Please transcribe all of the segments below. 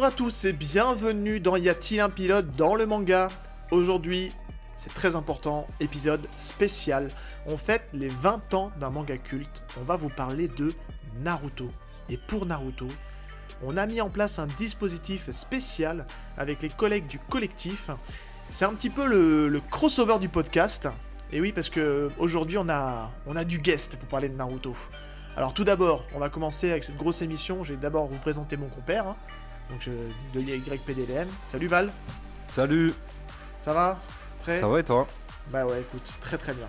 Bonjour à tous et bienvenue dans Y a-t-il un pilote dans le manga Aujourd'hui, c'est très important, épisode spécial. On fête les 20 ans d'un manga culte. On va vous parler de Naruto. Et pour Naruto, on a mis en place un dispositif spécial avec les collègues du collectif. C'est un petit peu le, le crossover du podcast. Et oui, parce que aujourd'hui on a, on a du guest pour parler de Naruto. Alors tout d'abord, on va commencer avec cette grosse émission. Je vais d'abord vous présenter mon compère, hein. Donc je, de YPDLM. Salut Val, Salut, ça va? Prêt? Ça va et toi? Bah ouais, écoute, très très bien.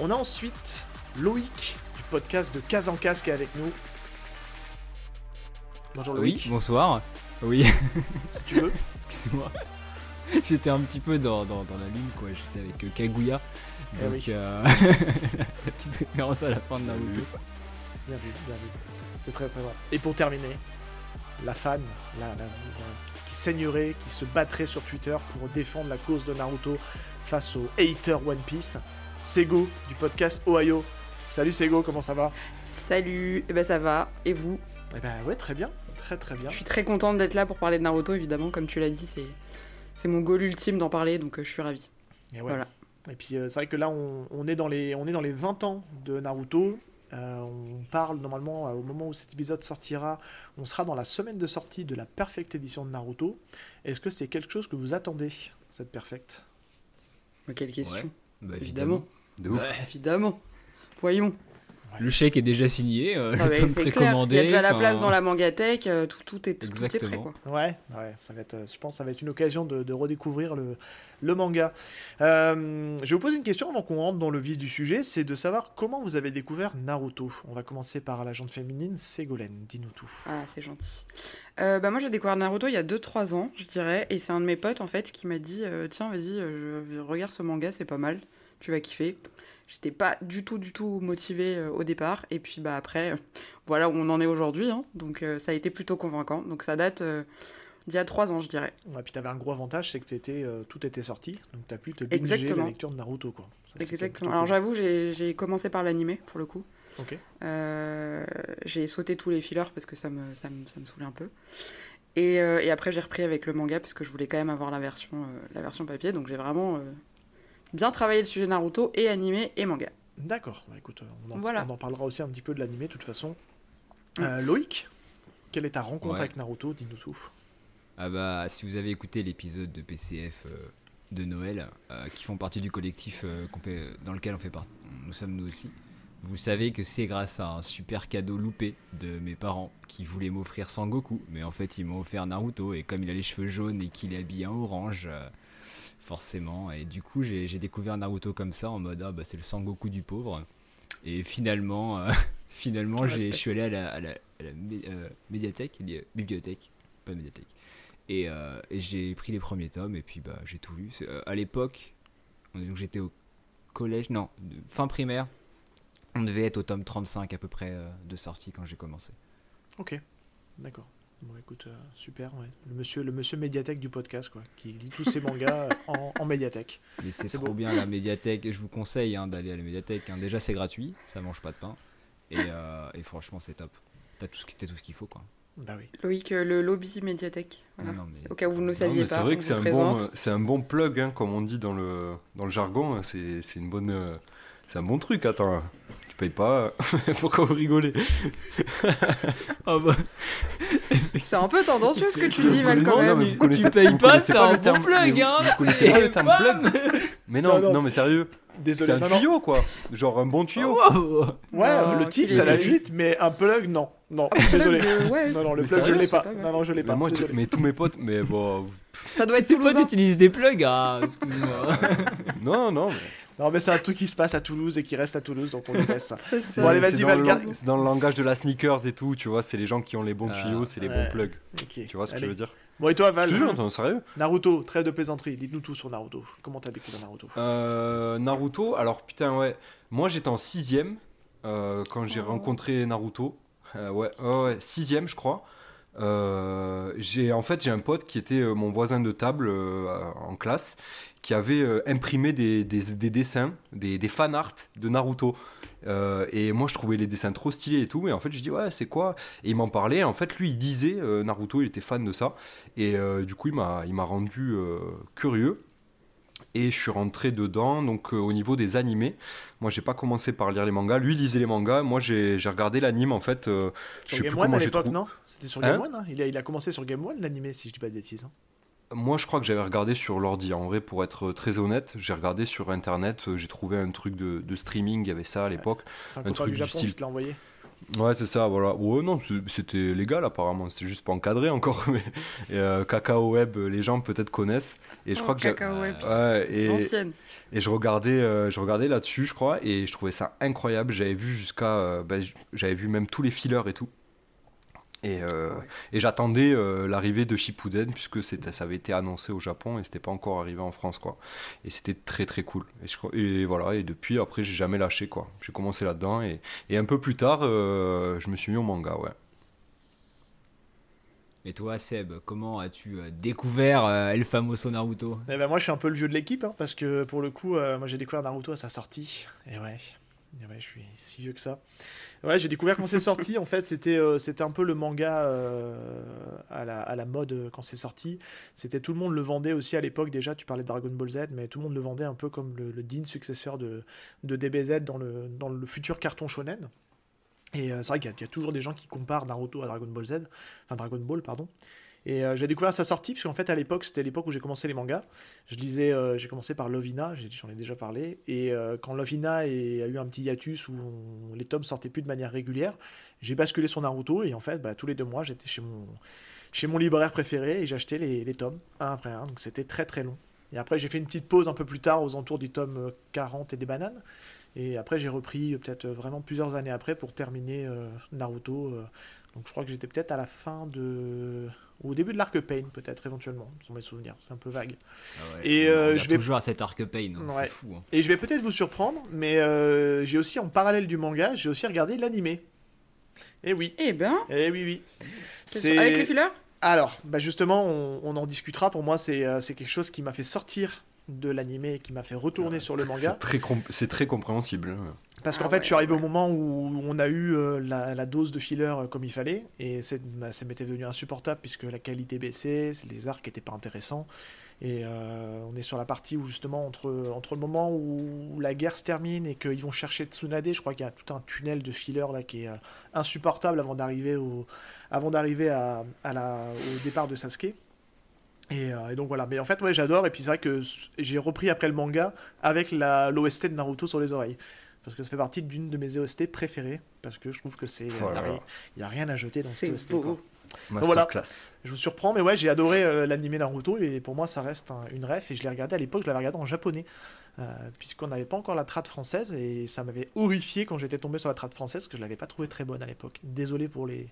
On a ensuite Loïc du podcast de Cas en Cas qui est avec nous. Bonjour Oui, Loïc, bonsoir. Oui, si tu veux. excusez-moi. J'étais un petit peu dans, dans, dans la ligne, quoi. J'étais avec euh, Kaguya. Eh Donc, oui. euh, la petite référence à la fin de Naruto. Bien vu, bien vu. C'est très très vrai. Et pour terminer, la fan, la, la- la- qui saignerait, qui se battrait sur Twitter pour défendre la cause de Naruto face aux haters One Piece, Sego du podcast Ohio. Salut Sego, comment ça va? Salut, eh ben ça va, et vous? Eh ben ouais, très bien, très très bien. Je suis très contente d'être là pour parler de Naruto, évidemment, comme tu l'as dit, c'est c'est mon goal ultime d'en parler, donc euh, je suis ravie. Et, ouais. Voilà. Et puis euh, c'est vrai que là, on, on est dans les, on est dans les 20 ans de Naruto. Euh, on parle normalement, euh, au moment où cet épisode sortira, on sera dans la semaine de sortie de la Perfect édition de Naruto. Est-ce que c'est quelque chose que vous attendez, cette Perfect Mais quelle question Ouais. Bah, Évidemment, De ouf. évidemment. Voyons. Le chèque est déjà signé, euh, Ah le bah, tome précommandé. il y a déjà la place dans la mangatech, euh, tout, tout, est, tout est prêt, quoi. Ouais, ouais, ça va être, euh, je pense que ça va être une occasion de, de redécouvrir le, le manga. Euh, je vais vous poser une question avant qu'on rentre dans le vif du sujet, c'est de savoir comment vous avez découvert Naruto. On va commencer par la jante féminine, Ségolène, dis-nous tout. Ah, c'est gentil. Euh, bah moi, j'ai découvert Naruto il y a 2-3 ans, je dirais, et c'est un de mes potes, en fait, qui m'a dit euh, Tiens, vas-y, euh, je regarde ce manga, c'est pas mal, tu vas kiffer. J'étais pas du tout, du tout motivée euh, au départ, et puis bah après, euh, voilà où on en est aujourd'hui, hein. donc euh, ça a été plutôt convaincant. Donc ça date euh, d'il y a 3 ans, je dirais. Ouais, puis t'avais un gros avantage, c'est que tout était sorti, donc t'as pu te binger la lecture de Naruto, quoi. Ça, Exactement. Alors cool. j'avoue, j'ai commencé par l'animé, pour le coup. J'ai sauté tous les fillers parce que ça me, ça me, ça me saoulait un peu. Et, et après, j'ai repris avec le manga parce que je voulais quand même avoir la version, la version papier. Donc j'ai vraiment bien travaillé le sujet Naruto et animé et manga. D'accord, bah, écoute, euh, on en, Voilà. on en parlera aussi un petit peu de l'animé, de toute façon. Euh, Loïc, quelle est ta rencontre Ouais. avec Naruto Dis-nous tout. Ah bah, si vous avez écouté l'épisode de PCF euh, de Noël, euh, qui font partie du collectif euh, qu'on fait, dans lequel on fait partie, nous sommes nous aussi, vous savez que c'est grâce à un super cadeau loupé de mes parents qui voulaient m'offrir Sangoku, mais en fait ils m'ont offert Naruto, et comme il a les cheveux jaunes et qu'il est habillé en orange, euh, forcément, et du coup j'ai découvert Naruto comme ça, en mode ah bah c'est le Sangoku du pauvre, et finalement, euh, finalement je suis allé à la, à la- à la mé- euh, médiathèque, bibliothèque, pas médiathèque. Et, euh, et j'ai pris les premiers tomes et puis bah, j'ai tout lu. Euh, à l'époque, j'étais au collège, non, fin primaire. On devait être au tome 35 à peu près de sortie quand j'ai commencé. Ok, d'accord. Bon, écoute, euh, super, ouais. Le monsieur, le monsieur médiathèque du podcast, quoi, qui lit tous ses mangas en, en médiathèque. Mais c'est trop beau. bien la médiathèque. Et je vous conseille hein, d'aller à la médiathèque. hein. Déjà, c'est gratuit, ça mange pas de pain. Et, euh, et franchement, c'est top. T'as tout ce qu'il faut quoi. Bah oui. Loïc, euh, le lobby médiathèque. Voilà. Non, non, mais- Au cas où vous ne le saviez pas, c'est vrai que c'est un, bon, euh, un plug, hein, comme on dit dans le, dans le jargon. hein, C'est c'est une bonne, euh, c'est un bon truc. Attends, tu payes pas. Pourquoi vous rigolez? Ah bah, C'est un peu tendancieux ce que tu dis, Val, quand même. tu payes pas, c'est un bon terme- plug, mais hein. Vous connaissez pas le terme plug Mais non, Non, mais sérieux. Désolé. C'est un tuyau, quoi. Genre un bon tuyau. Wow. Ouais, Non, le type, ça la limite, mais un plug, non. Non, désolé. ouais. Non, non, le Mais plug, je l'ai pas. Non, non, je l'ai Mais pas. moi, tu- désolé. mais tous mes potes, mais bon. Ça doit être Tes potes toulousain. utilisent des plugs, ah, excuse-moi. Non, non. mais- Non, mais c'est un truc qui se passe à Toulouse et qui reste à Toulouse, donc on le laisse. Ça. Bon, allez, vas-y, dans Val, le garde- lang- C'est dans le langage de la sneakers et tout, tu vois. C'est les gens qui ont les bons Ah, tuyaux, c'est les ouais. bons plugs. Ok. Tu vois ce que je veux dire Bon, et toi, Val Je te jure, non, sérieux. Naruto, trêve de plaisanterie. Dites-nous tout sur Naruto. Comment t'as découvert Naruto Euh, Naruto, alors putain, ouais. Moi j'étais en 6ème quand j'ai Oh. rencontré Naruto. Euh, ouais, ouais, ouais, 6ème, je crois. Euh, j'ai en fait j'ai un pote qui était euh, mon voisin de table euh, en classe qui avait euh, imprimé des, des- des dessins des, des fan art de Naruto Euh, et moi, je trouvais les dessins trop stylés et tout. Mais en fait, je dis, ouais, c'est quoi? Et il m'en parlait. En fait, lui, il disait, euh, Naruto, il était fan de ça. Et euh, du coup, il m'a rendu curieux. Et je suis rentré dedans. Donc, au niveau des animés, moi, j'ai pas commencé par lire les mangas. Lui, il lisait les mangas. Moi, j'ai regardé l'anime, en fait. sur Game One à l'époque, non? C'était sur Game hein? One hein? Il, a, il, a, commencé sur Game One, l'animé, si je dis pas de bêtises. Hein. Moi, je crois que j'avais regardé sur l'ordi. En vrai, pour être très honnête, j'ai regardé sur internet. Euh, j'ai trouvé un truc de, streaming. Il y avait ça à l'époque. un, un truc du Japon style... qui te l'a envoyé. Ouais, c'est ça, voilà. Ouais, non, c'était légal apparemment, c'était juste pas encadré encore, mais euh, Cacao Web, les gens peut-être connaissent. Et je oh, crois que Cacao Web, ouais, et, et je regardais, euh, je regardais là-dessus, je crois, et je trouvais ça incroyable. J'avais vu jusqu'à, bah, j'avais vu même tous les fillers et tout. Euh, et, j'attendais euh, l'arrivée de Shippuden puisque ça avait été annoncé au Japon et c'était pas encore arrivé en France quoi. Et c'était très très cool. Et, voilà et depuis après j'ai jamais lâché quoi. J'ai commencé là-dedans et, un peu plus tard euh, je me suis mis au manga ouais. Et toi Seb, comment as-tu découvert El Famoso Naruto? Eh ben Moi je suis un peu le vieux de l'équipe hein, parce que pour le coup moi j'ai découvert Naruto à sa sortie et ouais, et ouais je suis si vieux que ça. Ouais, j'ai découvert quand c'est sorti. En fait, c'était euh, un peu le manga euh, à, la, à, la, mode euh, quand c'est sorti. C'était tout le monde le vendait aussi à l'époque déjà. Tu parlais de Dragon Ball Z, mais tout le monde le vendait un peu comme le, digne successeur de, de DBZ dans le, dans le futur carton shonen. Et c'est vrai qu'il y, y, a toujours des gens qui comparent Naruto à Dragon Ball Z, enfin Dragon Ball, pardon. Et euh, j'ai découvert sa sortie, parce qu'en fait, à l'époque, c'était l'époque où j'ai commencé les mangas. Je lisais, euh, j'ai commencé par Lovina, j'en ai, déjà parlé. Et euh, quand Lovina a eu un petit hiatus où les tomes sortaient plus de manière régulière, j'ai basculé sur Naruto. Et en fait, bah, tous les deux mois, j'étais chez mon, chez mon libraire préféré et j'achetais les, les tomes, un après un. Donc c'était très très long. Et après, j'ai fait une petite pause un peu plus tard, aux entours du tome 40 et des bananes. Et après, j'ai repris peut-être vraiment plusieurs années après pour terminer Naruto. donc je crois que j'étais peut-être à la fin de au début de l'arc Pain, peut-être, éventuellement, sans mes souvenirs. C'est un peu vague. Ah et euh, je vais toujours à cet arc Pain, hein, c'est fou. Hein. Et je vais peut-être vous surprendre, mais euh, j'ai aussi, en parallèle du manga, j'ai aussi regardé l'animé. Et eh oui. Eh ben. Eh oui, oui. C'est... Avec les fillers? Alors, bah justement, on, en discutera. Pour moi, c'est, euh, c'est quelque chose qui m'a fait sortir de l'animé qui m'a fait retourner sur le manga. C'est très, c'est très compréhensible. Hein. Parce qu'en ah fait, je suis arrivé au moment où on a eu euh, la, dose de filler euh, comme il fallait, et bah, ça m'était devenu insupportable puisque la qualité baissait, les arcs n'étaient pas intéressants. Et euh, on est sur la partie où justement, entre, entre le moment où la guerre se termine et qu'ils vont chercher Tsunade, je crois qu'il y a tout un tunnel de filler là qui est insupportable avant d'arriver au, avant d'arriver à, la, au départ de Sasuke. Et, donc voilà, mais en fait, ouais, j'adore. Et puis c'est vrai que j'ai repris après le manga avec l'OST de Naruto sur les oreilles parce que ça fait partie d'une de mes OST préférées, parce que je trouve que c'est. Oh il n'y a rien à jeter dans cette OST. voilà, classe. Je vous surprends, mais ouais, j'ai adoré euh, l'animé Naruto, et pour moi, ça reste une ref, et je l'ai regardé à l'époque, je l'avais regardé en japonais, euh, puisqu'on n'avait pas encore la trad française, et ça m'avait horrifié quand j'étais tombé sur la trad française, parce que je l'avais pas trouvé très bonne à l'époque. Désolé pour les,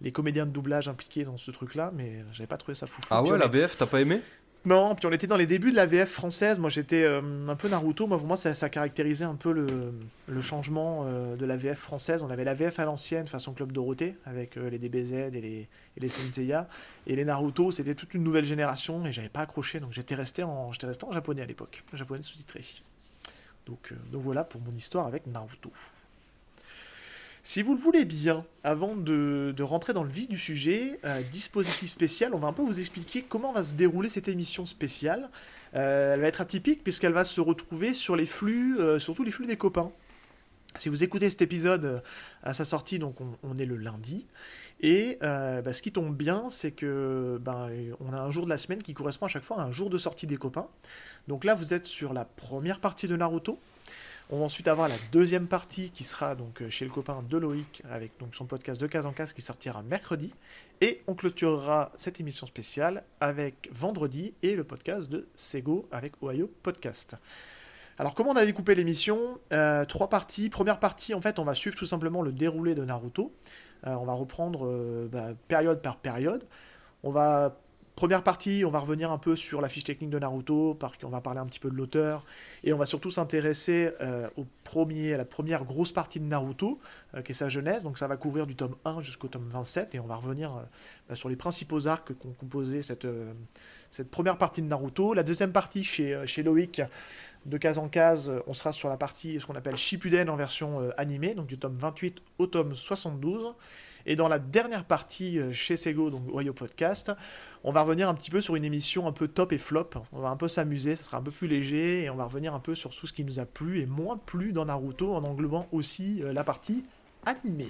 les comédiens de doublage impliqués dans ce truc-là, mais j'avais pas trouvé ça fou. Ah ouais, la VF, t'as pas aimé? Non, puis on était dans les débuts de la VF française. Moi, j'étais euh, un peu Naruto. Moi, pour moi, ça, ça caractérisait un peu le, changement euh, de la VF française. On avait la VF à l'ancienne, façon Club Dorothée, avec euh, les DBZ et les, et les Senseiya. Et les Naruto, c'était toute une nouvelle génération et j'avais pas accroché. Donc, j'étais resté, en, resté en japonais à l'époque, japonais sous-titré. Donc, donc voilà pour mon histoire avec Naruto. Si vous le voulez bien, avant de, rentrer dans le vif du sujet, euh, dispositif spécial, on va un peu vous expliquer comment va se dérouler cette émission spéciale. Euh, elle va être atypique puisqu'elle va se retrouver sur les flux, euh, surtout les flux des copains. Si vous écoutez cet épisode à sa sortie, donc on, est le lundi. Et bah, ce qui tombe bien, c'est que ben, on a un jour de la semaine qui correspond à chaque fois à un jour de sortie des copains. Donc là, vous êtes sur la première partie de Naruto. On va ensuite avoir la deuxième partie qui sera donc euh, chez le copain de Loïc avec son podcast de case en case qui sortira mercredi. Et on clôturera cette émission spéciale avec vendredi et le podcast de Sego avec Ohio Podcast. Alors comment on a découpé l'émission? Euh, Trois parties. Première partie, en fait, on va suivre tout simplement le déroulé de Naruto. Euh, on va reprendre bah, période par période. On va Première partie, on va revenir un peu sur la fiche technique de Naruto, parce qu'on va parler un petit peu de l'auteur, et on va surtout s'intéresser euh, à la première grosse partie de Naruto, euh, qui est sa jeunesse. Donc ça va couvrir du tome 1 jusqu'au tome 27, et on va revenir euh, bah, sur les principaux arcs qu'ont composé cette, cette première partie de Naruto. La deuxième partie chez, chez Loïc, de case en case, on sera sur la partie ce qu'on appelle Shippuden en version animée, donc du tome 28 au tome 72. Et dans la dernière partie chez Sego, donc Oyo Podcast, on va revenir un petit peu sur une émission un peu top et flop. On va un peu s'amuser, ça sera un peu plus léger et on va revenir un peu sur tout ce qui nous a plu et moins plu dans Naruto en englobant aussi euh, la partie animée.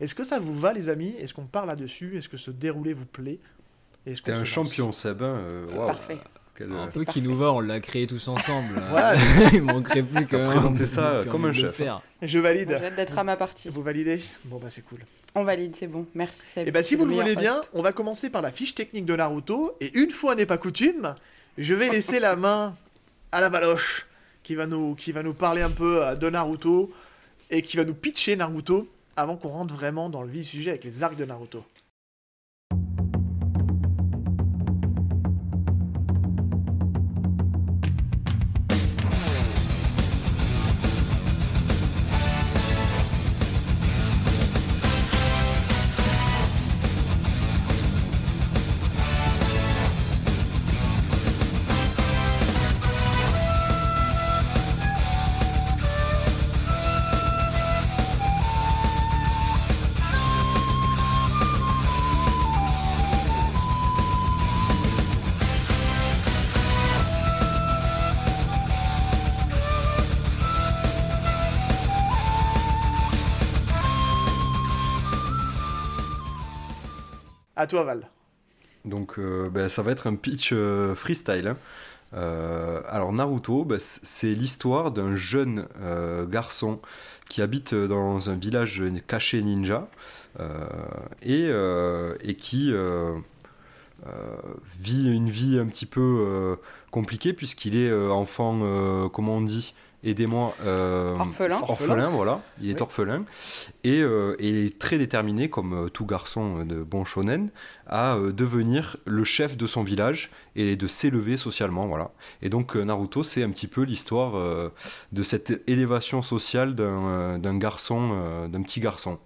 Est-ce que ça vous va les amis? Est-ce qu'on parle là-dessus? Est-ce que ce déroulé vous plaît? T'es un champion Seb. Hein, euh, parfait. Un peu qui nous va, on l'a créé tous ensemble. Il manquerait plus que présenter ça comme un chef. Je valide. J'ai hâte d'être à ma partie. Vous validez? Bon bah c'est cool. On valide, c'est bon. Merci. Et eh bah si vous le voulez bien, on va commencer par la fiche technique de Naruto. Et une fois n'est pas coutume, je vais laisser la main à la Valoche qui va nous qui va nous parler un peu euh, de Naruto et qui va nous pitcher Naruto avant qu'on rentre vraiment dans le vif sujet avec les arcs de Naruto. Donc, euh, ben, ça va être un pitch euh, freestyle. Hein. Euh, alors, Naruto, ben, c'est l'histoire d'un jeune garçon qui habite dans un village caché ninja et, et, qui vit une vie un petit peu compliquée puisqu'il est enfant, comment on dit? Aidez-moi. Euh, orphelin. voilà. Il est orphelin. Euh, et, il est très déterminé, comme euh, tout garçon de bon shonen, à devenir le chef de son village et de s'élever socialement, voilà. Et donc Naruto, c'est un petit peu l'histoire de cette élévation sociale d'un garçon, d'un petit garçon.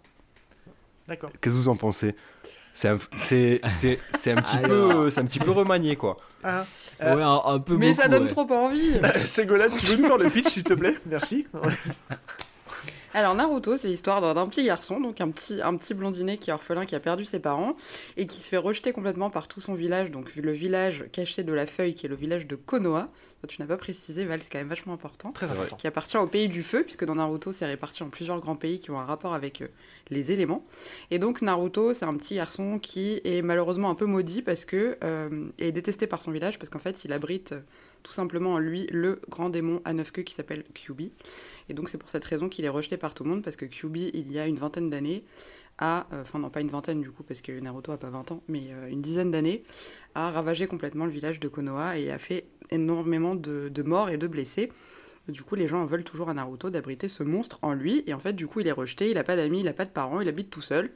D'accord. Qu'est-ce que vous en pensez? C'est un, c'est, c'est, c'est un petit peu, c'est un petit peu remanié quoi. Ah, ouais, un, peu. Mais ça donne trop envie. Ségolène, tu veux nous faire le pitch s'il te plaît? Merci. Alors Naruto, c'est l'histoire d'un petit garçon, donc un petit, un petit blondinet qui est orphelin, qui a perdu ses parents et qui se fait rejeter complètement par tout son village, donc le village caché de la feuille qui est le village de Konoha. Tu n'as pas précisé, Val, c'est quand même vachement important. Très important. Qui appartient au pays du feu, puisque dans Naruto, c'est réparti en plusieurs grands pays qui ont un rapport avec euh, les éléments. Et donc Naruto, c'est un petit garçon qui est malheureusement un peu maudit parce que euh, est détesté par son village parce qu'en fait, il abrite euh, tout simplement en lui le grand démon à neuf queues qui s'appelle Kyubi. Et donc c'est pour cette raison qu'il est rejeté par tout le monde, parce que Kyubi, il y a une vingtaine d'années, a, euh, enfin non pas une vingtaine du coup, parce que Naruto a pas 20 ans, mais euh, une dizaine d'années, a ravagé complètement le village de Konoha et a fait énormément de, morts et de blessés. Du coup, les gens en veulent toujours à Naruto d'abriter ce monstre en lui, et en fait, du coup, il est rejeté, il n'a pas d'amis, il n'a pas de parents, il habite tout seul.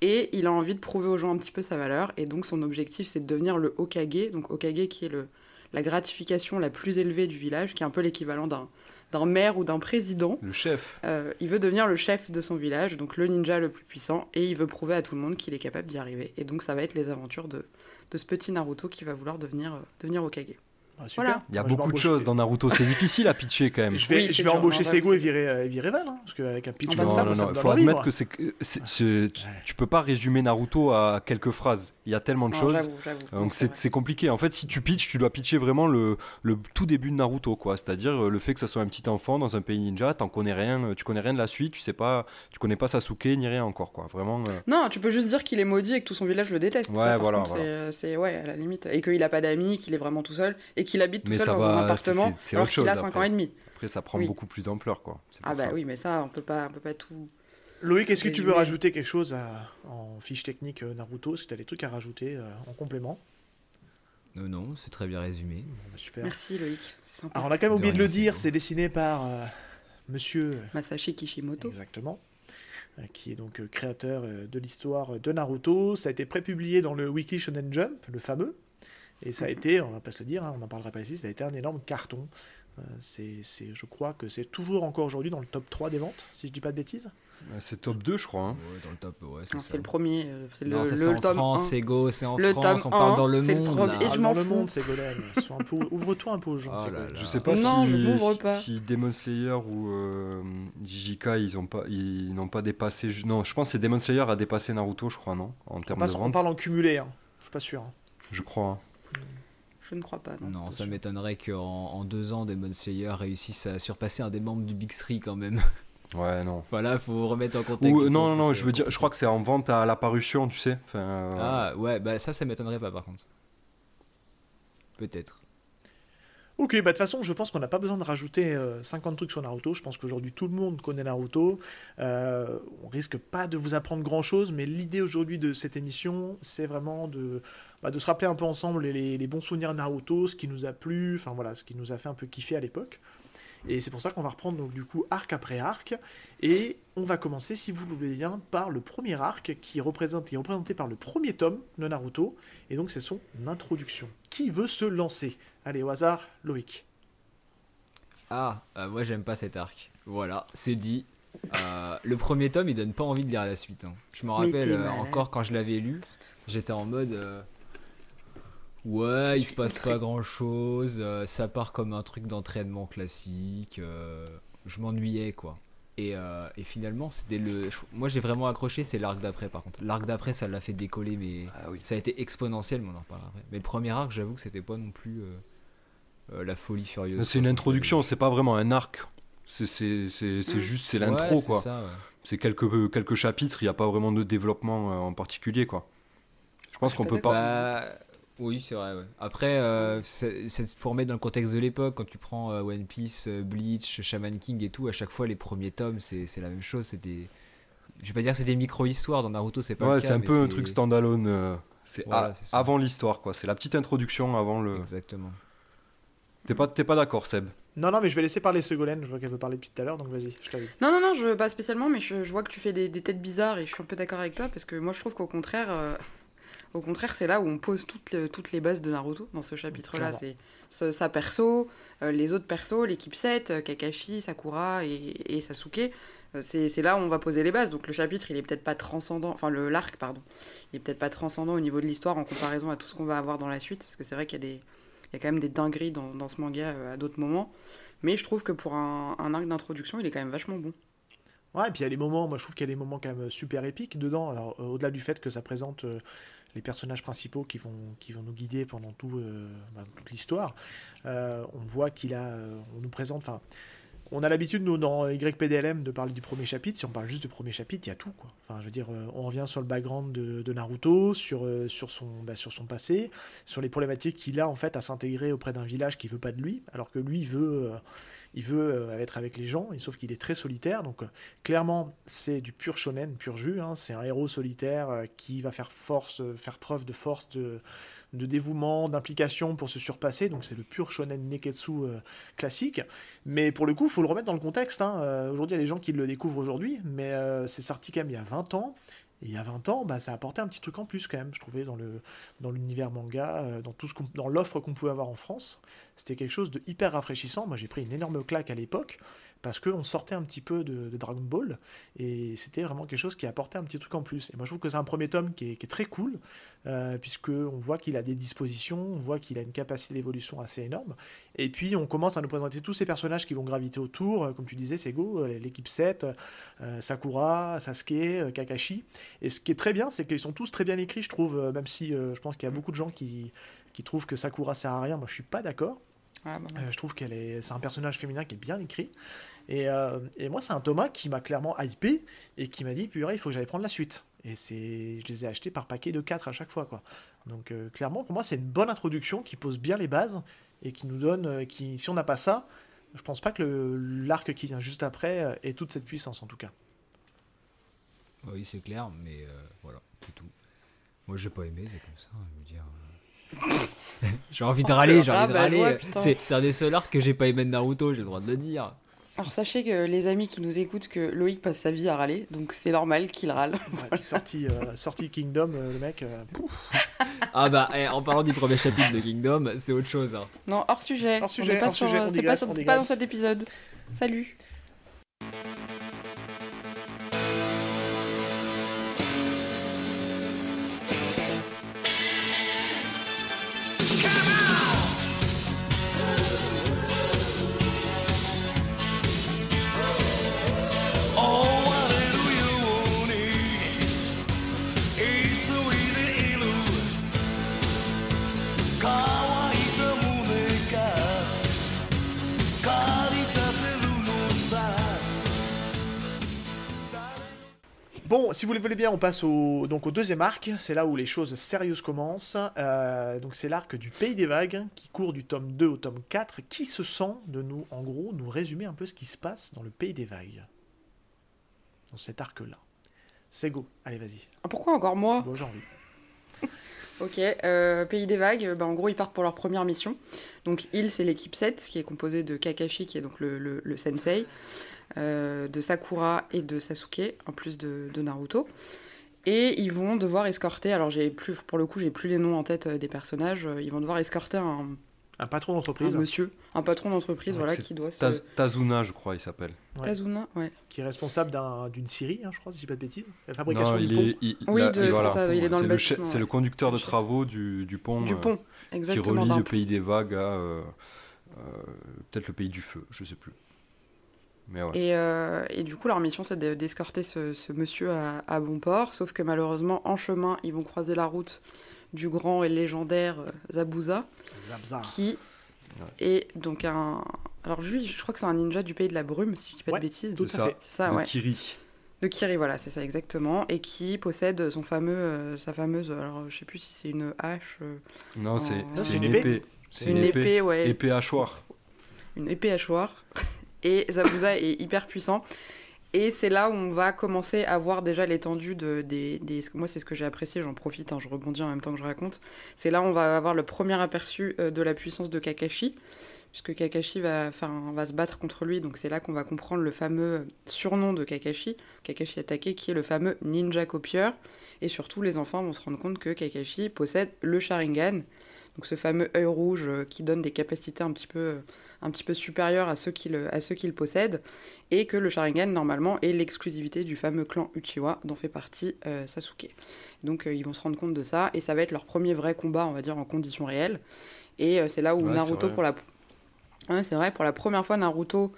Et il a envie de prouver aux gens un petit peu sa valeur, et donc son objectif c'est de devenir le Hokage, donc Hokage qui est le, la gratification la plus élevée du village, qui est un peu l'équivalent d'un d'un maire ou d'un président. Le chef. Euh, il veut devenir le chef de son village, donc le ninja le plus puissant, et il veut prouver à tout le monde qu'il est capable d'y arriver. Et donc ça va être les aventures de, de ce petit Naruto qui va vouloir devenir, euh, devenir Okage. Ah, Il y a beaucoup de choses dans Naruto, c'est difficile à pitcher quand même. Je vais, je vais embaucher Sego et virer, euh, virer Val, hein, parce qu'avec un pitch comme ça, non, il faut admettre que c'est, tu, peux pas résumer Naruto à quelques phrases. Il y a tellement de choses. Donc c'est compliqué. En fait, si tu pitches, tu dois pitcher vraiment le, le tout début de Naruto, quoi. C'est-à-dire euh, le fait que ça soit un petit enfant dans un pays ninja, t'en connais rien, euh, tu connais rien de la suite, tu sais pas, tu connais pas Sasuke ni rien encore, quoi. Vraiment. Non, tu peux juste dire qu'il est maudit et que tout son village le déteste. Ouais, voilà. C'est ouais, à la limite. Et qu'il a pas d'amis, qu'il est vraiment tout seul et qu'il habite tout seul dans un appartement alors qu'il a 5 ans et demi. Après, ça prend beaucoup plus d'ampleur, quoi. Ah bah oui, mais ça, on peut pas, on peut pas tout. Loïc, est-ce que tu veux rajouter quelque chose en fiche technique euh, Naruto? Est-ce que tu as des trucs à rajouter euh, en complément? Non, non, c'est très bien résumé. Bah, super. Merci Loïc, c'est sympa. Alors on a quand même oublié de, le dire, c'est dessiné par euh, monsieur Masashi Kishimoto. Exactement. qui est donc créateur de l'histoire de Naruto. Ça a été prépublié dans le Wiki Shonen Jump, le fameux. Et ça a été, on va pas se le dire, hein, on n'en parlera pas ici, ça a été un énorme carton. c'est, je crois que c'est toujours encore aujourd'hui dans le top 3 des ventes, si je dis pas de bêtises. C'est top 2, je crois. Hein. Ouais, dans le top, ouais, c'est le premier. Euh, c'est le, c'est en France, c'est Go, c'est en France, on parle dans le monde. Le et je m'en le monde, c'est Ouvre-toi un peu aux gens. Oh je sais pas non, si, je pas. si Demon Slayer ou euh, JJK, ils n'ont pas, ils n'ont pas dépassé. Non, je pense que Demon Slayer a dépassé Naruto, je crois, non En termes de vente. On parle en cumulé, hein. je suis pas sûr. Hein. Je crois. Je ne crois pas. Non, non ça m'étonnerait qu'en en deux ans, Demon Slayer réussisse à surpasser un des membres du Big Three quand même. Ouais, non. Voilà, faut remettre en contexte. non, non, non, je veux dire, je crois que c'est en vente à l'apparition, tu sais. Enfin, euh, Ah, ouais, bah ça, ça m'étonnerait pas par contre. Peut-être. Ok, bah de toute façon, je pense qu'on n'a pas besoin de rajouter 50 euh, trucs sur Naruto. Je pense qu'aujourd'hui, tout le monde connaît Naruto. Euh, on risque pas de vous apprendre grand chose, mais l'idée aujourd'hui de cette émission, c'est vraiment de, bah, se rappeler un peu ensemble les, les, bons souvenirs Naruto, ce qui nous a plu, enfin voilà, ce qui nous a fait un peu kiffer à l'époque. Et c'est pour ça qu'on va reprendre donc du coup arc après arc. Et on va commencer, si vous le voulez bien, par le premier arc qui, représente, est représenté par le premier tome de Naruto. Et donc c'est son introduction. Qui veut se lancer? Allez, au hasard, Loïc. Ah, euh, moi j'aime pas cet arc. Voilà, c'est dit. Euh, le premier tome, il donne pas envie de lire la suite. Hein. Je me rappelle euh, encore quand je l'avais lu, j'étais en mode Ouais, il se passe pas grand chose. Euh, ça part comme un truc d'entraînement classique. Euh, je m'ennuyais quoi. Et, euh, et, finalement, c'était le. Moi, j'ai vraiment accroché. C'est l'arc d'après, par contre. L'arc d'après, ça l'a fait décoller, mais ah ça a été exponentiel. Mais on en parlera après. Mais le premier arc, j'avoue que c'était pas non plus la folie furieuse. C'est une introduction. C'est pas vraiment un arc. C'est mm. juste c'est l'intro quoi. C'est quelques quelques chapitres. Il n'y a pas vraiment de développement en particulier quoi. Je pense qu'on peut pas. Bah, oui, c'est vrai. Après, euh, c'est pour remettre dans le contexte de l'époque, quand tu prends euh, One Piece, euh, Bleach, Shaman King et tout, à chaque fois les premiers tomes, c'est la même chose. C'est des... Je vais pas dire que c'est des micro-histoires dans Naruto, c'est pas Ouais, c'est un peu un truc standalone. c'est avant l'histoire, quoi. C'est la petite introduction avant le. Exactement. T'es pas, pas d'accord, Seb? Non, non, mais je vais laisser parler Ségolène. Je vois qu'elle veut parler depuis tout à l'heure, donc vas-y, je t'invite. Non, non, non, je pas spécialement, mais je, vois que tu fais des, des, têtes bizarres et je suis un peu d'accord avec toi parce que moi je trouve qu'au contraire, au contraire, c'est là où on pose toutes, toutes les bases de Naruto dans ce chapitre-là. C'est sa perso, euh, les autres persos, l'équipe 7, euh, Kakashi, Sakura et, Sasuke. Euh, c'est là où on va poser les bases. Donc le chapitre, il est peut-être pas transcendant, enfin le l'arc, pardon, il est peut-être pas transcendant au niveau de l'histoire en comparaison à tout ce qu'on va avoir dans la suite, parce que c'est vrai qu'il y a des, il y a quand même des dingueries dans, dans ce manga à d'autres moments. Mais je trouve que pour un, un arc d'introduction, il est quand même vachement bon. Ouais, et puis il y a des moments, moi je trouve qu'il y a des moments quand même super épiques dedans. Alors au-delà du fait que ça présente les personnages principaux qui vont, qui vont nous guider pendant tout, euh, bah, toute l'histoire. Euh, on voit qu'il a, euh, on nous présente, on a l'habitude, nous, dans YPDLM, de parler du premier chapitre. Si on parle juste du premier chapitre, il y a tout. Quoi. Enfin, je veux dire, on revient sur le background de, Naruto, sur, sur, son, bah, sur son passé, sur les problématiques qu'il a en fait à s'intégrer auprès d'un village qui veut pas de lui, alors que lui veut il veut euh, être avec les gens, sauf qu'il est très solitaire. Donc euh, clairement, c'est du pur shonen, pur jus. Hein. c'est un héros solitaire euh, qui va faire force, faire preuve de force, de, dévouement, d'implication pour se surpasser. Donc c'est le pur shonen neketsu classique. Mais pour le coup, il faut le remettre dans le contexte. Hein. aujourd'hui, il y a des gens qui le découvrent aujourd'hui, mais c'est sorti quand même il y a 20 ans. Et il y a 20 ans, bah, ça a apporté un petit truc en plus quand même, je trouvais, dans, l'univers manga, dans, tout ce dans l'offre qu'on pouvait avoir en France. C'était quelque chose de hyper rafraîchissant. Moi, j'ai pris une énorme claque à l'époque parce qu'on sortait un petit peu de, Dragon Ball et c'était vraiment quelque chose qui apportait un petit truc en plus. Et moi, je trouve que c'est un premier tome qui est, très cool euh, puisqu'on voit qu'il a des dispositions, on voit qu'il a une capacité d'évolution assez énorme. Et puis, on commence à nous présenter tous ces personnages qui vont graviter autour, euh, comme tu disais, Sego, euh, l'équipe 7, euh, Sakura, Sasuke, Kakashi. Et ce qui est très bien, c'est qu'ils sont tous très bien écrits, je trouve, même si je pense qu'il y a beaucoup de gens qui qui trouve que Sakura sert à rien. Moi, je suis pas d'accord. Ah, bah euh, je trouve qu'elle est, c'est un personnage féminin qui est bien écrit. Et, euh, et moi, c'est un Thomas qui m'a clairement hypé et qui m'a dit, purée, il faut que j'aille prendre la suite. Et c'est, je les ai achetés par paquet de 4 à chaque fois, quoi. Donc, euh, clairement, pour moi, c'est une bonne introduction qui pose bien les bases et qui nous donne, qui, si on n'a pas ça, je pense pas que l'arc qui vient juste après ait toute cette puissance, en tout cas. Oui, c'est clair, mais voilà, c'est tout. Moi, j'ai pas aimé, c'est comme ça, je veux dire. j'ai envie de râler, j'ai envie de ah, bah, râler. c'est un des seuls arcs que j'ai pas aimé de Naruto, j'ai le droit de le dire. Alors sachez que les amis qui nous écoutent que Loïc passe sa vie à râler, donc c'est normal qu'il râle. Ouais, puis sorti, euh, sorti Kingdom, euh, le mec. euh. Ah bah, eh, en parlant du premier chapitre de Kingdom, c'est autre chose. hein. Non, hors sujet. Hors On sujet, pas c'est pas, c'est pas dans cet épisode. Salut. Bon, si vous le voulez bien, on passe au, donc au deuxième arc. C'est là où les choses sérieuses commencent. Euh, donc c'est l'arc du Pays des Vagues qui court du tome 2 au tome 4. Qui se sent de nous, en gros, nous résumer un peu ce qui se passe dans le Pays des Vagues? Dans cet arc-là. C'est go. Allez, vas-y. Ah, Pourquoi encore moi? Bon, j'ai envie. Ok, euh, Pays des Vagues, bah, en gros ils partent pour leur première mission. Donc il c'est l'équipe 7 qui est composée de Kakashi qui est donc le, le- le sensei, de Sakura et de Sasuke, en plus de, de Naruto. Et ils vont devoir escorter, alors j'ai plus, pour le coup j'ai plus les noms en tête euh, des personnages, euh, ils vont devoir escorter un, Un patron un d'entreprise monsieur, un patron d'entreprise Ouais, voilà, qui doit se... Taz- Tazuna, je crois, il s'appelle. Ouais. Tazuna, ouais. qui est responsable d'un- d'une scierie, hein, je crois, si je dis pas de bêtises. La fabrication Non, du il pont. est, il- Oui, de- il- c'est voilà. ça, il est dans le bâtiment, C'est le conducteur de travaux du, du pont, Du euh, pont, qui exactement. relie d'un le pays des vagues à euh, euh, peut-être le pays du feu, je sais plus. Mais ouais. Et, euh, et du coup, leur mission, c'est de- d'escorter ce, ce monsieur à, à bon port. Sauf que malheureusement, en chemin, ils vont croiser la route du grand et légendaire euh, Zabuza, Zabza. qui est donc un. Alors, lui, je crois que c'est un ninja du pays de la brume, si je dis pas Ouais, de bêtises. tout C'est ça. ça, de ouais. Kiri. De Kiri, voilà, c'est ça exactement. Et qui possède son fameux, euh, sa fameuse. Alors, je sais plus si c'est une hache. euh, Non, c'est Non, c'est c'est une une épée. épée. C'est une épée, ouais. Épée hachoir. une épée hachoir. Et Zabuza est hyper puissant. Et c'est là où on va commencer à voir déjà l'étendue de, des, des- Moi, c'est ce que j'ai apprécié, j'en profite, hein, je rebondis en même temps que je raconte. C'est là où on va avoir le premier aperçu euh, de la puissance de Kakashi, puisque Kakashi va, va se battre contre lui. Donc c'est là qu'on va comprendre le fameux surnom de Kakashi, Kakashi attaqué, qui est le fameux ninja copieur. Et surtout, les enfants vont se rendre compte que Kakashi possède le Sharingan, donc ce fameux œil rouge euh, qui donne des capacités un petit peu, euh, un petit peu supérieures à ceux qui le, à ceux qui le possèdent, et que le Sharingan normalement est l'exclusivité du fameux clan Uchiwa dont fait partie euh, Sasuke. Donc ils vont se rendre compte de ça, et ça va être leur premier vrai combat, on va dire en conditions réelles. Et c'est là où Ouais, Naruto pour la, Ouais, c'est vrai, pour la première fois Naruto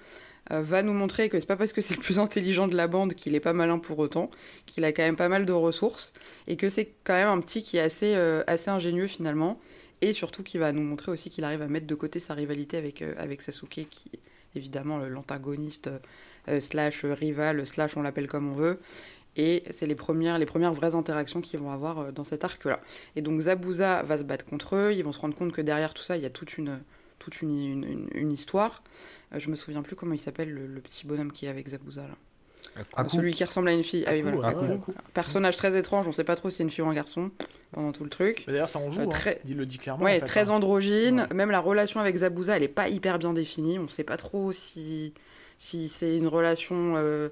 va nous montrer que c'est pas parce que c'est le plus intelligent de la bande qu'il est pas malin pour autant, qu'il a quand même pas mal de ressources et que c'est quand même un petit qui est assez, euh, assez ingénieux finalement et surtout qui va nous montrer aussi qu'il arrive à mettre de côté sa rivalité avec, euh, avec Sasuke qui est évidemment l'antagoniste euh, slash rival slash on l'appelle comme on veut et c'est les premières, les premières vraies interactions qu'ils vont avoir euh, dans cet arc-là. Et donc Zabuza va se battre contre eux, ils vont se rendre compte que derrière tout ça, il y a toute une, toute une, une, histoire. Euh, je me souviens plus comment il s'appelle le, le petit bonhomme qui est avec Zabuza là. Aku. Celui qui ressemble à une fille. Ah oui, Aku, voilà. Aku. Aku. Personnage très étrange, on sait pas trop si c'est une fille ou un garçon pendant tout le truc. Mais D'ailleurs, ça en joue. Euh, hein. très- Il le dit clairement. Ouais, en fait, très hein. androgyne. Ouais. Même la relation avec Zabuza, elle est pas hyper bien définie. On sait pas trop si, si c'est une relation euh,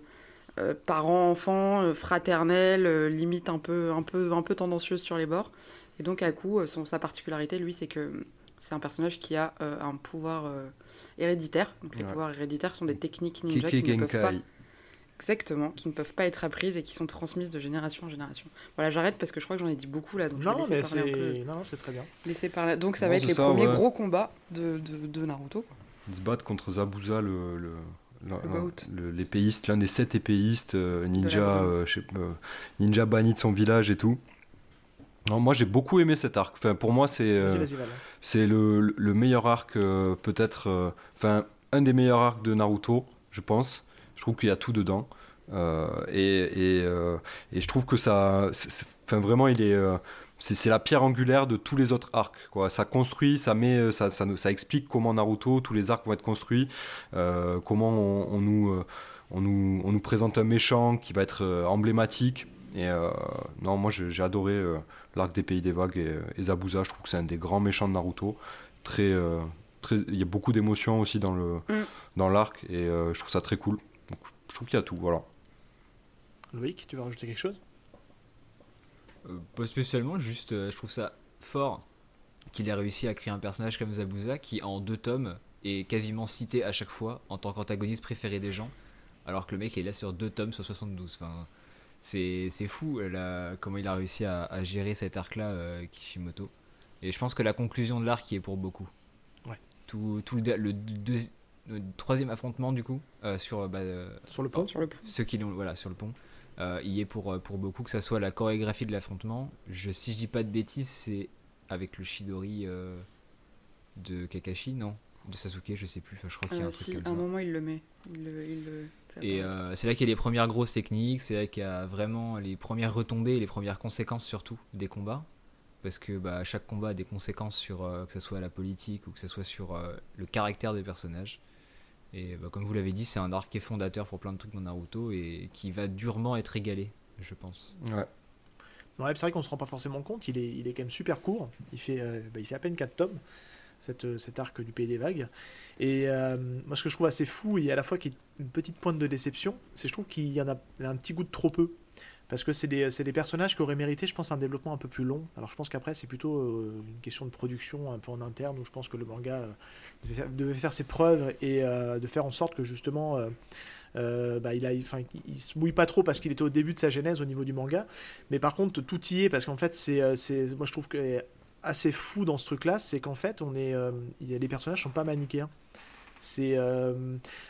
euh, parent-enfant, euh, fraternelle, euh, limite un peu, un, peu, un peu tendancieuse sur les bords. Et donc, à coup, euh, son, sa particularité, lui, c'est que c'est un personnage qui a euh, un pouvoir euh, héréditaire. Donc, les Ouais. pouvoirs héréditaires sont des techniques ninja Keke qui ne peuvent pas. Exactement, qui ne peuvent pas être apprises et qui sont transmises de génération en génération. Voilà, j'arrête parce que je crois que j'en ai dit beaucoup là, donc Non, non, mais parler un peu. c'est non, non, c'est très bien. laisser parler. Donc ça Non, va être les ça, premiers ouais. gros combats de, de, de Naruto. quoi. Ils se battent contre Zabuza, le, le, l'épéiste, l'un des sept épéistes, euh, ninja, euh, je sais pas, euh, ninja banni de son village et tout. Non, moi j'ai beaucoup aimé cet arc. Enfin, pour moi, c'est euh, Vas-y, vas-y, Val. c'est le, le meilleur arc, euh, peut-être. euh, Enfin, un des meilleurs arcs de Naruto, je pense. Je trouve qu'il y a tout dedans. Euh, et, et, euh, et je trouve que ça. Enfin, vraiment, il est. euh, c'est la pierre angulaire de tous les autres arcs. Quoi. Ça construit, ça, met, ça, ça, nous- ça explique comment Naruto, tous les arcs vont être construits, comment on, on nous, on, nous, on nous présente un méchant qui va être emblématique. Et non, moi j'ai adoré l'arc des Pays des Vagues et, et Zabuza. Je trouve que c'est un des grands méchants de Naruto. Très, très, il y a beaucoup d'émotions aussi dans le Mm. dans l'arc et je trouve ça très cool. Je trouve qu'il y a tout, voilà. Loïc, tu veux rajouter quelque chose? Euh, pas spécialement, juste euh, je trouve ça fort qu'il ait réussi à créer un personnage comme Zabuza qui en deux tomes est quasiment cité à chaque fois en tant qu'antagoniste préféré des gens, alors que le mec est là sur deux tomes sur 72. Enfin, c'est c'est fou là, comment il a réussi à, à gérer cet arc-là, euh, Kishimoto. Et je pense que la conclusion de l'arc y est pour beaucoup. Ouais. Tout, tout le, le troisième affrontement du coup euh, sur bah, euh, Sur le pont. Sur le pont. ceux qui l'ont voilà sur le pont. Euh, il y est pour, euh, pour beaucoup que ça soit la chorégraphie de l'affrontement. Je si je dis pas de bêtises c'est avec le Shidori euh, de Kakashi non? De Sasuke je sais plus. Enfin, je crois qu'il y a Euh, un truc si, comme à un ça. moment, il le met. Il le, il le et euh, c'est là qu'il y a les premières grosses techniques c'est là qu'il y a vraiment les premières retombées et les premières conséquences surtout des combats. Parce que bah, chaque combat a des conséquences sur euh, que ce soit la politique ou que ce soit sur euh, le caractère des personnages et bah, comme vous l'avez dit c'est un arc qui est fondateur pour plein de trucs dans Naruto et qui va durement être égalé je pense Ouais. Ouais, c'est vrai qu'on se rend pas forcément compte, il est, il est quand même super court, il fait, euh, bah, il fait à peine 4 tomes, cette, euh, cet arc du Pays des Vagues. Et euh, moi ce que je trouve assez fou et à la fois qui est une petite pointe de déception, c'est que je trouve qu'il y en a un petit goût de trop peu. Parce que c'est des, des personnages qui auraient mérité, je pense, un développement un peu plus long. Alors je pense qu'après c'est plutôt euh, une question de production un peu en interne, où je pense que le manga euh, devait, faire, ses preuves et euh, de faire en sorte que justement... bah, il, a, enfin, il se mouille pas trop parce qu'il était au début de sa genèse au niveau du manga, mais par contre tout y est parce qu'en fait c'est, moi je trouve que assez fou dans ce truc-là, c'est qu'en fait on est, euh, il y a, les personnages sont pas manichéens. C'est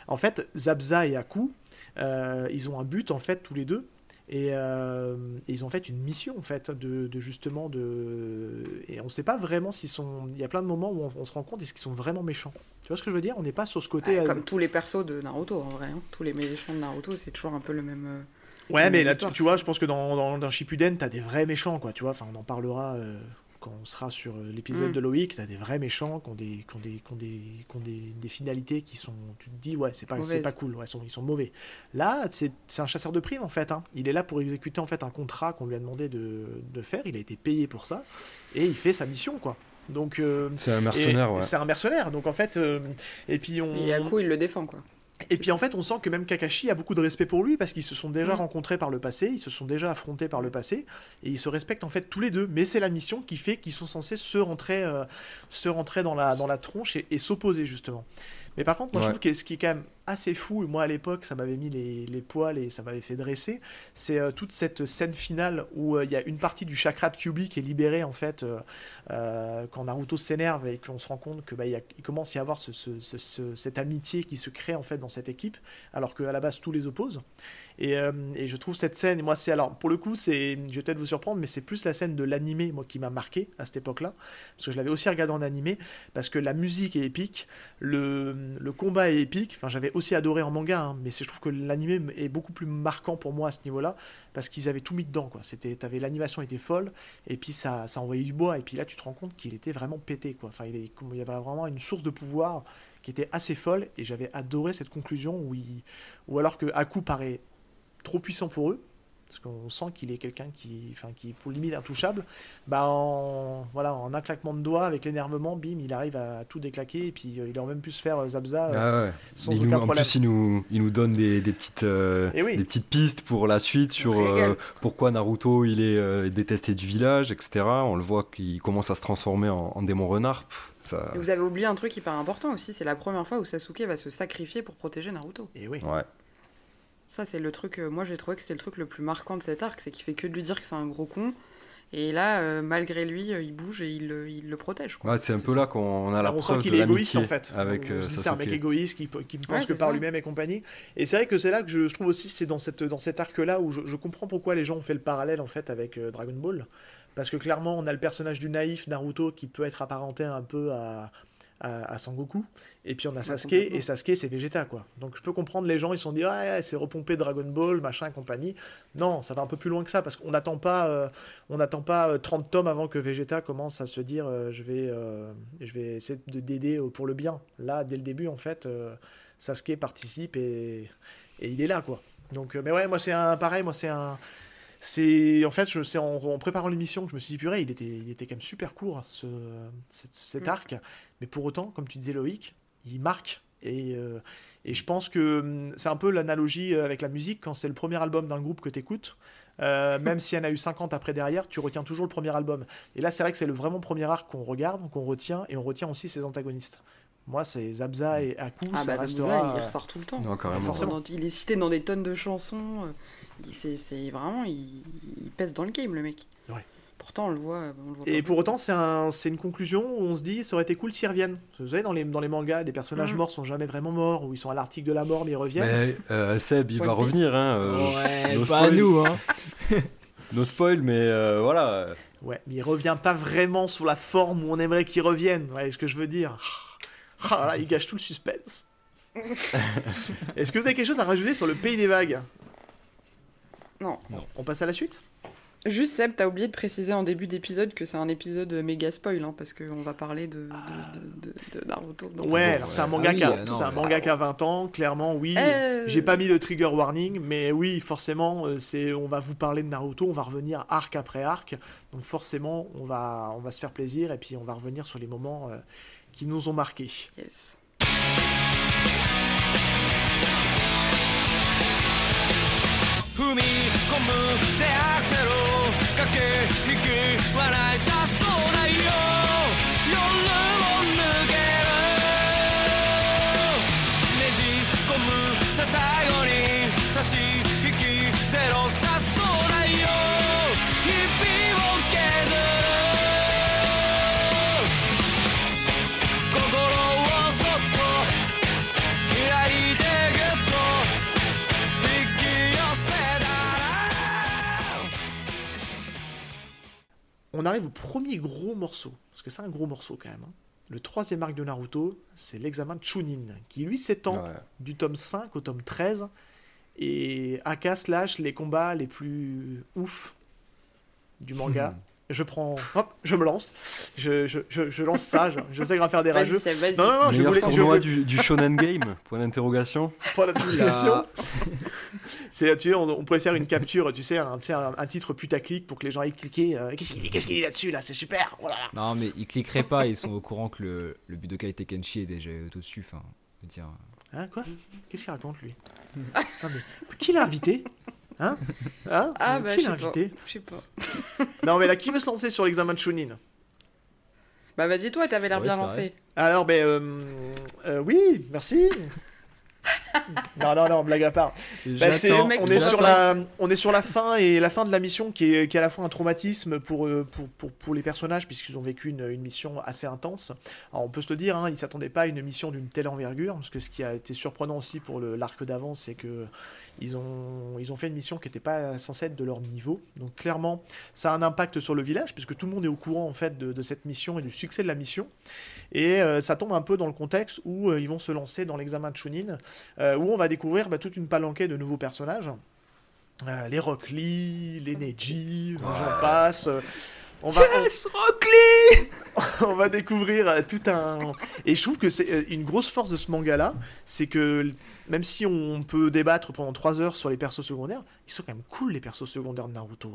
en fait Zabza et Aku, ils ont un but en fait tous les deux. Et euh, ils ont fait une mission en fait de, de justement de et on sait pas vraiment s'ils sont il y a plein de moments où on, on se rend compte est-ce qu'ils sont vraiment méchants tu vois ce que je veux dire? On n'est pas sur ce côté Ouais, euh, comme tous les persos de Naruto en vrai. hein. Tous les méchants de Naruto, c'est toujours un peu le même. euh, Ouais, mais là, tu, vois, je pense que dans, dans, dans Shippuden, t'as des vrais méchants, quoi, tu vois. Enfin, on en parlera euh, quand on sera sur euh, l'épisode Mm. de Loïc. T'as des vrais méchants qui ont des, qui ont des, qui ont des, qui ont des, des finalités qui sont. Tu te dis, ouais, c'est pas, pas cool, ouais, ils sont, ils sont mauvais. Là, c'est c'est un chasseur de primes, en fait. hein. Il est là pour exécuter, en fait, un contrat qu'on lui a demandé de, de faire. Il a été payé pour ça. Et il fait sa mission, quoi. Donc. euh, C'est un et mercenaire, ouais. C'est un mercenaire, donc en fait, euh, et puis on. Et Aku, il le défend quoi. Et puis en fait, on sent que même Kakashi a beaucoup de respect pour lui parce qu'ils se sont déjà Mm. rencontrés par le passé, ils se sont déjà affrontés par le passé et ils se respectent en fait tous les deux. Mais c'est la mission qui fait qu'ils sont censés se rentrer, euh, se rentrer dans la, dans la tronche et, et s'opposer justement. Mais par contre, moi je trouve que ce qui est quand même assez fou, et moi à l'époque ça m'avait mis les, les poils et ça m'avait fait dresser, c'est euh, toute cette scène finale où euh, il y a une partie du chakra de Kyuubi qui est libérée en fait euh, quand Naruto s'énerve et qu'on se rend compte que bah, commence à y avoir ce- ce- ce- ce- cette amitié qui se crée en fait dans cette équipe, alors qu'à la base tous les opposent. Et, je trouve cette scène, et moi c'est alors pour le coup je vais peut-être vous surprendre, mais c'est plus la scène de l'animé moi qui m'a marqué à cette époque-là, parce que je l'avais aussi regardé en animé, parce que la musique est épique, le, le combat est épique. Enfin j'avais aussi adoré en manga, hein, mais je trouve que l'animé est beaucoup plus marquant pour moi à ce niveau-là, parce qu'ils avaient tout mis dedans quoi. C'était, t'avais l'animation était folle, et puis ça, ça envoyait du bois, et puis là tu te rends compte qu'il était vraiment pété quoi. Enfin il, est- il y avait vraiment une source de pouvoir qui était assez folle, et j'avais adoré cette conclusion où il, ou alors que Aku paraît trop puissant pour eux, parce qu'on sent qu'il est quelqu'un qui, enfin, qui est pour limite intouchable, bah en, voilà, en un claquement de doigts, avec l'énervement, bim, il arrive à tout déclaquer, et puis euh, il aurait même pu se faire euh, Zabza euh, Ah ouais. sans Il aucun nous- en plus, il nous, il nous donne des, des petites, euh, Eh oui. des petites pistes pour la suite sur euh, pourquoi Naruto il est euh, détesté du village, etc. On le voit qu'il commence à se transformer en, en démon renard. Pff, ça... Et vous avez oublié un truc hyper important aussi, c'est la première fois où Sasuke va se sacrifier pour protéger Naruto. Et oui. Ouais. Ça, c'est le truc, euh, moi j'ai trouvé que c'était le truc le plus marquant de cet arc, c'est qu'il fait que de lui dire que c'est un gros con. Et là, euh, malgré lui, euh, il bouge et il, le- il le protège. Ouais, c'est un peu ça. là qu'on a la on sent preuve qu'il est égoïste en fait. avec euh, c'est un mec égoïste qui, qui ne pense Ouais, que par ça. lui-même et compagnie. Et c'est vrai que c'est là que je, je trouve aussi c'est dans cette dans cet arc-là où je, je comprends pourquoi les gens ont fait le parallèle en fait avec euh, Dragon Ball, parce que clairement on a le personnage du naïf Naruto qui peut être apparenté un peu à à, à Sangoku, et puis on a Sasuke, et Sasuke c'est Vegeta quoi. Donc je peux comprendre les gens, ils se sont dit ouais c'est repompé Dragon Ball, machin et compagnie. Non, ça va un peu plus loin que ça, parce qu'on n'attend pas, euh, on n'attend pas euh, 30 tomes avant que Vegeta commence à se dire euh, je vais, euh, je vais essayer de d'aider euh, pour le bien. Là, dès le début en fait, euh, Sasuke participe et, et il est là quoi. Donc, euh, mais ouais, moi c'est un pareil, moi c'est un c'est en fait, je sais en, en préparant l'émission que je me suis dit purée, il était, il était quand même super court ce, cet, cet Mm. arc, mais pour autant, comme tu disais Loïc, il marque et, euh, et je pense que hum, c'est un peu l'analogie euh, avec la musique quand c'est le premier album d'un groupe que tu écoutes. même s'il y en a eu 50 après derrière, tu retiens toujours le premier album. Et là, c'est vrai que c'est le vraiment premier arc qu'on regarde, qu'on retient, et on retient aussi ses antagonistes. Moi, c'est Zabza et Aku, Ah ça bah restera. Zabza, il euh, ressort tout le temps. Non, carrément. Forcément. Il est cité dans des tonnes de chansons. euh, c'est vraiment, il, il pèse dans le game, le mec. Ouais. Pourtant, on le voit. on le voit Et pour autant, c'est un, c'est une conclusion où on se dit, ça aurait été cool s'ils reviennent. Vous savez, dans les, dans les mangas, des personnages Mhm. morts sont jamais vraiment morts, ou ils sont à l'article de la mort, mais ils reviennent. Mais euh, Seb, il va revenir. Hein, euh, Ouais, no Pas à spoil, nous, hein. no spoil, mais euh, voilà. Ouais, mais il revient pas vraiment sous la forme où on aimerait qu'il revienne. Ouais, ce que je veux dire. Ah là, il gâche tout le suspense. Est-ce que vous avez quelque chose à rajouter sur le pays des vagues? Non. On passe à la suite? Juste, Seb, t'as oublié de préciser en début d'épisode que c'est un épisode méga spoil, hein, parce qu'on va parler de, de, de- de- de Naruto. donc- Ouais, alors c'est un ouais. manga, Ah oui, qui a- euh, c'est un 20 ans, clairement, oui. Euh, J'ai pas mis de trigger warning, mais oui, forcément, euh, c'est, on va vous parler de Naruto, on va revenir arc après arc, donc forcément, on va, on va se faire plaisir et puis on va revenir sur les moments euh, qui nous ont marqués. かけ引き笑いさせ arrive au premier gros morceau, parce que c'est un gros morceau quand même. hein. Le troisième arc de Naruto, c'est l'examen de Chunin, qui lui s'étend Ouais. du tome 5 au tome 13, et Aka slash les combats les plus ouf du manga. je prends, hop, je me lance, je, je, je, je lance ça, je, je sais qu'on va faire des rageux. Non, non, non, je Meilleur voulais, je tournoi voulais- du, du Shonen Game Point d'interrogation. pour la notification. Là, C'est, tu sais, on, on pourrait faire une capture, tu sais, un, tu sais, un, un titre putaclic pour que les gens aillent cliquer. euh, qu'est-ce qu'il dit, qu'est-ce qu'il dit là-dessus, là, c'est super. Oh là là. Non, mais ils cliqueraient pas, ils sont au courant que le, le Budokai Tenkaichi est déjà au-dessus. Enfin, je veux dire. Hein, quoi? Qu'est-ce qu'il raconte, lui? Non, mais, Qui l'a invité? Hein Hein Ah, bah, Qui je l'a sais pas. invité Je sais pas. Non, mais là, qui veut se lancer sur l'examen de Chunin Bah, vas-y, toi, t'avais l'air Ouais, bien c'est lancé. vrai. Alors, ben, euh, euh, oui, merci. Non, non, non, blague à part. Bah, on, est sur la, on est sur la fin et la fin de la mission qui est, qui est à la fois un traumatisme pour, euh, pour, pour, pour les personnages puisqu'ils ont vécu une, une mission assez intense. Alors on peut se le dire, hein, ils ne s'attendaient pas à une mission d'une telle envergure parce que ce qui a été surprenant aussi pour l'arc d'avant, c'est que ils ont, ils ont fait une mission qui n'était pas censée être de leur niveau. Donc clairement, ça a un impact sur le village puisque tout le monde est au courant en fait de, de cette mission et du succès de la mission. Et euh, ça tombe un peu dans le contexte où euh, ils vont se lancer dans l'examen de Chunin, euh, où on va découvrir bah, toute une palanquée de nouveaux personnages. Les Rock Lee, les Neji, j'en passe. on va, on, on va découvrir tout un. Et je trouve que c'est une grosse force de ce manga-là, c'est que même si on peut débattre pendant 3 heures sur les persos secondaires, ils sont quand même cool les persos secondaires de Naruto.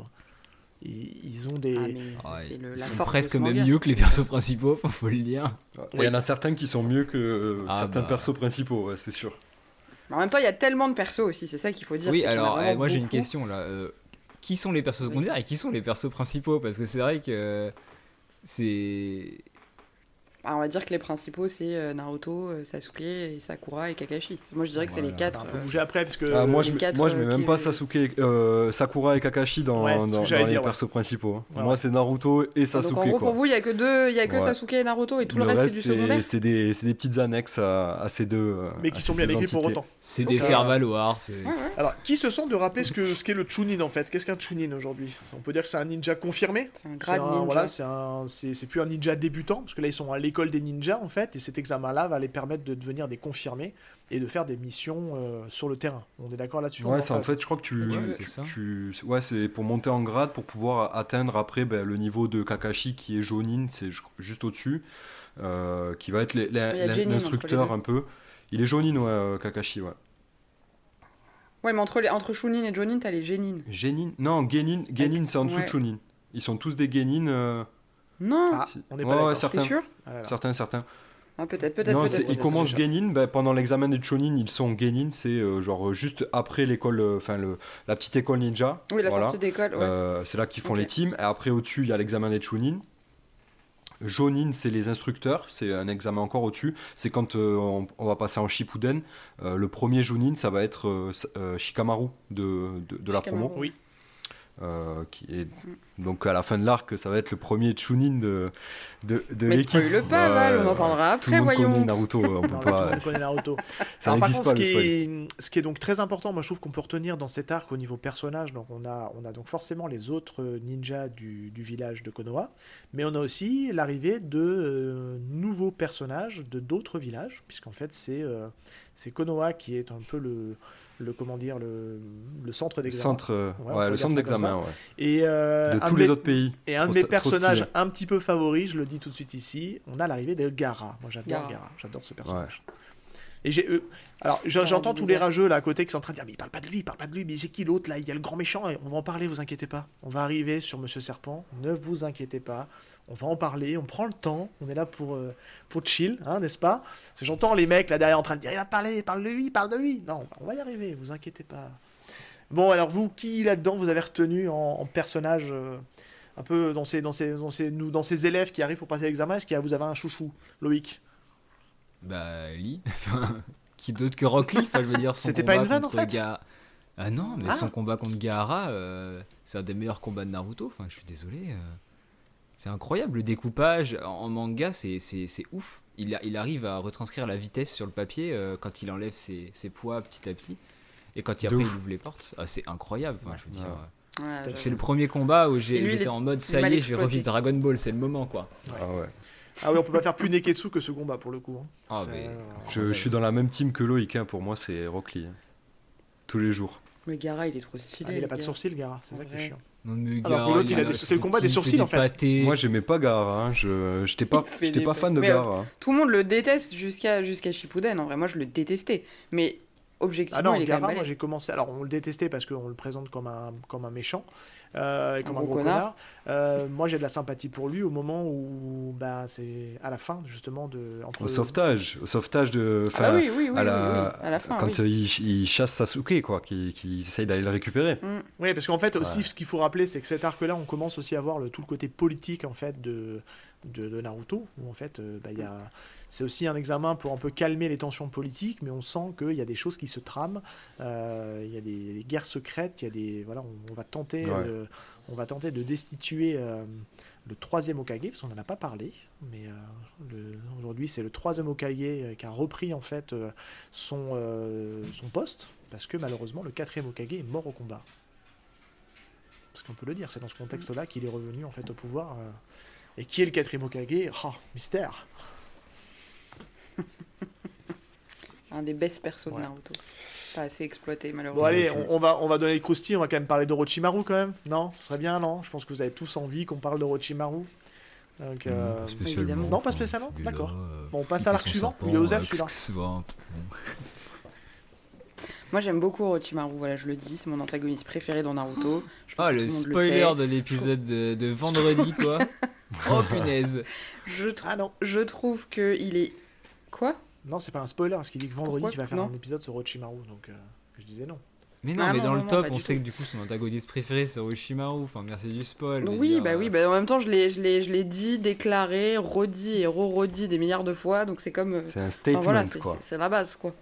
Ils, ont des. Ah, Ouais, le- ils sont presque même manga. mieux que les persos principaux, faut- faut le dire. Il y en a certains qui sont mieux que euh, Ah certains bah. persos principaux, ouais, c'est sûr. Mais en même temps, il y a tellement de persos aussi, c'est ça qu'il faut dire. Oui, alors euh, moi j'ai une question là. euh, qui sont les persos secondaires et qui sont les persos principaux? Parce que c'est vrai que c'est. Ah, on va dire que les principaux, c'est euh, Naruto, euh, Sasuke, et Sakura et Kakashi. Moi, je dirais que c'est les Voilà. quatre. Un peu euh, bougé après parce que. Ah, moi, je mets, quatre, moi, je mets même pas Sasuke, euh, Sakura et Kakashi dans, Ouais, les dire, ouais. persos principaux. hein. Ouais, Moi, c'est Naruto et Sasuke. Donc en gros, quoi. pour vous, il y a que deux, il y a que Ouais. Sasuke et Naruto, et tout le, Le reste, reste, c'est du secondaire. c'est des, c'est des petites annexes à, à ces deux. mais qui sont bien écrits pour autant. C'est des Ouais, ouais. Alors, qui se sent de rappeler ce que ce qu'est le Chunin en fait? Qu'est-ce qu'un Chunin aujourd'hui? On peut dire que c'est un ninja confirmé? C'est un grade ninja. Voilà, c'est un, c'est c'est plus un ninja débutant parce que là ils sont à l'école des ninjas en fait, et cet examen-là va les permettre de devenir des confirmés et de faire des missions euh, sur le terrain. On est d'accord là-dessus Ouais, en c'est en fait, je crois que tu, Ouais, tu- c'est ça. tu- ouais, c'est pour monter en grade, pour pouvoir atteindre après ben, le niveau de Kakashi qui est Jonin, c'est ju- juste au-dessus, euh, qui va être l'instructeur un peu. Il est Jonin, ouais, euh, Kakashi, ouais. Ouais, mais entre, les, entre Chunin et Jonin, t'as les Genin. Genin Non, Genin, Genin c'est en dessous Ouais. de Chunin. Ils sont tous des Genin. euh, Non, Ah, on n'est pas ouais, certains. sûr Ah là là. Certains, certains. Ah, peut-être, peut-être, Non, ils commencent. Genin. ben, pendant l'examen des Chunin, ils sont Genin. C'est euh, genre juste après l'école, euh, enfin le, la petite école ninja. Oui, la Voilà. sortie d'école, ouais. Euh, c'est là qu'ils font les teams. Et après, au-dessus, il y a l'examen des Chunin. Jonin, c'est les instructeurs. C'est un examen encore au-dessus. C'est quand euh, on, on va passer en Shippuden. Euh, le premier Jonin, ça va être euh, euh, Shikamaru de, de, de la Shikamaru. promo. Oui. Euh, qui est donc à la fin de l'arc, ça va être le premier Chunin de, de, de Mais l'équipe. spoil pas, Bah, Val, on en parlera Tout le après, monde voyons. connaît Naruto, on peut Non, tout le pas. monde connaît Naruto. Ça Alors, par n'existe contre, pas ce le qui, est, ce qui est donc très important, moi je trouve qu'on peut retenir dans cet arc au niveau personnage, donc on a, on a donc forcément les autres ninjas du, du village de Konoha, mais on a aussi l'arrivée de euh, nouveaux personnages de d'autres villages, puisqu'en fait c'est euh, c'est Konoha qui est un peu le, le comment dire le, le centre d'examen. centre, ouais, le centre d'examen, ouais. Et euh, de un tous de les mes- autres pays. Et un de mes personnages un petit peu favoris, je le dis tout de suite ici, on a l'arrivée de Gara. Moi j'adore. Gara, j'adore ce personnage. Et j'ai, euh, alors je- j'entends tous les rageux là à côté qui sont en train de dire mais il parle pas de lui, il parle pas de lui, mais c'est qui l'autre là? Il y a le grand méchant et on va en parler, vous inquiétez pas. On va arriver sur Monsieur Serpent, ne vous inquiétez pas. On va en parler, on prend le temps, on est là pour, euh, pour chill, hein, n'est-ce pas? Parce que j'entends les mecs là derrière en train de dire il va parler, parle de lui, parle de lui. Non, on va y arriver, vous inquiétez pas. Bon alors vous, qui là-dedans vous avez retenu en, en personnage euh, un peu dans ces, dans, ces, dans, ces, nous, dans ces élèves qui arrivent pour passer l'examen Est-ce que vous avez un chouchou Loïc? Bah, Lee. qui d'autre que Rock Lee Enfin, je veux dire, C'était pas une vanne, en fait? Ga- Ah non, mais Ah. son combat contre Gaara, euh, c'est un des meilleurs combats de Naruto. Enfin, je suis désolé. euh, C'est incroyable. Le découpage en, manga, c'est c'est- c'est ouf. Il, a- il arrive à retranscrire la vitesse sur le papier euh, quand il enlève ses, ses poids petit à petit. Et quand il, ouvre les portes. Ah, c'est incroyable. Enfin, je veux dire, Ouais. Ouais, C'est le premier combat où j'étais en mode ça y est, je vais revivre Dragon Ball, c'est le moment quoi. Ah ouais. Ah oui, on peut pas faire plus Neketsu que ce combat pour le coup. hein. Ah, mais- Je, je suis dans la même team que Loïc, hein, pour moi c'est Rock Lee. hein. Tous les jours. Mais Gara, il est trop stylé. Ah, il a pas de gars. sourcils, Gara, c'est ça qui est vrai. chiant. Non, mais Alors que l'autre, il a des- c'est le combat des sourcils, en fait. Moi j'aimais pas Gara, hein. je j'étais pas, j'étais pas fan de Mais, euh, Gara. Tout le monde le déteste jusqu'à jusqu'à Shippuden. En vrai, moi, je le détestais. Mais Ah objectivement, non, il est quand Gara, même moi j'ai commencé. Alors on le détestait parce qu'on le présente comme un, comme un méchant, euh, et comme un, gros gros connard. connard. Euh, moi j'ai de la sympathie pour lui au moment où bah, c'est à la fin justement de. Entre... Au sauvetage, au sauvetage de. Ah bah enfin, oui, oui, oui, à, la, oui, oui. À la fin, quand oui. il, il chasse Sasuke, quoi, qui, qui essaye d'aller le récupérer. Mm. Oui, parce qu'en fait aussi Ouais. ce qu'il faut rappeler c'est que cet arc-là on commence aussi à voir le, tout le côté politique en fait de, de, de Naruto où en fait euh, bah, il y a c'est aussi un examen pour un peu calmer les tensions politiques, mais on sent qu'il y a des choses qui se trament, euh, il y a des, des guerres secrètes, il y a des voilà, on, on va tenter, Ouais. de, on va tenter de destituer euh, le troisième Okage, parce qu'on n'en a pas parlé, mais euh, aujourd'hui c'est le troisième Okage euh, qui a repris en fait son, son poste, parce que malheureusement le quatrième Okage est mort au combat. Parce qu'on peut le dire, c'est dans ce contexte-là qu'il est revenu en fait au pouvoir. et qui est le quatrième Okage Ah, mystère Un des best persos Ouais. de Naruto. Pas assez exploité, malheureusement. Bon allez, on, on va, on va donner le croustille, on va quand même parler d'Orochimaru quand même. Non Ce serait bien, non? Je pense que vous avez tous envie qu'on parle d'Orochimaru. Donc, euh, Non, pas spécialement. évidemment. Non, pas spécialement? D'accord. euh, Bon, on passe à l'arc suivant. serpent, Il est Osef, euh, celui-là. Moi, j'aime beaucoup Orochimaru, voilà, je le dis. C'est mon antagoniste préféré dans Naruto. Je pense Ah, le spoiler de l'épisode de, de vendredi, quoi. oh punaise. Je, tr- Ah non, je trouve que il est... Quoi? Non, c'est pas un spoiler, parce qu'il dit que vendredi Pourquoi tu vas faire Non. un épisode sur Orochimaru, donc euh, je disais non. Mais non, Ah mais non, dans non, le top, on sait tout. que du coup son antagoniste préféré c'est Orochimaru. Enfin, merci du spoil. Oui, dire, bah euh, oui, bah en même temps, je l'ai je l'ai- je l'ai dit, déclaré, redit et re-redit des milliards de fois, donc c'est comme... euh, C'est un Enfin, statement, voilà, c'est- quoi. c'est c'est la base, quoi.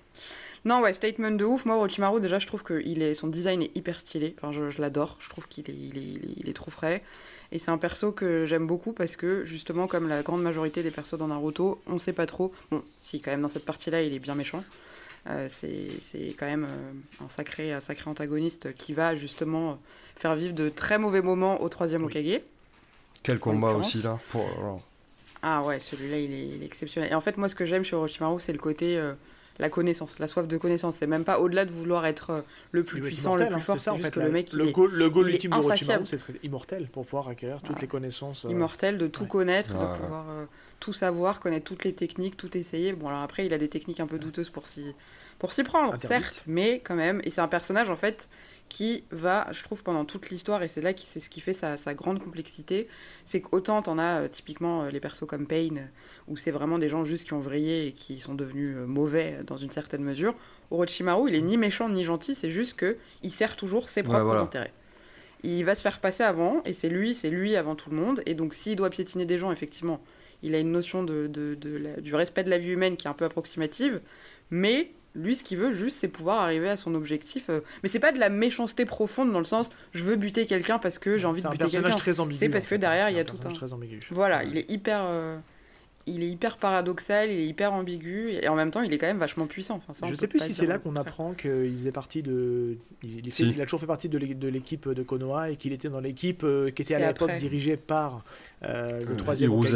Non, ouais, statement de ouf. Moi, Orochimaru, déjà, je trouve que il est, son design est hyper stylé. Enfin, je, je l'adore. Je trouve qu'il est, il est, il est, il est trop frais. Et c'est un perso que j'aime beaucoup parce que, justement, comme la grande majorité des persos dans Naruto, on sait pas trop. Bon, si, quand même, dans cette partie-là, il est bien méchant. Euh, c'est c'est quand même euh, un, sacré, un sacré antagoniste qui va, justement, euh, faire vivre de très mauvais moments au troisième Oui. Okage. Quel combat aussi là. Pour- alors, Ah ouais, celui-là, il est, il est exceptionnel. Et en fait, moi, ce que j'aime chez Orochimaru, c'est le côté euh, la connaissance, la soif de connaissance. C'est même pas au-delà de vouloir être euh, le plus puissant, le plus hein, fort. c'est ça C'est en fait. que la- le mec, le est goal, le goal ultime insatiable. c'est d'être immortel pour pouvoir acquérir toutes Voilà. les connaissances. euh, immortel, de tout ouais. connaître, de ouais. pouvoir euh, tout savoir, connaître toutes les techniques, tout essayer. Bon, alors après, il a des techniques un peu douteuses pour s'y pour s'y prendre, certes, mais quand même. Et c'est un personnage, en fait, qui va, je trouve, pendant toute l'histoire, et c'est là qui c'est ce qui fait sa, sa grande complexité, c'est qu'autant t'en as euh, typiquement euh, les persos comme Pain, euh, où c'est vraiment des gens juste qui ont vrillé et qui sont devenus euh, mauvais dans une certaine mesure. Orochimaru, il est ni méchant ni gentil, c'est juste que il sert toujours ses propres voilà. intérêts. Il va se faire passer avant, et c'est lui, c'est lui avant tout le monde. Et donc, s'il doit piétiner des gens, effectivement, il a une notion de, de- de la- du respect de la vie humaine qui est un peu approximative. Mais lui, ce qu'il veut juste, c'est pouvoir arriver à son objectif. euh, Mais c'est pas de la méchanceté profonde dans le sens, je veux buter quelqu'un parce que j'ai envie C'est de un buter personnage quelqu'un. très ambigu. C'est parce en que derrière, C'est il y a un tout personnage un- très ambigu. Voilà, il est hyper. euh, Il est hyper paradoxal, il est hyper ambigu, et en même temps, il est quand même vachement puissant. Enfin, ça, Je sais plus si c'est là qu'on apprend qu'il faisait partie de. Il, il fait- Si. il a toujours fait partie de l'é- de l'équipe de Konoha et qu'il était dans l'équipe euh, qui était à C'est l'époque dirigée par euh, le troisième Hokage,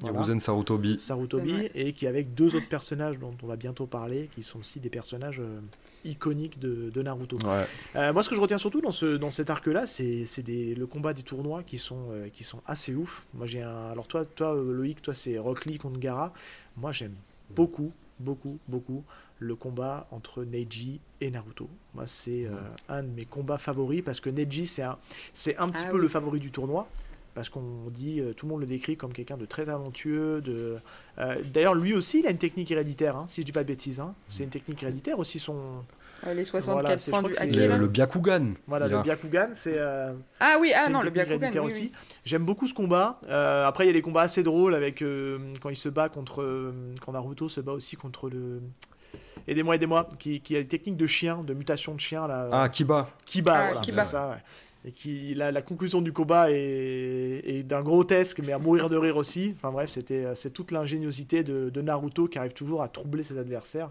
Voilà. Sarutobi. Sarutobi, et qui avec deux autres personnages dont on va bientôt parler, qui sont aussi des personnages euh, iconiques de, de Naruto. Ouais. Euh, moi, ce que je retiens surtout dans, ce, dans cet arc-là, c'est le combat des tournois qui sont, euh, qui sont assez ouf. Moi, j'ai un. Alors, toi, toi Loïc, toi, c'est Rock Lee contre Gara. Moi, j'aime beaucoup, beaucoup, beaucoup le combat entre Neji et Naruto. Moi, c'est euh, un de mes combats favoris parce que Neji, c'est un, petit Ah peu oui. le favori du tournoi. Parce qu'on dit, euh, tout le monde le décrit comme quelqu'un de très talentueux. De... euh, D'ailleurs, lui aussi, il a une technique héréditaire, hein, si je dis pas de bêtises. hein. C'est une technique héréditaire aussi, son, Euh, les 64 Voilà, points du Hake, Le, le Byakugan. Voilà, il le. Byakugan, c'est euh, Ah oui, ah non, le Byakugan. héréditaire oui, aussi. oui. J'aime beaucoup ce combat. Euh, après, il y a des combats assez drôles avec euh, quand il se bat contre euh, quand Naruto se bat aussi contre le aidez-moi, aidez-moi, qui, qui a des techniques de chien, de mutation de chien là. Ah, Kiba. Kiba, Ah, voilà, Kiba. c'est ça. ouais. Et qui la, la conclusion du combat est, est d'un grotesque, mais à mourir de rire aussi. Enfin bref, c'était c'est toute l'ingéniosité de, de Naruto qui arrive toujours à troubler ses adversaires.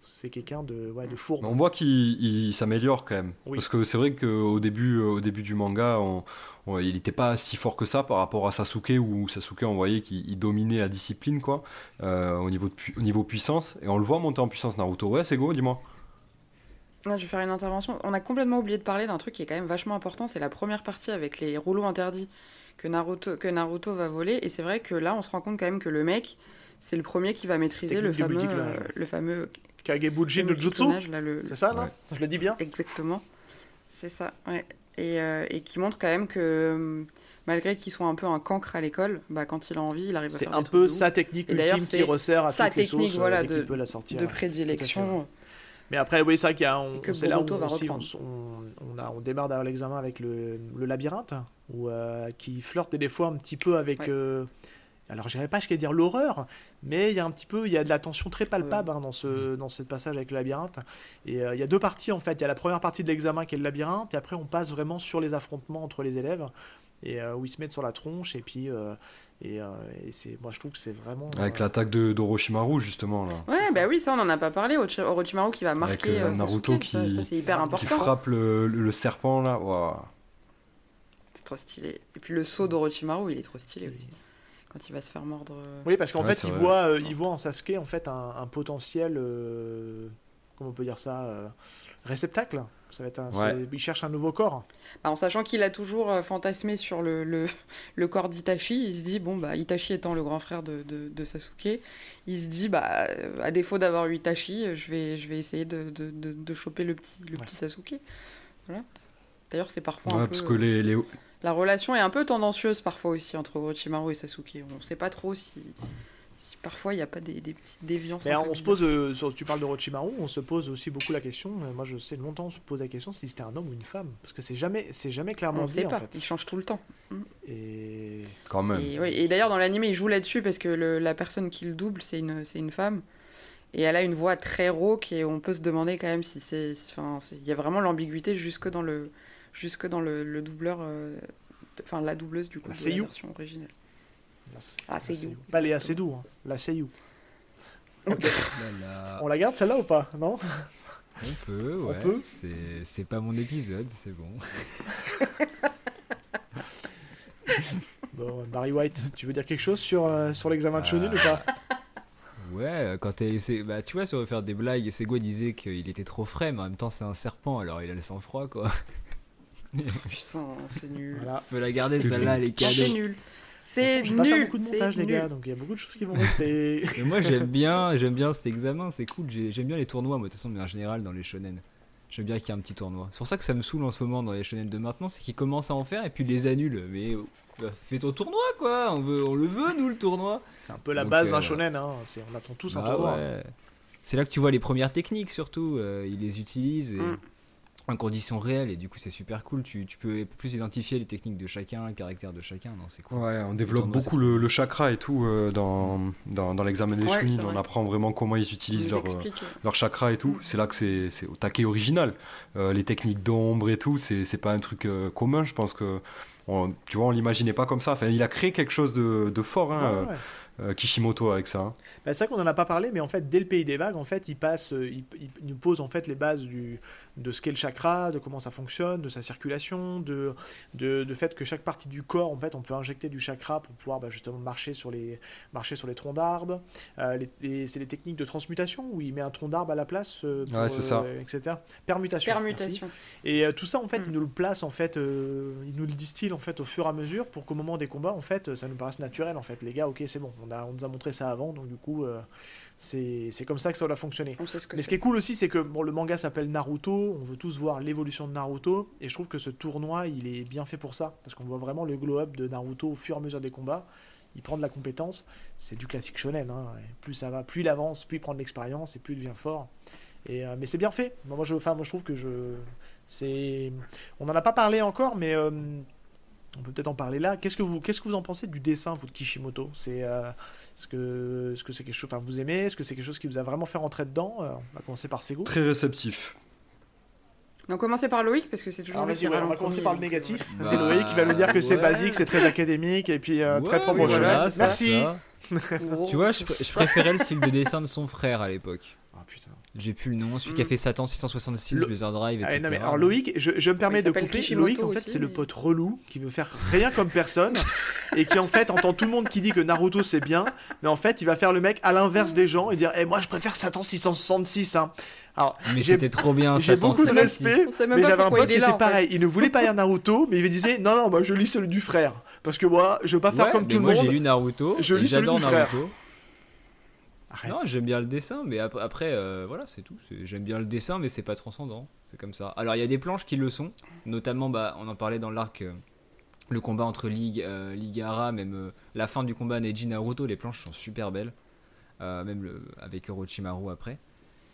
C'est quelqu'un de ouais, de fourbe. On voit qu'il il s'améliore quand même. Oui. Parce que c'est vrai qu'au début, au début du manga, on- on- il n'était pas si fort que ça par rapport à Sasuke, où Sasuke, on voyait qu'il il dominait la discipline quoi, euh, au, niveau de au niveau puissance. Et on le voit monter en puissance Naruto. Ouais, c'est go, dis-moi. Je vais faire une intervention. On a complètement oublié de parler d'un truc qui est quand même vachement important. C'est la première partie avec les rouleaux interdits que Naruto, que Naruto va voler. Et c'est vrai que là, on se rend compte quand même que le mec, c'est le premier qui va maîtriser le fameux, euh, le fameux Kagebuji le no Jutsu, là, c'est ça, non Ouais. Je le dis bien Exactement. C'est ça, ouais. Et, euh, et qui montre quand même que euh, malgré qu'il soit un peu un cancre à l'école, bah, quand il a envie, il arrive à C'est faire un des peu de sa technique ultime qui c'est resserre à sa toutes les technique, sauces, voilà, euh, de- peut la sortir. de ouais. prédilection. Mais après, oui, c'est vrai qu'il y a, on, c'est là où va aussi on, reprendre. on, on a, on démarre dans l'examen avec le, le labyrinthe, où, euh, qui flirte des fois un petit peu avec. Ouais. euh, alors, j'irais pas jusqu'à dire l'horreur, mais il y a un petit peu, il y a de la tension très palpable hein, dans ce dans ce passage avec le labyrinthe. Et euh, il y a deux parties en fait. Il y a la première partie de l'examen qui est le labyrinthe, et après on passe vraiment sur les affrontements entre les élèves, et euh, où ils se mettent sur la tronche, et puis euh, et, euh, et c'est, moi je trouve que c'est vraiment. Avec euh, l'attaque de d'Orochimaru, justement. Là. Ouais, bah ça. oui, ça on en a pas parlé. Orochi- Orochimaru qui va marquer les euh, Naruto Sasuke, qui- ça, ça, c'est hyper qui Qui important. frappe le, le- le serpent là. Waouh. C'est trop stylé. Et puis le saut d'Orochimaru, il est trop stylé aussi. Quand il va se faire mordre. Oui, parce qu'en Ouais, fait, il vrai. voit, euh, il voit en Sasuke en fait un, un potentiel, euh, comment on peut dire ça, euh, réceptacle. Ça va être un, Ouais. c'est- il cherche un nouveau corps. Bah, en sachant qu'il a toujours euh, fantasmé sur le, le, le corps d'Itachi, il se dit, bon, bah, Itachi étant le grand frère de, de, de Sasuke, il se dit, bah, à défaut d'avoir eu Itachi, je vais, je vais essayer de, de, de, de choper le petit, le Ouais. petit Sasuke. Voilà. D'ailleurs, c'est parfois Ouais, un parce peu. que les, les- La relation est un peu tendancieuse parfois aussi entre Orochimaru et Sasuke. On sait pas trop si, si parfois il n'y a pas des, des petites déviances. Mais on se pose, euh, sur- tu parles de Orochimaru, on se pose aussi beaucoup la question. euh, moi, je sais longtemps, on se pose la question si c'était un homme ou une femme, parce que c'est jamais, c'est jamais clairement On ne dit sait en pas, fait. il change tout le temps. Et quand même. Et, d'ailleurs, dans l'anime, il joue là-dessus parce que le- la personne qui le double, c'est une, c'est une femme. Et elle a une voix très rauque et on peut se demander quand même si c'est. Enfin, c'est- il y a vraiment l'ambiguïté jusque dans le, jusque dans le, le doubleur. euh, Enfin, la doubleuse du coup La de la seiyuu. version originale. C'est- Ah, c'est c'est-. Pas Léa Seydoux, hein, la là, On la garde celle-là ou pas? Non? On peut, On ouais. peut C'est c'est pas mon épisode, c'est bon. Bon, Barry White, tu veux dire quelque chose sur, euh, sur l'examen de Chunin ou pas? Ouais, euh, quand elle. Bah, tu vois, sur faire des blagues, Sego disait qu'il était trop frais, mais en même temps, c'est un serpent, alors il a le sang-froid, quoi. Putain, c'est nul. Voilà. On peut la garder, C'est celle-là, elle est Non, c'est nul. C'est Je vais pas faire nul. beaucoup de c'est montage, les gars, nul. donc il y a beaucoup de choses qui vont rester. Mais moi j'aime bien, j'aime bien cet examen, c'est cool. J'ai- J'aime bien les tournois, moi de toute façon, mais en général dans les shonen. J'aime bien qu'il y ait un petit tournoi. C'est pour ça que ça me saoule en ce moment dans les shonen de maintenant, c'est qu'ils commencent à en faire et puis ils les annulent. Mais euh, bah, fais ton tournoi quoi, on, veut, on le veut nous le tournoi. C'est un peu la Donc, base d'un euh, shonen, hein. c'est- on attend tous un Bah tournoi. ouais. C'est là que tu vois les premières techniques surtout, euh, ils les utilisent et- Mm. En conditions réelles et du coup c'est super cool. Tu, tu peux plus identifier les techniques de chacun, le caractère de chacun, non c'est cool. Ouais, on développe beaucoup le, le chakra et tout euh, dans, dans, dans l'examen des Ouais, On apprend vraiment comment ils Il utilisent leur, euh, leur chakra et tout. Mm. C'est là que c'est c'est au taquet original. Euh, les techniques d'ombre et tout, c'est c'est pas un truc euh, commun. Je pense que, on- tu vois, on l'imaginait pas comme ça. Enfin, il a créé quelque chose de, de fort, hein, Ouais, ouais. euh, Kishimoto, avec ça. hein. Bah, c'est vrai qu'on en a pas parlé, mais en fait, dès le pays des vagues, en fait, il passe, il, il nous pose en fait les bases du, de ce qu'est le chakra, de comment ça fonctionne, de sa circulation, de, de, de fait que chaque partie du corps, en fait, on peut injecter du chakra pour pouvoir bah, justement marcher sur les, marcher sur les troncs d'arbres. Euh, c'est les techniques de transmutation où il met un tronc d'arbre à la place, euh, pour, Ouais, c'est ça. euh, etc. Permutation. Et euh, tout ça, en fait, Mm. il nous le place, en fait, euh, il nous le distille en fait au fur et à mesure pour qu'au moment des combats, en fait, ça nous paraisse naturel. En fait, les gars, ok, c'est bon, on, a, on nous a montré ça avant, donc du coup, euh, c'est comme ça que ça doit fonctionner. Mais ce qui est cool aussi, c'est que bon, le manga s'appelle Naruto, on veut tous voir l'évolution de Naruto, et je trouve que ce tournoi, il est bien fait pour ça, parce qu'on voit vraiment le glow-up de Naruto au fur et à mesure des combats. Il prend de la compétence, c'est du classique shonen. hein, plus ça va, plus il avance, plus il prend de l'expérience, et plus il devient fort. Et, euh, mais c'est bien fait. Moi, je, enfin, moi, je trouve que je, c'est, on n'en a pas parlé encore, mais euh, on peut peut-être en parler là. Qu'est-ce que vous, qu'est-ce que vous en pensez du dessin, vous, de Kishimoto? C'est, euh, est-ce que, est-ce que c'est quelque chose, enfin, vous aimez? Est-ce que c'est quelque chose qui vous a vraiment fait rentrer dedans? Euh, On va commencer par Sego. Très réceptif. Donc commencez par Loïc parce que c'est toujours Alors lui ouais, on va commencer par le négatif. euh, C'est Loïc qui va nous dire que c'est ouais. basique, c'est très académique et puis euh, très propre voilà, Merci. ça. Tu vois, je, pr- je préférais le style de dessin de son frère à l'époque. Ah putain. J'ai plus le nom, celui qui a Mm. fait Satan 666, Le- Blizzard Drive, Ah, etc. non, mais alors Loïc, je, je me permets de couper. Loïc, en fait, aussi, c'est le pote relou qui veut faire rien comme personne et qui en fait entend tout le monde qui dit que Naruto c'est bien, mais en fait il va faire le mec à l'inverse des gens et dire Eh moi je préfère Satan 666. Hein. Alors Mais j'ai- c'était trop bien, j'ai Satan beaucoup de 666. respect, mais j'avais un pote il qui était pareil. Il ne voulait pas lire Naruto, mais il me disait Non, non, moi je lis celui du frère parce que moi je veux pas faire comme tout le moi, monde. j'ai lu Naruto, Je lis celui j'adore du frère. Arrête. Non, j'aime bien le dessin, mais ap- après, euh, voilà, c'est tout. J'aime bien le dessin, mais c'est pas transcendant. C'est comme ça. Alors, il y a des planches qui le sont, notamment, bah, on en parlait dans l'arc, euh, le combat entre Lig, euh, Ligara, même euh, la fin du combat Neji Naruto, les planches sont super belles, Euh, même le, avec Orochimaru après.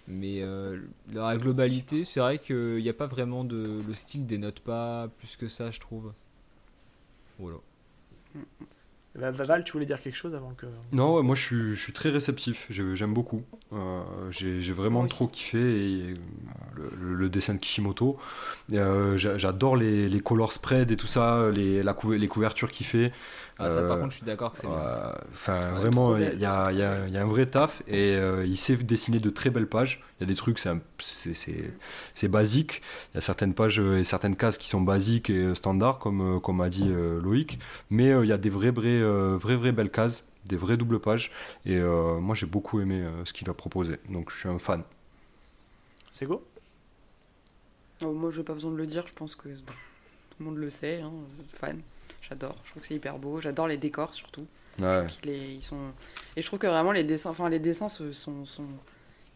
Mais euh, dans la globalité, c'est vrai qu'il n'y a pas vraiment de. Le style dénote pas plus que ça, je trouve. Voilà. Va- Val, tu voulais dire quelque chose avant que. Non, ouais, moi je suis, je suis très réceptif, j'aime beaucoup. Euh, J'ai vraiment trop kiffé et, euh, le, le- le dessin de Kishimoto. Euh, j'a- J'adore les, les color spread et tout ça, les, la couver- les couvertures qu'il fait. Ah, ça, par Euh, contre, je suis d'accord que c'est. Euh, Enfin, vraiment, il y, a- y y un vrai taf et euh, il sait dessiner de très belles pages. Il y a des trucs, c'est basique. Il y a certaines pages et certaines cases qui sont basiques et standards, comme, comme a dit euh, Loïc. Mais euh, il y a des vraies, vraies, euh, vraies, vraies belles cases, des vraies doubles pages. Et euh, moi, j'ai beaucoup aimé euh, ce qu'il a proposé. Donc, je suis un fan. C'est go Oh, moi, j'ai pas besoin de le dire, je pense que tout le monde le sait. Hein, fan, j'adore. Je trouve que c'est hyper beau. J'adore les décors surtout. Ouais. Qu'ils les- ils sont... Et je trouve que vraiment les dessins, enfin les dessins sont...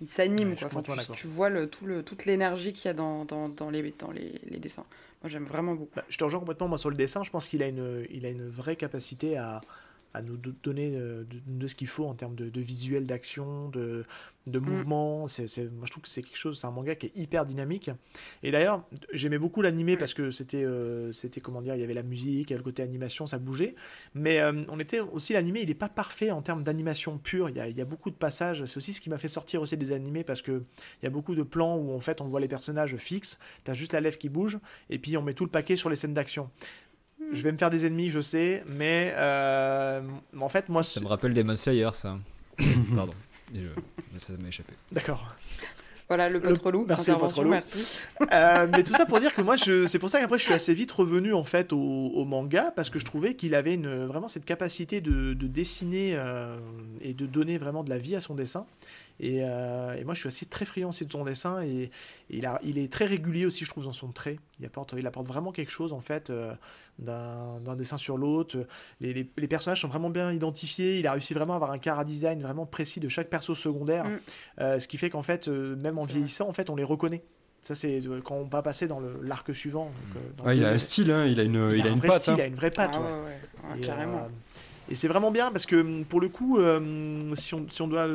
Ouais, je suis quoi. Enfin, tu, vois le, tout le, toute l'énergie qu'il y a dans, dans, dans les, dans les, les dessins. Moi j'aime vraiment beaucoup. Bah, je te rejoins complètement moi sur le dessin. Je pense qu'il a une, il a une vraie capacité à, à nous do- donner euh, de, de ce qu'il faut en termes de, de visuel, d'action, de, de mouvement. C'est, c'est- moi, je trouve que c'est quelque chose, c'est un manga qui est hyper dynamique. Et d'ailleurs, j'aimais beaucoup l'animé parce que c'était, euh, c'était comment dire, il y avait la musique, il y avait le côté animation, ça bougeait. Mais euh, on était aussi l'animé, il n'est pas parfait en termes d'animation pure. Il y, a, il y a beaucoup de passages. C'est aussi ce qui m'a fait sortir aussi des animés parce que il y a beaucoup de plans où en fait on voit les personnages fixes. T'as juste la lèvre qui bouge et puis on met tout le paquet sur les scènes d'action. Je vais me faire des ennemis, je sais, mais euh, en fait, moi, Ça me rappelle Demon Slayer, ça. Pardon. Je- Ça m'a échappé. d'accord. Voilà le pote relou, merci, le pote merci. Euh, mais tout ça pour dire que moi, je... c'est pour ça qu'après, je suis assez vite revenu en fait au, au manga parce que je trouvais qu'il avait une, vraiment cette capacité de, de dessiner euh, et de donner vraiment de la vie à son dessin. Et, euh, et moi, je suis assez très friand aussi de son dessin. Et, et il, a, il est très régulier aussi, je trouve, dans son trait. Il apporte, il apporte vraiment quelque chose, en fait, euh, d'un dessin sur l'autre. Les, les- les personnages sont vraiment bien identifiés. Il a réussi vraiment à avoir un cara design vraiment précis de chaque perso secondaire. Mm. Euh, ce qui fait qu'en fait, euh, même en vrai. vieillissant, en fait, on les reconnaît. Ça, c'est quand on va passer dans l'arc suivant. donc, dans le il a un style, hein, il a une, il a un une vrai patte. style, hein. il a une vraie patte. Ah ouais. ouais, ouais, ouais, Et, carrément. euh, et c'est vraiment bien parce que pour le coup, euh, si, on, si on doit.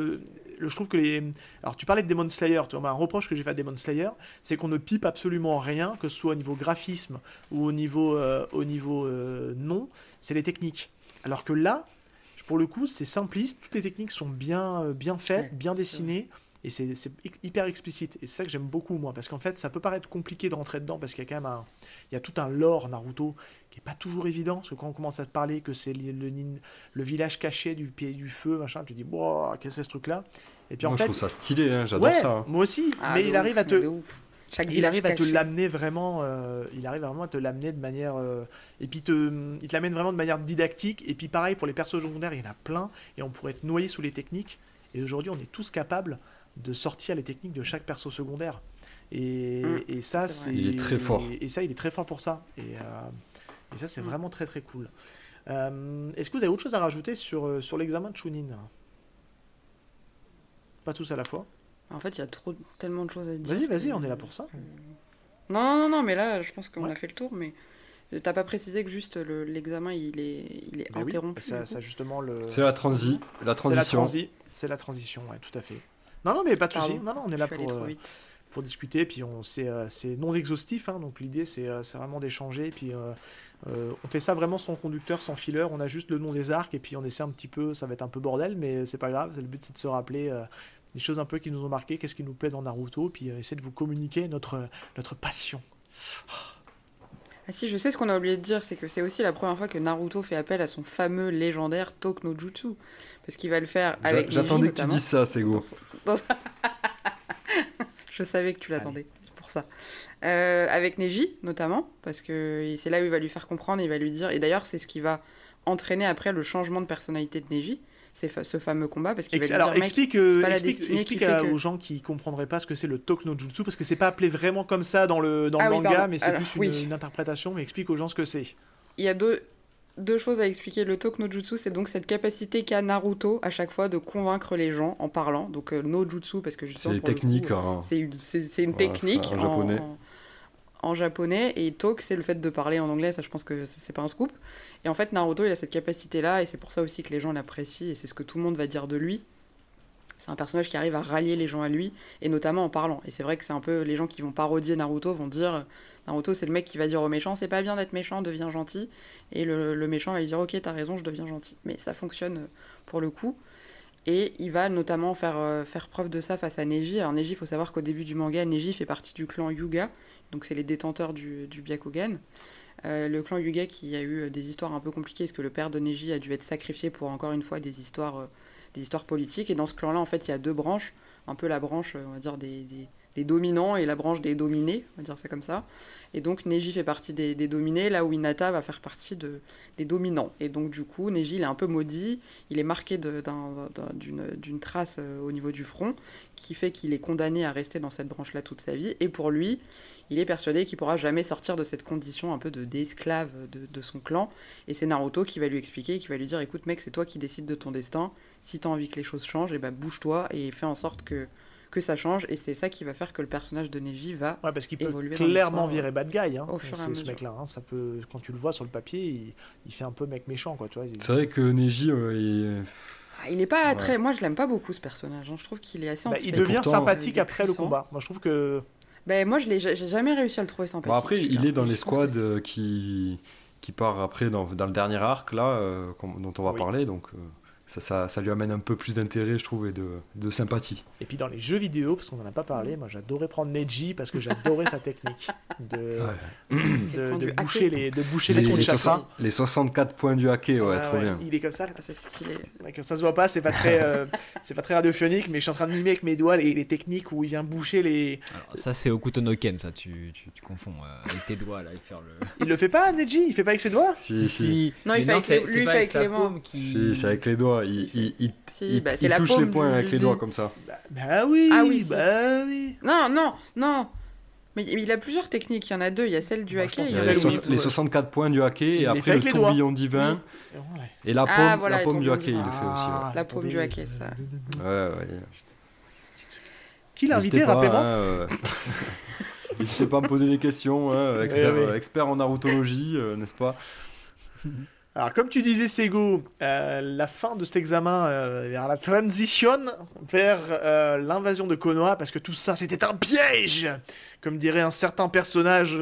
Je trouve que les. Alors tu parlais de Demon Slayer, tu vois, un reproche que j'ai fait à Demon Slayer, c'est qu'on ne pipe absolument rien, que ce soit au niveau graphisme ou au niveau, euh, au niveau euh, nom, c'est les techniques. Alors que là, pour le coup, c'est simpliste, toutes les techniques sont bien, euh, bien faites, bien dessinées. Et c'est c'est hy- hyper explicite. Et c'est ça que j'aime beaucoup, moi. Parce qu'en fait, ça peut paraître compliqué de rentrer dedans. Parce qu'il y a quand même un. Il y a tout un lore Naruto qui est pas toujours évident. Parce que quand on commence à te parler que c'est le, le, nin- le village caché du pied du feu, machin, tu te dis, wow, qu'est-ce que c'est ce truc-là? Et puis Moi, en je fait. trouve ça stylé, hein, j'adore ouais, ça. hein. moi aussi. Ah, mais de il ouf, arrive à te. Il arrive à te l'amener vraiment, euh, il arrive vraiment à te l'amener de manière, euh, et puis te, il te l'amène vraiment de manière didactique. Et puis pareil pour les persos secondaires, il y en a plein, et on pourrait être noyé sous les techniques. Et aujourd'hui, on est tous capables de sortir les techniques de chaque perso secondaire. Et, Mm, et ça, c'est. Il est très fort. Et, ça, il est très fort pour ça. Et, euh, et ça, c'est Mm. vraiment très très cool. Euh, Est-ce que vous avez autre chose à rajouter sur, euh, sur l'examen de Chunin Pas tous à la fois. En fait, il y a trop, tellement de choses à dire. Vas-y, vas-y, que- on est là pour ça. Non, non, non, non, mais là, je pense qu'on Ouais. a fait le tour, mais t'as pas précisé que juste le- l'examen, il est, il est Ben oui, interrompu. ça, du coup ça, justement le. C'est la transi, la C'est la transition. transi, c'est la transition, ouais, tout à fait. Non, non, mais pas de souci. Non, non, on est là pour, trop euh, vite. Pour discuter. Puis on, c'est, euh, c'est non exhaustif, hein, donc l'idée c'est, euh, c'est vraiment d'échanger. Puis euh, euh, on fait ça vraiment sans conducteur, sans fileur. On a juste le nom des arcs et puis on essaie un petit peu. Ça va être un peu bordel, mais c'est pas grave. Le but c'est de se rappeler euh, des choses un peu qui nous ont marqué, qu'est-ce qui nous plaît dans Naruto, puis euh, essayer de vous communiquer notre notre passion. Ah si, je sais ce qu'on a oublié de dire, c'est que c'est aussi la première fois que Naruto fait appel à son fameux légendaire Tok no Jutsu. Parce qu'il va le faire avec J'attendais que tu dises ça, Sego. Dans son- dans je savais que tu l'attendais, c'est pour ça. Euh, avec Neji, notamment, parce que c'est là où il va lui faire comprendre, il va lui dire... Et d'ailleurs, c'est ce qui va entraîner après le changement de personnalité de Neji, c'est ce fameux combat, parce qu'il va alors dire, mec, explique, euh, explique, explique à- que- aux gens qui comprendraient pas ce que c'est le Tok no Jutsu parce que c'est pas appelé vraiment comme ça dans le dans Ah le oui, manga, pardon. mais c'est plus une, oui. une interprétation. Mais explique aux gens ce que c'est. Il y a deux, deux choses à expliquer. Le Tok no Jutsu, c'est donc cette capacité qu'a Naruto à chaque fois de convaincre les gens en parlant. Donc euh, no Jutsu, parce que justement. C'est technique. hein. C'est une, c'est une technique en japonais. en, en japonais. Et Talk, c'est le fait de parler en anglais. Ça, je pense que c'est c'est pas un scoop. Et en fait, Naruto, il a cette capacité-là. Et c'est pour ça aussi que les gens l'apprécient. Et c'est ce que tout le monde va dire de lui. C'est un personnage qui arrive à rallier les gens à lui. Et notamment en parlant. Et c'est vrai que c'est un peu. Les gens qui vont parodier Naruto vont dire Naruto, c'est le mec qui va dire au méchant C'est pas bien d'être méchant, deviens gentil. Et le, méchant va lui dire Ok, t'as raison, je deviens gentil. Mais ça fonctionne euh, pour le coup. Et il va notamment faire, euh, faire preuve de ça face à Neji. Alors Neji, il faut savoir qu'au début du manga, Neji fait partie du clan Yuga, donc c'est les détenteurs du, du Byakugan. Euh, le clan Yuga qui a eu euh, des histoires un peu compliquées, parce que le père de Neji a dû être sacrifié pour encore une fois des histoires, euh, des histoires politiques. Et dans ce clan-là, en fait, il y a deux branches, un peu la branche, on va dire, des, des- des dominants et la branche des dominés, on va dire ça comme ça. Et donc Neji fait partie des, des dominés, là où Hinata va faire partie de, des dominants. Et donc du coup, Neji, il est un peu maudit, il est marqué d'une trace euh, au niveau du front, qui fait qu'il est condamné à rester dans cette branche-là toute sa vie. Et pour lui, il est persuadé qu'il pourra jamais sortir de cette condition un peu de d'esclave de, de son clan. Et c'est Naruto qui va lui expliquer, qui va lui dire, écoute mec, c'est toi qui décides de ton destin. Si tu as envie que les choses changent, et ben bouge-toi et fais en sorte que que ça change. Et c'est ça qui va faire que le personnage de Neji va Ouais, parce qu'il peut Évoluer dans clairement virer bad guy. Hein, au fur et à c'est ce mesure. mec-là. hein, ça peut, quand tu le vois sur le papier, il, il fait un peu mec méchant, quoi. Tu vois. il- C'est vrai que Neji, euh, il- Ah, il est pas Ouais. très. Moi, je l'aime pas beaucoup ce personnage. hein. Je trouve qu'il est assez Bah, il devient pourtant, sympathique après le combat. Moi, je trouve que Ben, moi, je l'ai, j'ai jamais réussi à le trouver sympathique. Bon, après, il est dans les squads euh, qui, qui part après dans, dans le dernier arc, là, euh, dont on va Oui. parler. Donc, euh, ça, ça, ça lui amène un peu plus d'intérêt, je trouve, et de, de sympathie. Et puis dans les jeux vidéo, parce qu'on n'en a pas parlé, moi j'adorais prendre Neji parce que j'adorais sa technique de, Ouais. de, boucher hacker. les, de boucher les, trous de les, chakra. 60 les 64 points du hacker, ouais, Ouais, trop ouais, bien. Il est comme ça, Ah, c'est stylé. comme ça se voit pas, c'est pas très, euh, c'est pas très radiophonique, mais je suis en train de mimer avec mes doigts les, les techniques où il vient boucher les. Alors, ça, c'est Okuto no Ken, ça, tu, tu, tu confonds euh, avec tes doigts là et faire le. Il le fait pas, Neji? Il fait pas avec ses doigts? Si, si. Non, il Mais fait avec les- c'est lui, il fait avec avec les mains. qui. Si, c'est avec les doigts. Doigts. Il, il, il- Si, il- bah, touche les du- avec les du- doigts comme ça. Bah, bah oui, Ah oui, si. bah oui. Non, non, non. Mais il a plusieurs techniques. Il y en a deux. Il y a celle du hacker. pense il y a les, so- les 64 points du Il et après le doigts. tourbillon divin. Et la paume, Ah, voilà, la le paume du hockey, il divin. le fait aussi. La paume du hacker, ça. Ouais, ouais. ouais. Qui l'a invité, rappelez-moi hein, euh, N'hésitez pas à me poser des questions, hein, expert, oui. euh, expert en narutologie, euh, n'est-ce pas? Alors, comme tu disais, Sego, euh, la fin de cet examen euh, vers la transition vers euh, l'invasion de Konoha, parce que tout ça, c'était un piège Comme dirait un certain personnage,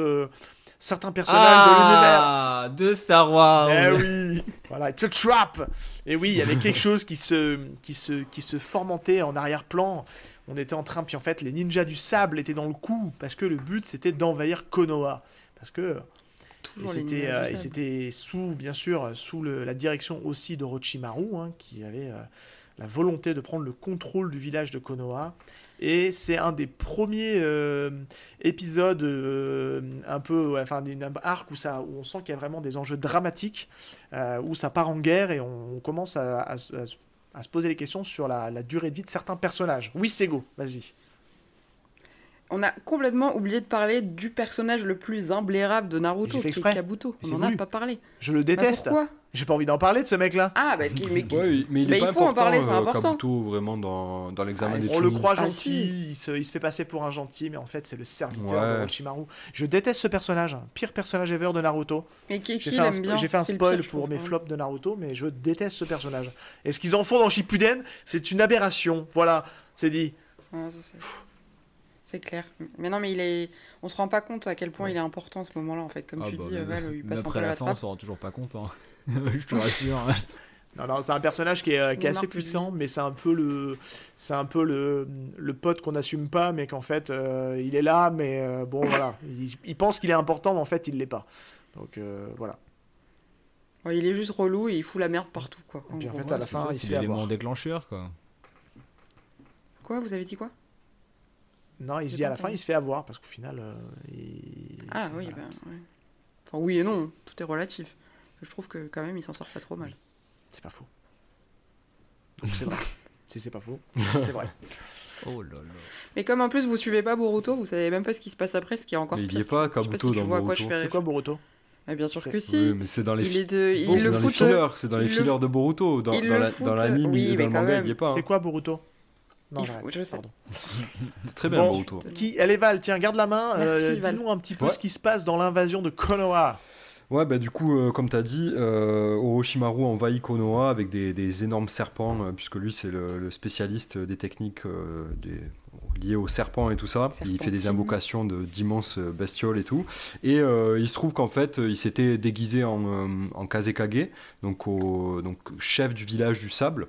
certains personnages de l'univers. Ah, de Star Wars. Eh oui Voilà, it's a trap Et oui, il y avait quelque chose qui se, qui se, qui se formentait en arrière-plan. On était en train, puis en fait, les ninjas du sable étaient dans le coup, parce que le but, c'était d'envahir Konoha. Parce que Toujours les c'était, euh, et c'était sous, bien sûr, sous le- la direction aussi d'Orochimaru, hein, qui avait euh, la volonté de prendre le contrôle du village de Konoha. Et c'est un des premiers euh, épisodes, un peu, enfin, d'un arc où, ça, où on sent qu'il y a vraiment des enjeux dramatiques, où ça part en guerre et on, on commence à, à se- à se- à se poser les questions sur la, la durée de vie de certains personnages. Oui, Sego, vas-y. On a complètement oublié de parler du personnage le plus imblairable de Naruto, qui est. Kabuto. Mais On c'est en a pas parlé. Je le Bah, déteste. pourquoi? J'ai pas envie d'en parler de ce mec-là. Ah, bah, mais qui- Ouais, mais il est il pas faut en parler, c'est euh, important. Kabuto, vraiment, dans, dans l'examen Ah, des On le croit Ah, gentil, si. il, se, il se fait passer pour un gentil, mais en fait c'est le serviteur Ouais. de Orochimaru. Je déteste ce personnage, pire personnage ever de Naruto. Mais qui, J'ai qui j'ai fait un spoil pire, pour trouve, mes flops de Naruto, mais je déteste ce personnage. Et ce qu'ils en font dans Shippuden, c'est une aberration. Voilà, c'est dit. Ouais, ça, c'est- clair. Mais non, mais il est. On se rend pas compte à quel point il est important à ce moment-là, en fait. Comme Ah tu bah, dis, Val, il passe un peu après à la la fin, on s'en rend toujours pas compte. hein. je te rassure. Non, non, c'est un personnage qui est, qui est Leonard assez puissant, mais c'est un peu le, c'est un peu le, le pote qu'on n'assume pas, mais qu'en fait euh, il est là, mais euh, bon voilà, il, il pense qu'il est important, mais en fait il l'est pas. Donc euh, voilà. Ouais, il est juste relou et il fout la merde partout, quoi. Et puis en gros. fait, à la fin, ça, il c'est l'élément déclencheur, quoi. Quoi, vous avez dit quoi? Non, il se dit à la fin, il se fait avoir parce qu'au final, euh, il- Ah c'est- oui, voilà. ben, ouais. Enfin, oui et non, tout est relatif. Je trouve que quand même, il s'en sort pas trop mal. c'est pas faux. Donc c'est vrai. si c'est pas faux, c'est vrai. Oh là là. Mais comme en plus vous suivez pas Boruto, vous savez même pas ce qui se passe après, ce qui est encore Mais il est pas, Kabuto, si dans Boruto. fais C'est quoi Boruto Mais bien sûr C'est- que si. Oui, mais c'est dans les, il fi- est de, Bon, il c'est le dans les fout. fillers, c'est dans les il le- fillers de Boruto. Dans, la- l'anime, oui, dans le quand manga, même. il y est pas. C'est hein. quoi Boruto Non, faut- je sais. très bien Bon. Boruto. Qui, allez Val, tiens, garde la main. euh. Dis-nous un petit peu Ouais. ce qui se passe dans l'invasion de Konoha. Ouais, bah du coup, euh, comme tu as dit, euh, Orochimaru envahit Konoha avec des, des énormes serpents, euh, puisque lui, c'est le, le spécialiste des techniques euh, des- liées aux serpents et tout ça. Il fait des invocations de- d'immenses bestioles et tout. Et euh, il se trouve qu'en fait, il s'était déguisé en, euh, en Kazekage, donc, au, donc chef du village du sable.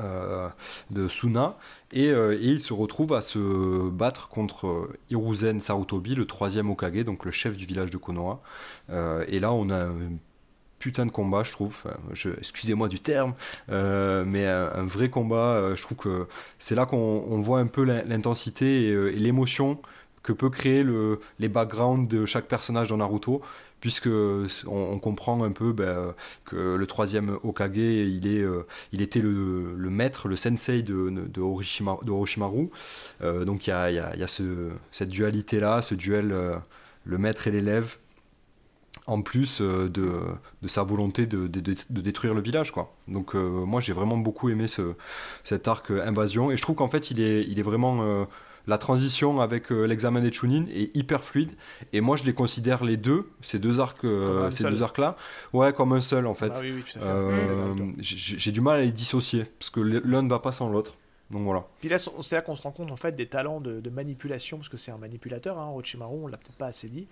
Euh, de Suna et, euh, et il se retrouve à se battre contre euh, Hiruzen Sarutobi, le troisième Okage, donc le chef du village de Konoha. Et là, on a un putain de combat, je trouve. Excusez-moi du terme, mais un, vrai combat. je trouve que c'est là qu'on on voit un peu l'in- l'intensité et, l'émotion que peut créer le, les backgrounds de chaque personnage dans Naruto. Puisque on, on comprend un peu ben, que le troisième Okage, il, est, euh, il était le, maître, le sensei de, de, de. Euh, donc il y a, y y a ce- cette dualité-là, ce duel, euh, le maître et l'élève, en plus euh, de, de sa volonté de, de- de- détruire le village. Quoi. Donc euh, moi j'ai vraiment beaucoup aimé ce, cet arc euh, invasion, et je trouve qu'en fait il est, il est vraiment... euh, la transition avec euh, l'examen des Chunin est hyper fluide et moi je les considère les deux, ces deux arcs, euh, Comme un ces seul. deux arcs là, ouais comme un seul en fait. Ah oui, oui, fait. Euh, j'ai du mal à les dissocier parce que l'un ne va pas sans l'autre. Donc voilà. Puis là, c'est là qu'on se rend compte en fait des talents de, de manipulation, parce que c'est un manipulateur, hein, Orochimaru, on l'a peut-être pas assez dit.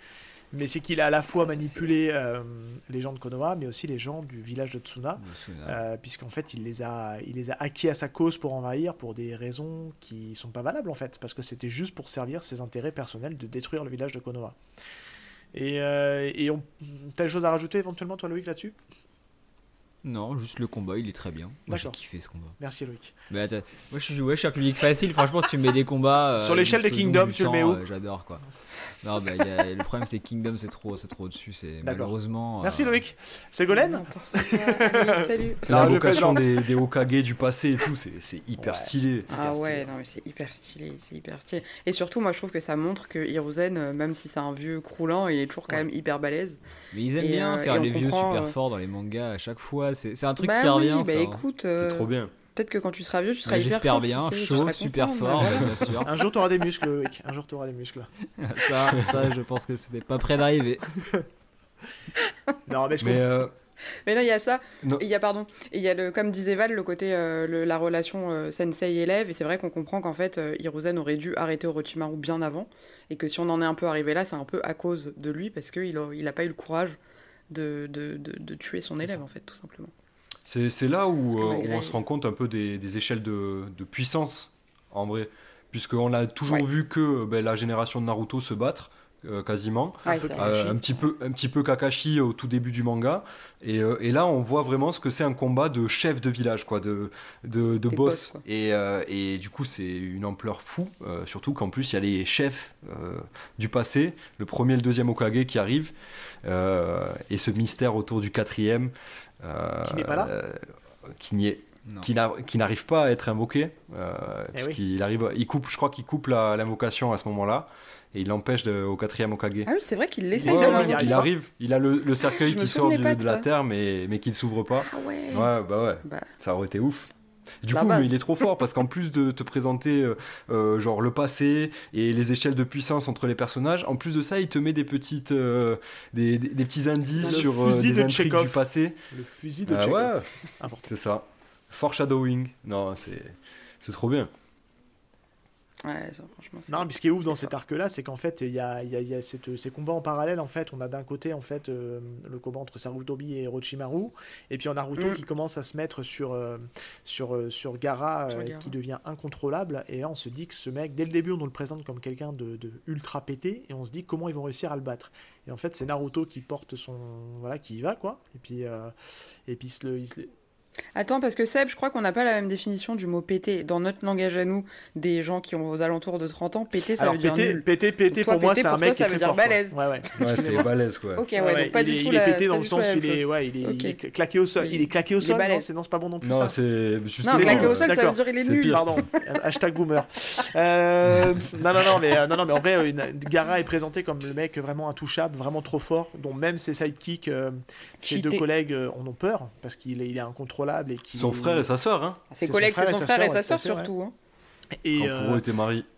Mais c'est qu'il a à la fois Ah, manipulé euh, les gens de Konoha, mais aussi les gens du village de Tsuna, Suna. euh, puisqu'en fait, il les, a, il les a acquis à sa cause pour envahir pour des raisons qui sont pas valables en fait, parce que c'était juste pour servir ses intérêts personnels de détruire le village de Konoha. Et, euh, et on... t'as des choses à rajouter éventuellement, toi, Loïc, là-dessus? Non, juste le combat, il est très bien. Moi, j'ai kiffé ce combat. Merci Loïc. Mais attends, moi, je suis, ouais, je suis un public facile. Franchement, tu me mets des combats. euh, Sur l'échelle de Kingdom, tu le mets où euh, J'adore quoi. Non, bah, il y a- le problème, c'est que Kingdom, c'est trop, c'est trop au-dessus. C'est D'accord. malheureusement. Merci euh, Loïc. Ségolène salut. C'est l'invocation des, des Hokage du passé et tout, c'est c'est hyper Ouais. stylé. Ah Hyper ouais, stylé. non mais c'est hyper stylé, c'est hyper stylé. Et surtout, moi je trouve que ça montre que Hiruzen, même si c'est un vieux croulant, il est toujours quand Ouais. même hyper balèze. Mais ils aiment Et, bien euh, faire les vieux super forts dans les mangas à chaque fois. C'est c'est un truc bah qui oui, revient. bah ça, hein. C'est euh, trop bien. peut-être que quand tu seras vieux, tu seras hyper J'espère fort, bien, tu sais, tu chaud, super content, fort, voilà. bien sûr. Un jour tu auras des muscles Loïc. Un jour tu auras des muscles. ça, ça, je pense que c'était pas près d'arriver. Non mais je Mais comprends. euh, Mais non, il y a ça. Il y a, pardon, et il y a, le, comme disait Val, le côté, euh, le- la relation euh, sensei-élève. Et c'est vrai qu'on comprend qu'en fait, euh, Hiruzen aurait dû arrêter Orochimaru bien avant. Et que si on en est un peu arrivé là, c'est un peu à cause de lui, parce qu'il a, il a pas eu le courage de, de, de, de tuer son élève, ça. en fait, tout simplement. c'est c'est là où, euh, malgré- on se rend compte un peu des, des échelles de, de puissance, en vrai. Puisqu'on a toujours Ouais. vu que ben, la génération de Naruto se battre, euh, quasiment. Ouais. Euh, Kakashi. un, petit peu, un petit peu Kakashi au tout début du manga. Et, euh, et là, on voit vraiment ce que c'est un combat de chef de village, quoi, de, de, boss. boss, quoi. et, euh, et du coup, c'est une ampleur fou. euh, surtout qu'en plus, il y a les chefs euh, du passé, le premier et le deuxième Okage qui arrivent. euh, et ce mystère autour du quatrième. euh, Qui n'est pas là euh, Qui n'y est Non. qui n'a- qui n'arrive pas à être invoqué. euh, Eh parce oui. qu'il arrive, il coupe, je crois qu'il coupe la- l'invocation à ce moment-là. Et il l'empêche de- au quatrième Okage. Ah oui, c'est vrai qu'il l'essaie Ouais, de ouais, il arrive, il a le, le cercueil qui sort du- de, de la ça. terre, mais, mais qui ne s'ouvre pas. Ah ouais. Ouais, bah ouais, Bah, ça aurait été ouf. Du La coup, base. il est trop fort parce qu'en plus de te présenter euh, euh, genre le passé et les échelles de puissance entre les personnages, en plus de ça, il te met des petites, euh, des, des- des petits indices Le sur euh, des de intrigues du passé. Le fusil de Ah Tchekhov. ouais, c'est ça. Foreshadowing. Non, c'est c'est trop bien. Ouais, ça, franchement, c'est- Non, mais ce qui est ouf dans cet arc-là, c'est qu'en fait, il y a, il y a- il y a cette- ces combats en parallèle. En fait, on a d'un côté en fait euh, le combat entre Sarutobi et Orochimaru, et puis on a Naruto Mm. qui commence à se mettre sur euh, sur euh, sur euh, Gaara. qui devient incontrôlable. Et là, on se dit que ce mec, dès le début, on nous le présente comme quelqu'un de, de ultra pété, et on se dit comment ils vont réussir à le battre. Et en fait, c'est Naruto qui porte son voilà, qui y va quoi. Et puis et puis il se le- il se le- Attends, parce que Seb, je crois qu'on n'a pas la même définition du mot pété. Dans notre langage à nous, des gens qui ont aux alentours de 30 ans, pété, ça Alors veut dire nul. pété, pété, Donc toi, pour moi, c'est un mec toi, qui est ça veut très dire fort, balèze. Ouais, ouais. C'est balèze quoi. Ok, Ouais, donc pas il du est, tout il est pété dans le sens il est, ouais, il est, Ok. il est claqué au sol. Oui. Il est claqué au sol, non. C'est non, c'est pas bon non plus Non, ça. c'est. Non, claqué au sol, ça veut dire il est nul. Pardon, hashtag boomer. Euh, non, non, non, mais, euh, non, non, mais en vrai, euh, Gara est présenté comme le mec vraiment intouchable, vraiment trop fort, dont même ses sidekicks, ses deux collègues en ont peur, parce qu'il est, il est incontrôlable. Et qu'il Son frère et sa sœur, hein. Ses collègues, c'est son frère et sa sœur surtout. hein. Et, Quand euh, était.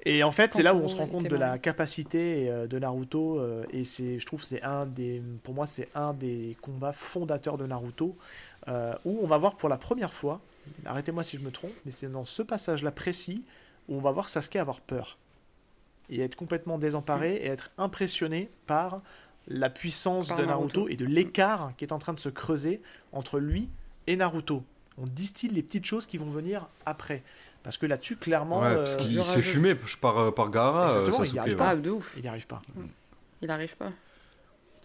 Et en fait, c'est là où on se rend compte de la capacité euh, de Naruto. euh, et c'est, je trouve, c'est un des, pour moi, c'est un des combats fondateurs de Naruto, euh, où on va voir pour la première fois. Arrêtez-moi si je me trompe, mais c'est dans ce passage-là précis où on va voir Sasuke avoir peur et être complètement désemparé et être impressionné par la puissance Par de Naruto, Naruto. et de l'écart qui est en train de se creuser entre lui et Naruto. On distille les petites choses qui vont venir après. Parce que là-dessus, clairement, Ouais, parce euh, qu'il se fait jeu. fumer par, euh, par Gara. euh, il y Sasuke, arrive pas. Ah, de ouf. il n'y arrive pas. Il arrive pas.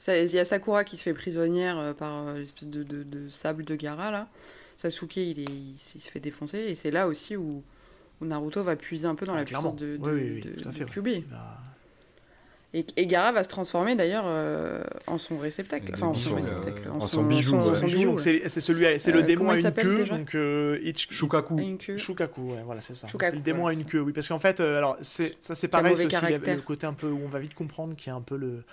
Il y a Sakura qui se fait prisonnière par l'espèce de, de- de sable de Gara là. Sasuke il, est, il, s- il se fait défoncer et c'est là aussi où, où Naruto va puiser un peu dans Ah, la clairement. puissance de, de, oui, oui, de- fait. Il va- Et, et Gara va se transformer d'ailleurs euh, en son réceptacle. Le Enfin, en son bijou, réceptacle. euh, en, son bijou, c'est celui, c'est le Euh, démon comment à une queue, donc euh, Shukaku. Shukaku, ouais, voilà, c'est ça. C'est le démon à une queue, oui, parce qu'en fait, euh, alors c'est ça c'est pareil, le côté un peu où on va vite comprendre qu'il y a un peu le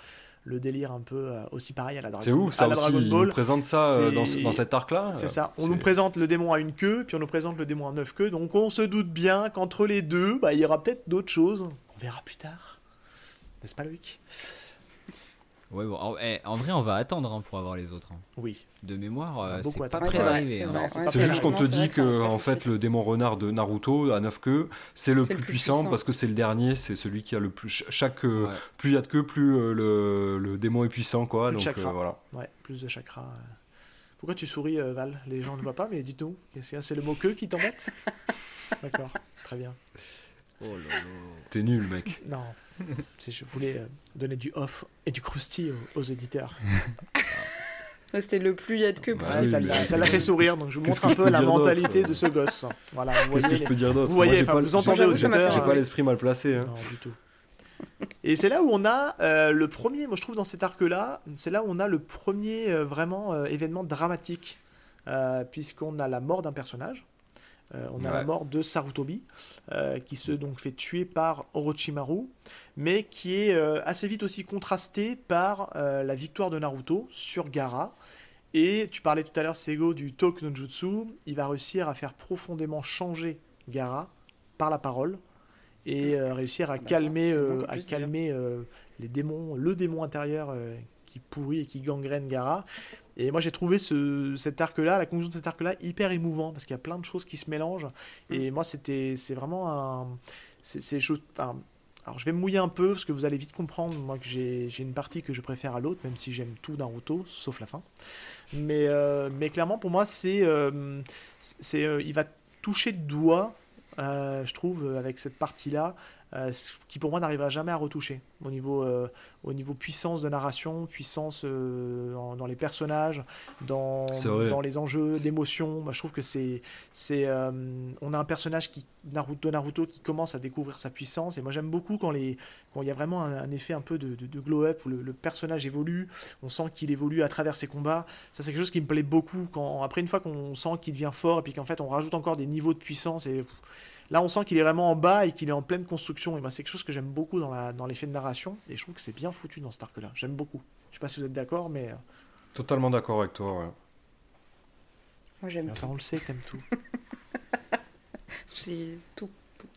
le délire un peu euh, aussi pareil à la Dragon C'est ouf, ça à la aussi. Dragon Il nous Ball. présente ça euh, dans, dans cet arc-là. C'est euh, ça. On nous présente le démon à une queue, puis on nous présente le démon à neuf queues. Donc on se doute bien qu'entre les deux, bah, il y aura peut-être d'autres choses. On verra plus tard. N'est-ce pas, Loïc? Ouais, bon, en, eh, en vrai, on va attendre hein, pour avoir les autres. hein. Oui. De mémoire, euh, c'est pas près Ouais, c'est hein. c'est juste qu'on te dit que en de fait le démon renard de Naruto à 9 queues, c'est le plus le plus puissant, puissant. parce que c'est le dernier, c'est celui qui a le plus ch- chaque euh, Ouais. plus il y a de queues, plus euh, le, le démon est puissant quoi. Plus de donc chakra. euh, voilà. Ouais, plus de chakra. euh. Pourquoi tu souris, euh, Val? Les gens ne voient pas, mais dites-nous. C'est le mot queue qui t'embête? D'accord, très bien. Oh là là. T'es nul mec. Non, je voulais euh, donner du off et du croustillant aux, aux auditeurs. C'était le plus yet que oui, ça l'a fait sourire, donc je vous montre un peu la mentalité de ce gosse. Voilà, vous Qu'est-ce que voyez. je peux dire d'autre vous Moi, voyez, enfin, pas- vous entendez J'ai pas l'esprit mal placé. hein. Non, du tout. Et c'est là où on a euh, le premier, moi je trouve dans cet arc-là, c'est là où on a le premier euh, vraiment euh, événement dramatique, euh, puisqu'on a la mort d'un personnage. Euh, on a la mort de Sarutobi, euh, qui se donc fait tuer par Orochimaru, mais qui est euh, assez vite aussi contrasté par euh, la victoire de Naruto sur Gaara. Et tu parlais tout à l'heure, Sego, du Talk no Jutsu, il va réussir à faire profondément changer Gaara par la parole et euh, réussir à Bah calmer, euh, à calmer euh, les démons, le démon intérieur qui pourrit et qui gangrène Gara. Et moi j'ai trouvé ce, cet arc-là, la conclusion de cet arc-là, hyper émouvant parce qu'il y a plein de choses qui se mélangent. Et moi c'était, c'est vraiment un, c'est c'est chose- enfin, alors je vais me mouiller un peu parce que vous allez vite comprendre moi que j'ai une partie que je préfère à l'autre, même si j'aime tout Naruto sauf la fin. Mais euh, mais clairement pour moi c'est, euh, euh, il va toucher de doigt je trouve, avec cette partie-là, euh, ce qui pour moi n'arrivera jamais à retoucher au niveau, euh, au niveau puissance de narration, puissance euh, dans, dans les personnages, dans, dans les enjeux d'émotion. Moi, je trouve que c'est, c'est, on a un personnage qui Naruto, Naruto qui commence à découvrir sa puissance. Et moi, j'aime beaucoup quand les, quand il y a vraiment un, un effet un peu de, de, de glow-up où le, le personnage évolue. On sent qu'il évolue à travers ses combats. Ça, c'est quelque chose qui me plaît beaucoup. Quand après une fois qu'on sent qu'il devient fort et puis qu'en fait on rajoute encore des niveaux de puissance et pff, Là, on sent qu'il est vraiment en bas et qu'il est en pleine construction. Et ben, c'est quelque chose que j'aime beaucoup dans, la, dans l'effet de narration. Et je trouve que c'est bien foutu dans cet arc-là. J'aime beaucoup. Je sais pas si vous êtes d'accord, mais euh, Totalement d'accord avec toi. ouais. Moi j'aime ça, on le sait que t'aimes tout. J'ai tout. tout.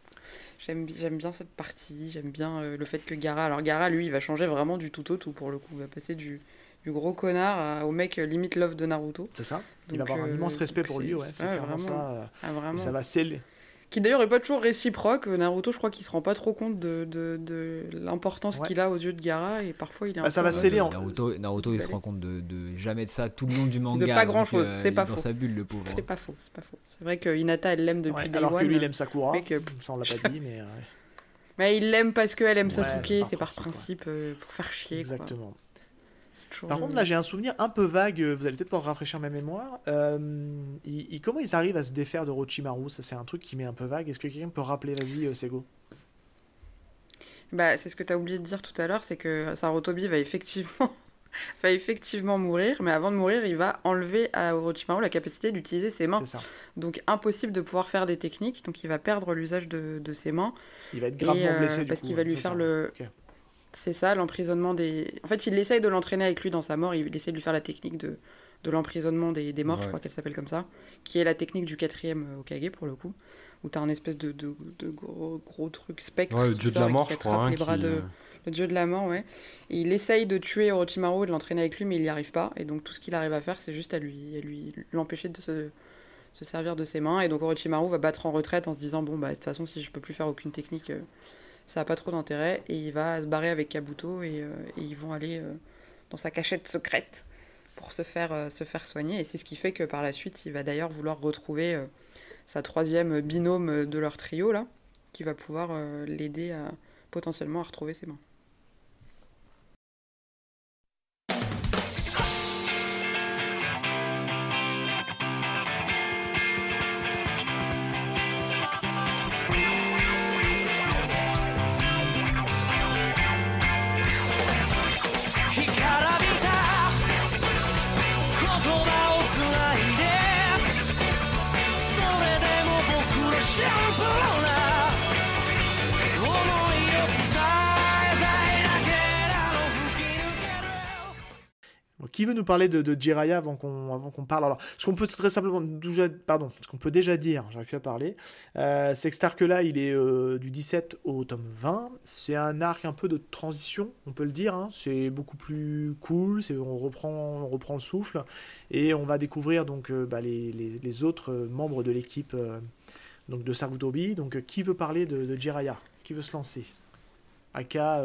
J'aime, bi- j'aime bien cette partie, j'aime bien euh, le fait que Gara. Alors, Gara, lui, il va changer vraiment du tout au tout pour le coup. Il va passer du, du gros connard à- au mec euh, limite love de Naruto. C'est ça Il va avoir un immense respect pour c'est- lui. Ouais, c'est vraiment. ça. euh, Ah, et ça va sceller. Qui d'ailleurs est pas toujours réciproque. Naruto, je crois qu'il se rend pas trop compte de, de, de l'importance Ouais. qu'il a aux yeux de Gara et parfois il est un Bah, ça peu va sceller euh, en- Naruto, Naruto il se rend compte de, de jamais de ça tout le long du manga. pas donc, grand-chose, euh, c'est pas faux. sa bulle, le pauvre. C'est pas faux, c'est pas faux. C'est vrai que Hinata, elle l'aime depuis Ouais, Day alors que lui, il aime Sakura. mais que- Ça, on l'a pas dit, mais. Mais il l'aime parce qu'elle aime Ouais, Sasuke, c'est par principe, euh, pour faire chier. exactement. Par contre, là, j'ai un souvenir un peu vague. euh, Vous allez peut-être pouvoir rafraîchir ma mémoire. Euh, il- il- comment ils arrivent à se défaire de Orochimaru? Ça, c'est un truc qui m'est un peu vague. Est-ce que quelqu'un peut rappeler? Vas-y, euh, Sego. Bah, c'est ce que tu as oublié de dire tout à l'heure, c'est que Sarutobi va effectivement... va effectivement mourir, mais avant de mourir, il va enlever à Orochimaru la capacité d'utiliser ses mains. Ça. Donc impossible de pouvoir faire des techniques, donc il va perdre l'usage de, de ses mains. Il va être Et, gravement euh, blessé. du parce qu'il va ouais, lui faire ça. le... C'est ça, l'emprisonnement des... En fait, il essaye de l'entraîner avec lui dans sa mort, il essaie de lui faire la technique de, de l'emprisonnement des, des morts, je crois qu'elle s'appelle comme ça, qui est la technique du quatrième euh, Hokage, pour le coup, où t'as un espèce de, de, de gros, gros truc spectre Ouais, le qui dieu de la mort, je crois. hein, les bras qui, de... euh, Le dieu de la mort, ouais. Et il essaye de tuer Orochimaru et de l'entraîner avec lui, mais il n'y arrive pas. Et donc tout ce qu'il arrive à faire, c'est juste à lui, à lui l'empêcher de se, se servir de ses mains. Et donc Orochimaru va battre en retraite en se disant bon bah de toute façon si je peux plus faire aucune technique, euh, ça a pas trop d'intérêt. Et il va se barrer avec Kabuto et, euh, ils vont aller euh, dans sa cachette secrète pour se faire, euh, se faire soigner. Et c'est ce qui fait que par la suite, il va d'ailleurs vouloir retrouver sa troisième binôme de leur trio là, qui va pouvoir l'aider potentiellement à retrouver ses mains.「qui veut nous parler de, de Jiraiya avant qu'on avant qu'on parle Alors, ce qu'on peut très simplement pardon, ce qu'on peut déjà dire, j'arrive plus à parler, euh, c'est que cet arc-là, il est euh, du 17 au tome 20. C'est un arc un peu de transition, on peut le dire. hein. C'est beaucoup plus cool. C'est on reprend on reprend le souffle et on va découvrir donc euh, bah, les, les- les autres membres de l'équipe donc de Sarutobi. Donc, qui veut parler de, de Jiraiya? Qui veut se lancer? Aka,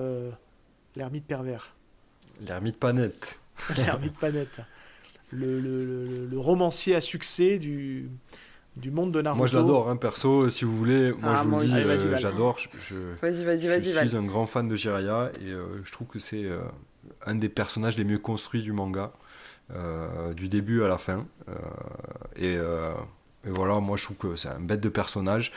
l'ermite pervers. L'ermite pas net. L'ermite Panette. Le, le, le- le romancier à succès du, du monde de Naruto. Moi je l'adore, hein, perso, si vous voulez. Moi Ah, je vous le dis, euh, j'adore. Je, je- Vas-y, vas-y, je vas-y, suis un grand fan de Jiraiya et euh, je trouve que c'est euh, un des personnages les mieux construits du manga. euh, du début à la fin. Euh, et, euh, et voilà, moi je trouve que c'est un bête de personnage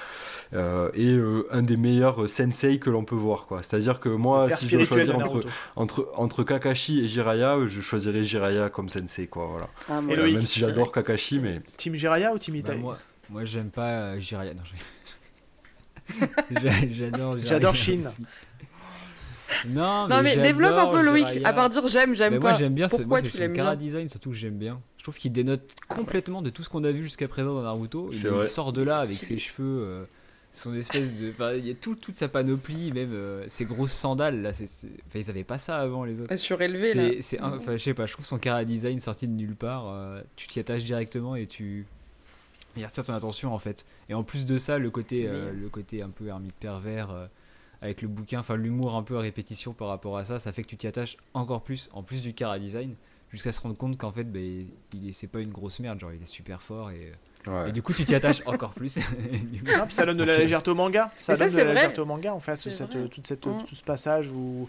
euh, et euh, un des meilleurs sensei que l'on peut voir. quoi. C'est-à-dire que moi, si je dois choisir entre, entre, entre Kakashi et Jiraiya, je choisirais Jiraiya comme sensei. Quoi, voilà. Ah, moi, Et Euh, Loïc, même si j'adore Kakashi, mais Team Jiraiya ou Team Bah, Itachi moi, moi j'aime pas euh, Jiraiya. Non, je- J'a- J'adore J'adore Shin. Non, Non mais développe un peu Loïc, à part dire j'aime, j'aime Mais pas. moi j'aime bien, c'est- Pourquoi moi, tu l'aimes bien? design surtout que j'aime bien. Je trouve qu'il dénote complètement de tout ce qu'on a vu jusqu'à présent dans Naruto. Il, C'est sort de là avec ses cheveux, euh, son espèce de, enfin il y a tout, toute sa panoplie, même euh, ses grosses sandales là. c'est c'est- Enfin ils avaient pas ça avant les autres. Surélevé là. C'est, c'est un- enfin, je sais pas, je trouve son cara design sorti de nulle part. euh, tu t'y attaches directement et tu. Il attire ton attention en fait. Et en plus de ça, le côté, C'est euh, le côté un peu ermite pervers euh, avec le bouquin, enfin l'humour un peu à répétition par rapport à ça, ça fait que tu t'y attaches encore plus, en plus du cara design, jusqu'à se rendre compte qu'en fait, ben, il est, c'est pas une grosse merde, genre il est super fort et, ouais. et du coup tu t'y attaches encore plus. Non, puis ça donne de la légèreté au manga. Ça donne de la légèreté au manga en fait. C'est Cette, vrai. toute cette, Mm. tout ce passage où,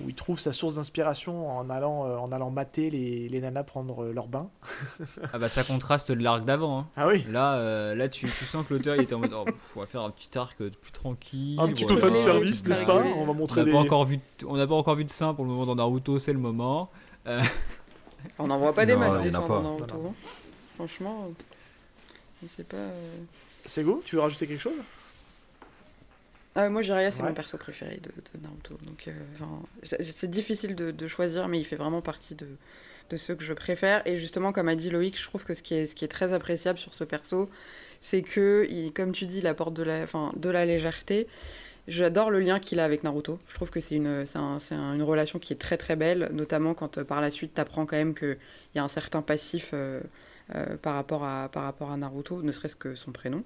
où il trouve sa source d'inspiration en allant, euh, en allant mater les, les nanas prendre euh, leur bain. ah bah ça contraste de l'arc d'avant. hein. Ah oui. Là, euh, là tu, tu sens que l'auteur il était en mode oh, on va faire un petit arc euh, plus tranquille. Un petit voilà. fan fan service, n'est-ce pas? On va On montrer n'a des. pas encore vu, de- on n'a pas encore vu de sein pour le moment dans Naruto, c'est le moment. On n'en voit pas des masses des Naruto. hein. Franchement, euh, je sais pas. euh. Sego, tu veux rajouter quelque chose? Ah, moi, Jiraiya, c'est Ouais. mon perso préféré de, de Naruto. Donc, euh, c'est difficile de, de choisir, mais il fait vraiment partie de, de ceux que je préfère. Et justement, comme a dit Loïc, je trouve que ce qui est, ce qui est très appréciable sur ce perso, c'est que, il, comme tu dis, il apporte de la, de la légèreté. J'adore le lien qu'il a avec Naruto. Je trouve que c'est une, une relation qui est très très belle, notamment quand euh, par la suite tu apprends quand même qu'il y a un certain passif euh, euh, par, rapport à, par rapport à Naruto, ne serait-ce que son prénom.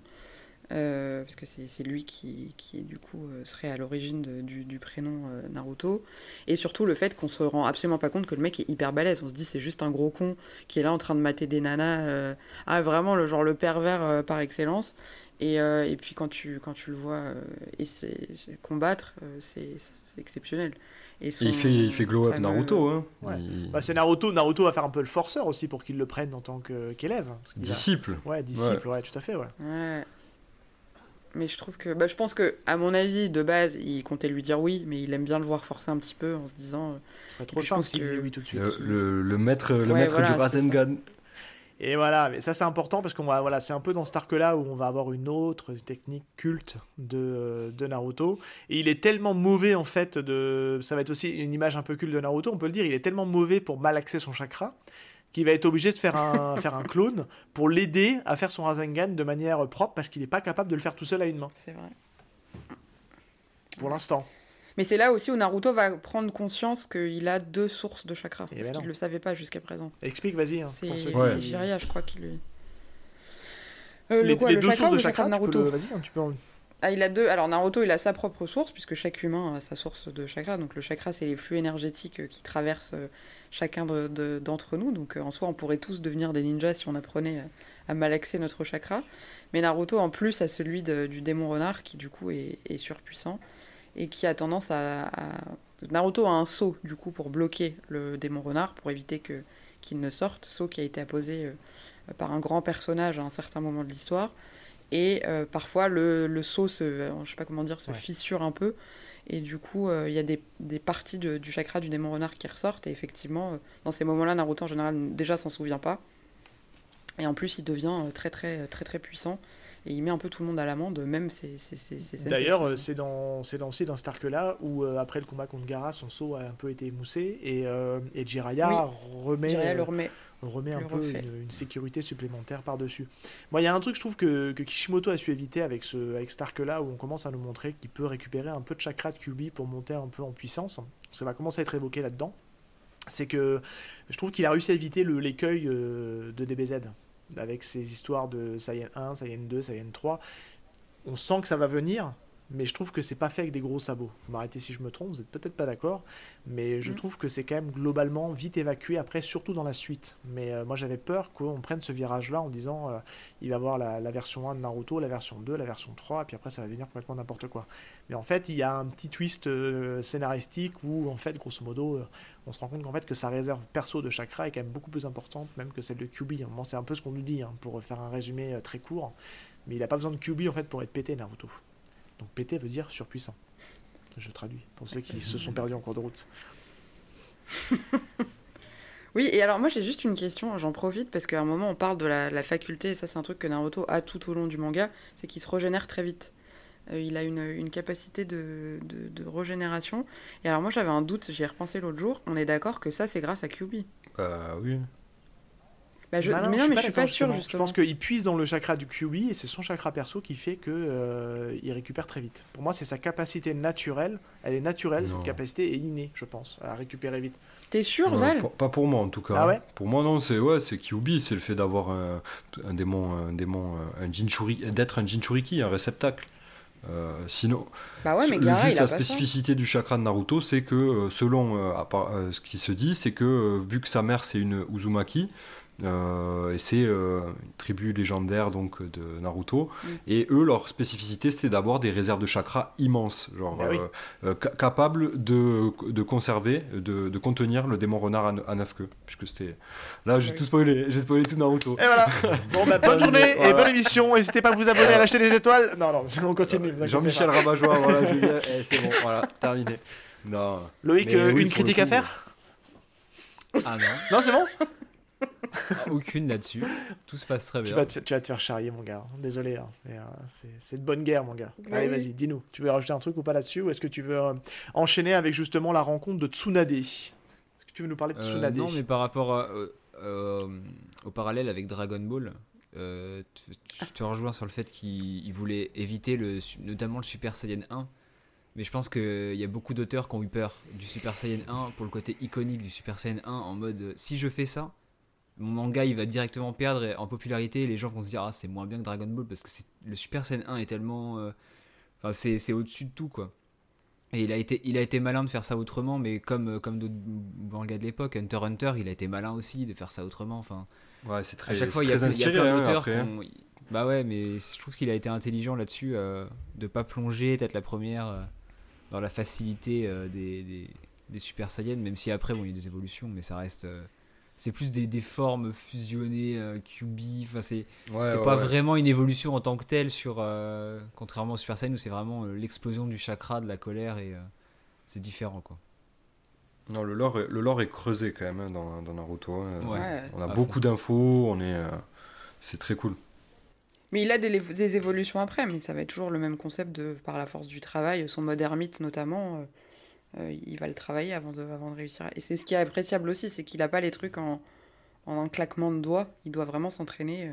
Parce que c'est lui qui, qui du coup serait à l'origine du, prénom Naruto et surtout le fait qu'on se rend absolument pas compte que le mec est hyper balèze on se dit c'est juste un gros con qui est là en train de mater des nanas ah vraiment le genre le pervers par excellence et, euh, et puis quand tu quand tu le vois euh, et c'est c'est- combattre euh, c'est c'est exceptionnel et Et son il fait, il fait glow up fameux- Naruto. Hein. Ouais. Il- Bah, C'est Naruto. Naruto va faire un peu le forceur aussi pour qu'il le prenne en tant que- qu'élève. parce qu'il a- Disciple. Ouais, disciple, ouais. tout à fait, ouais. Ouais. Mais je trouve que. Bah, je pense que, à mon avis, de base, il comptait lui dire oui, mais il aime bien le voir forcer un petit peu en se disant. Ce serait trop je simple pense s'il que- disait oui tout de suite. Le, le- le maître, le Ouais, maître voilà, du. Rasengan. Et voilà, mais ça c'est important parce qu'on va, voilà, c'est un peu dans cet arc-là où on va avoir une autre technique culte de, de Naruto. Et il est tellement mauvais en fait de, ça va être aussi une image un peu culte de Naruto, on peut le dire. Il est tellement mauvais pour malaxer son chakra qu'il va être obligé de faire un, faire un clone pour l'aider à faire son Rasengan de manière propre parce qu'il n'est pas capable de le faire tout seul à une main C'est vrai. pour l'instant. Mais c'est là aussi où Naruto va prendre conscience qu'il a deux sources de chakra. Eh parce ben qu'il non. le savait pas jusqu'à présent. Explique, vas-y. hein, C'est Ouais. qui- Jiraiya, je crois qu'il lui. Euh, les, le quoi, les le deux chakra sources ou de chakra chakra, de Naruto le- vas-y, hein, tu peux. en- Ah, il a deux. Alors Naruto, il a sa propre source puisque chaque humain a sa source de chakra. Donc le chakra, c'est les flux énergétiques euh, qui traversent euh, chacun de- de- d'entre nous. Donc euh, en soi, on pourrait tous devenir des ninjas si on apprenait à, à malaxer notre chakra. Mais Naruto, en plus, a celui de- du démon renard qui du coup est, est surpuissant et qui a tendance à, à- Naruto a un sceau du coup pour bloquer le démon renard pour éviter que qu'il ne sorte. Sceau qui a été apposé euh, par un grand personnage à un certain moment de l'histoire. Et euh, parfois, le, le seau se, euh, je sais pas comment dire, se Ouais. fissure un peu. Et du coup, euh, il y a des, des parties de- du chakra du démon renard qui ressortent. Et effectivement, dans ces moments-là, Naruto, en général, déjà s'en souvient pas. Et en plus, il devient très, très, très, très puissant. Et il met un peu tout le monde à l'amende, même ses, ses, ses, ses sensei. D'ailleurs, euh, c'est dans, dans aussi dans cet arc-là où euh, après le combat contre Gaara, son seau a un peu été émoussé et, euh, et Jiraiya remet, le remet. remet un peu une, une sécurité supplémentaire par-dessus. Moi, il y a un truc, je trouve, que, que Kishimoto a su éviter avec, ce, avec cet arc-là, où on commence à nous montrer qu'il peut récupérer un peu de chakra de Kyuubi pour monter un peu en puissance. Ça va commencer à être évoqué là-dedans. C'est que je trouve qu'il a réussi à éviter l'écueil euh, de DBZ, avec ses histoires de Saiyan 1, Saiyan 2, Saiyan 3. On sent que ça va venir, mais je trouve que c'est pas fait avec des gros sabots. Vous m'arrêtez si je me trompe, vous êtes peut-être pas d'accord, mais je Mm. trouve que c'est quand même globalement vite évacué après, surtout dans la suite. Mais euh, moi j'avais peur qu'on prenne ce virage-là en disant euh, il va y avoir la, la version 1 de Naruto, la version 2, la version 3, et puis après ça va devenir complètement n'importe quoi. Mais en fait, il y a un petit twist euh, scénaristique où en fait, grosso modo, on se rend compte qu'en fait que sa réserve perso de chakra est quand même beaucoup plus importante même que celle de Kyubi. Moi, c'est un peu ce qu'on nous dit hein, pour faire un résumé très court. Mais il a pas besoin de Kyubi en fait pour être pété Naruto. Donc pété veut dire surpuissant. Je traduis pour ceux qui se sont perdus en cours de route. Oui, et alors moi j'ai juste une question, j'en profite parce qu'à un moment on parle de la, la faculté, et ça c'est un truc que Naruto a tout au long du manga, c'est qu'il se régénère très vite. Euh, il a une, une capacité de, de, de régénération. Et alors moi j'avais un doute, j'y ai repensé l'autre jour, on est d'accord que ça c'est grâce à Kyubi. Bah oui. Bah, je, Bah mais non, mais je suis pas justement. Je pense qu'il puise dans le chakra du Kyubi et c'est son chakra perso qui fait que euh, il récupère très vite. Pour moi, c'est sa capacité naturelle. Elle est naturelle, Non. cette capacité est innée, je pense, à récupérer vite. T'es sûr, Euh, Val pas- pour moi en tout cas. Ah ouais Pour moi non, c'est ouais, c'est Kyubi, c'est le fait d'avoir un, un démon, un démon, euh, un Jinchuriki, d'être un Jinchuriki, un réceptacle. Euh, sinon, Bah ouais, mais Gaara juste il a la pas ça. spécificité du chakra de Naruto, c'est que euh, selon ce qui se dit, c'est que vu que sa mère c'est une Uzumaki. Euh, et c'est euh, une tribu légendaire donc de Naruto Mm. et eux leur spécificité c'était d'avoir des réserves de chakra immenses genre oui. euh, euh, ca- capables de, de conserver de, de contenir le démon renard à, ne- à neuf queues puisque c'était là j'ai oui. tout spoilé j'ai spoilé tout Naruto Et voilà. Bon, bah, bonne journée et bonne émission. N'hésitez pas à vous abonner, à lâcher des étoiles. Non, non, on continue. Jean-Michel pas. Rabat-Joie voilà eh, c'est bon voilà terminé non Loïc, Mais euh, oui, une critique coup, à faire? Ah non, Non, c'est bon? aucune là-dessus. Tout se passe très tu bien. vas, te, tu vas te faire charrier, mon gars. Désolé, hein, mais euh, c'est de bonne guerre, mon gars. Bah Allez, vas-y, dis-nous. Tu veux rajouter un truc ou pas là-dessus Ou est-ce que tu veux euh, enchaîner avec justement la rencontre de Tsunade? Est-ce que tu veux nous parler de Euh, Tsunade? non, mais par rapport à- euh, euh, au parallèle avec Dragon Ball, euh, tu, tu te rejoins sur le fait qu'il il voulait éviter le, notamment le Super Saiyan 1. Mais je pense qu'il y a beaucoup d'auteurs qui ont eu peur du Super Saiyan 1 pour le côté iconique du Super Saiyan 1 en mode si je fais ça, mon manga il va directement perdre en popularité et les gens vont se dire ah c'est moins bien que Dragon Ball parce que c'est- le Super Saiyan 1 est tellement... euh, Enfin c'est c'est au-dessus de tout quoi. Et il a été, il a été malin de faire ça autrement, mais comme, euh, comme d'autres mangas de l'époque, Hunter x Hunter, il a été malin aussi de faire ça autrement. Enfin, ouais c'est très à chaque fois, il y a, il y a inspiré plein hein, d'auteurs hein. Bah ouais, mais je trouve qu'il a été intelligent là-dessus, euh, de pas plonger, peut-être la première, euh, dans la facilité des, des, des Super Saiyans, même si après, bon, il y a des évolutions, mais ça reste. C'est plus des, des formes fusionnées, euh, QB, enfin c'est Ouais, c'est ouais, pas ouais. vraiment une évolution en tant que telle sur euh, contrairement au Super Saiyan où c'est vraiment euh, l'explosion du chakra de la colère et euh, c'est différent quoi Non, le lore, est, le lore est creusé quand même hein, dans, dans Naruto. hein. On a à beaucoup d'infos, on est, euh, c'est très cool. Mais il a des, des évolutions après, mais ça va être toujours le même concept de par la force du travail, son mode ermite notamment. Euh, euh, il va le travailler avant de, avant de réussir. Et c'est ce qui est appréciable aussi, c'est qu'il n'a pas les trucs en, en un claquement de doigts. Il doit vraiment s'entraîner euh,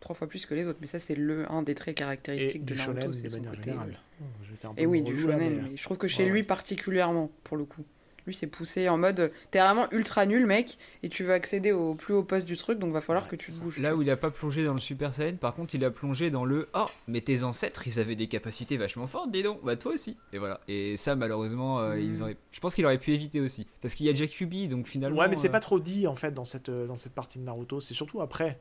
trois fois plus que les autres. Mais ça, c'est le un des traits caractéristiques du de Naruto, shonen de son manière côté. euh, générale. Oh, Et oui, du là, shonen. mais- Mais je trouve que chez Ouais, lui ouais. particulièrement, pour le coup. Lui, c'est poussé en mode, t'es vraiment ultra nul, mec, et tu veux accéder au plus haut poste du truc, donc va falloir Ouais, que tu te bouges. là où il a pas plongé dans le Super Saiyan par contre il a plongé dans le oh mais tes ancêtres ils avaient des capacités vachement fortes dis donc bah toi aussi et voilà et ça malheureusement euh, Mm. ils auraient je pense qu'il aurait pu éviter aussi parce qu'il y a déjà Kyubi donc finalement Ouais, mais c'est euh, pas trop dit en fait dans cette, euh, dans cette partie de Naruto. C'est surtout après.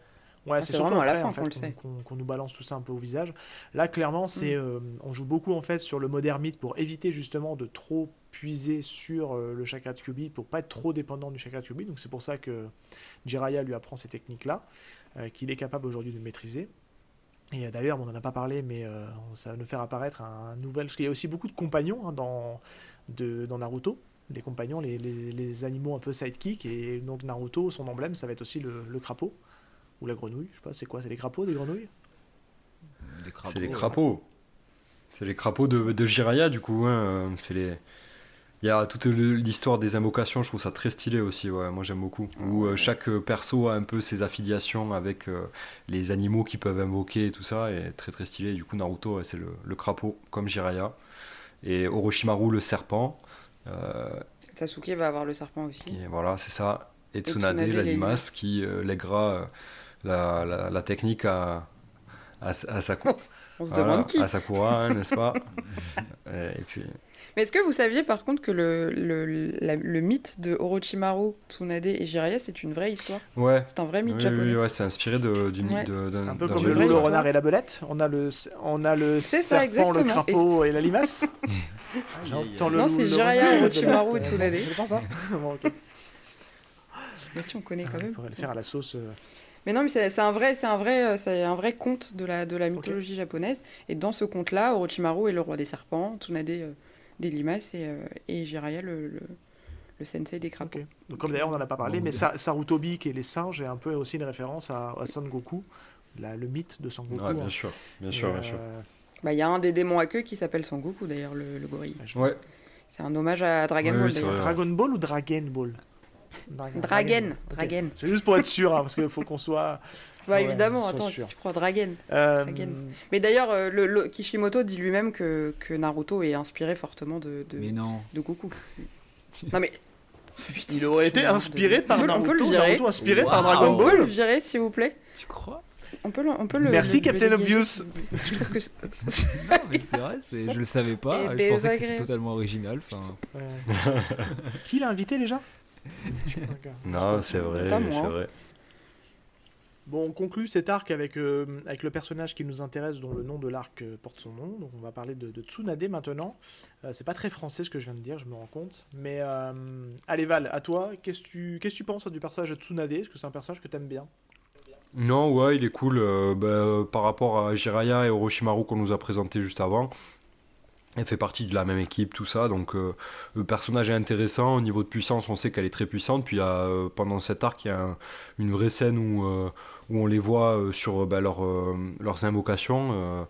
Ouais, Ah, c'est vraiment à la après fin en fait, qu'on nous balance tout ça un peu au visage. Là, clairement, c'est euh, on joue beaucoup en fait sur le mode ermite pour éviter justement de trop puiser sur euh, le chakra de Kyubi pour pas être trop dépendant du chakra de Kyubi. Donc c'est pour ça que Jiraiya lui apprend ces techniques-là, euh, qu'il est capable aujourd'hui de maîtriser. Et euh, d'ailleurs, on n'en a pas parlé, mais euh, ça va nous faire apparaître un nouvel. Parce qu'il y a aussi beaucoup de compagnons hein, dans, de, dans Naruto. Les compagnons, les, les- les animaux un peu sidekick. Et donc Naruto, son emblème, ça va être aussi le, le crapaud. Ou la grenouille. Je sais pas, c'est quoi? C'est des crapauds, des grenouilles? Des crapauds, C'est les ouais. crapauds. C'est les crapauds de, de Jiraiya, du coup. hein, C'est les. Il y a toute l'histoire des invocations, je trouve ça très stylé aussi. Ouais, moi j'aime beaucoup. Où euh, chaque euh, perso a un peu ses affiliations avec euh, les animaux qu'ils peuvent invoquer et tout ça, et très très stylé. Du coup, Naruto, ouais, c'est le, le crapaud, comme Jiraiya. Et Orochimaru, le serpent. Euh, Sasuke va avoir le serpent aussi. Et voilà, c'est ça. Et Tsunade, Tsunade, la limace, qui lèguera la, la- la technique à, à, sa On se voilà, demande qui. à Sakura, hein, n'est-ce pas Et puis, Mais est-ce que vous saviez par contre que le, le, la- le mythe de Orochimaru, Tsunade et Jiraiya, c'est une vraie histoire? Ouais. C'est un vrai mythe Oui, japonais. oui, ouais, c'est inspiré Ouais. de- d'un Un peu d'un comme le loup, le renard et la belette. On a le, on a le ça, serpent, le crapaud et la limace. J'entends le Non, c'est Jiraiya, Orochimaru et Tsunade. C'est pas ça Bon, ok. Mais si on connaît quand Il même. faudrait le faire à la sauce. euh. Mais non, mais c'est c'est un vrai, c'est un vrai, euh, c'est un vrai conte de la de la mythologie japonaise. Et dans ce conte-là, Orochimaru est le roi des serpents, Tsunade euh, des limaces et, euh, et Jiraiya le, le, le sensei des crapauds. Donc, comme d'ailleurs, on n'en a pas parlé, Bon, mais Sarutobi, qui est les singes, est un peu aussi une référence à, à Son Goku, la- le mythe de Son Goku. Ouais, bien hein. sûr, bien Et, sûr, bien sûr. euh, Bah, il y a un des démons à queue qui s'appelle Sangoku d'ailleurs, le, le gorille. Ouais, C'est un hommage à Dragon Oui, Ball oui. Dragon Ball ou Dragon Ball? Dragon. Dragon, Ok. Dragon. C'est juste pour être sûr, hein, parce qu'il faut qu'on soit. Bah Ouais, évidemment, attends, tu crois Dragon. Euh, Dragon. Mais d'ailleurs, euh, le, le- Kishimoto dit lui-même que, que Naruto est inspiré fortement de, de, Mais non. de Goku. non mais. Putain, il aurait été inspiré par On peut le- on Naruto, peut le virer. Naruto inspiré par. Dragon On peut le Ball. virer s'il vous plaît Tu crois? On peut le, on peut le Merci, le- Captain Obvious. Je trouve que c'est- Non, mais c'est vrai, je le savais pas. Et Je pensais que c'était totalement original. Ouais. Qui l'a invité déjà? Non, c'est vrai, c'est vrai. Bon, on conclut cet arc avec, euh, avec le personnage qui nous intéresse, dont le nom de l'arc euh, porte son nom. Donc, on va parler de, de Tsunade maintenant. Euh, c'est pas très français ce que je viens de dire, je me rends compte. Mais euh, allez, Val, à toi, qu'est-ce que tu qu'est-ce que tu penses du personnage de Tsunade? Est-ce que c'est un personnage que t'aimes bien? Non, ouais, il est cool euh, bah, par rapport à Jiraiya et Orochimaru qu'on nous a présenté juste avant. Elle fait partie de la même équipe, tout ça, donc euh, le personnage est intéressant. Au niveau de puissance, on sait qu'elle est très puissante. Puis euh, pendant cet arc, il y a un- une vraie scène où, euh, on les voit sur bah, leur, leurs invocations.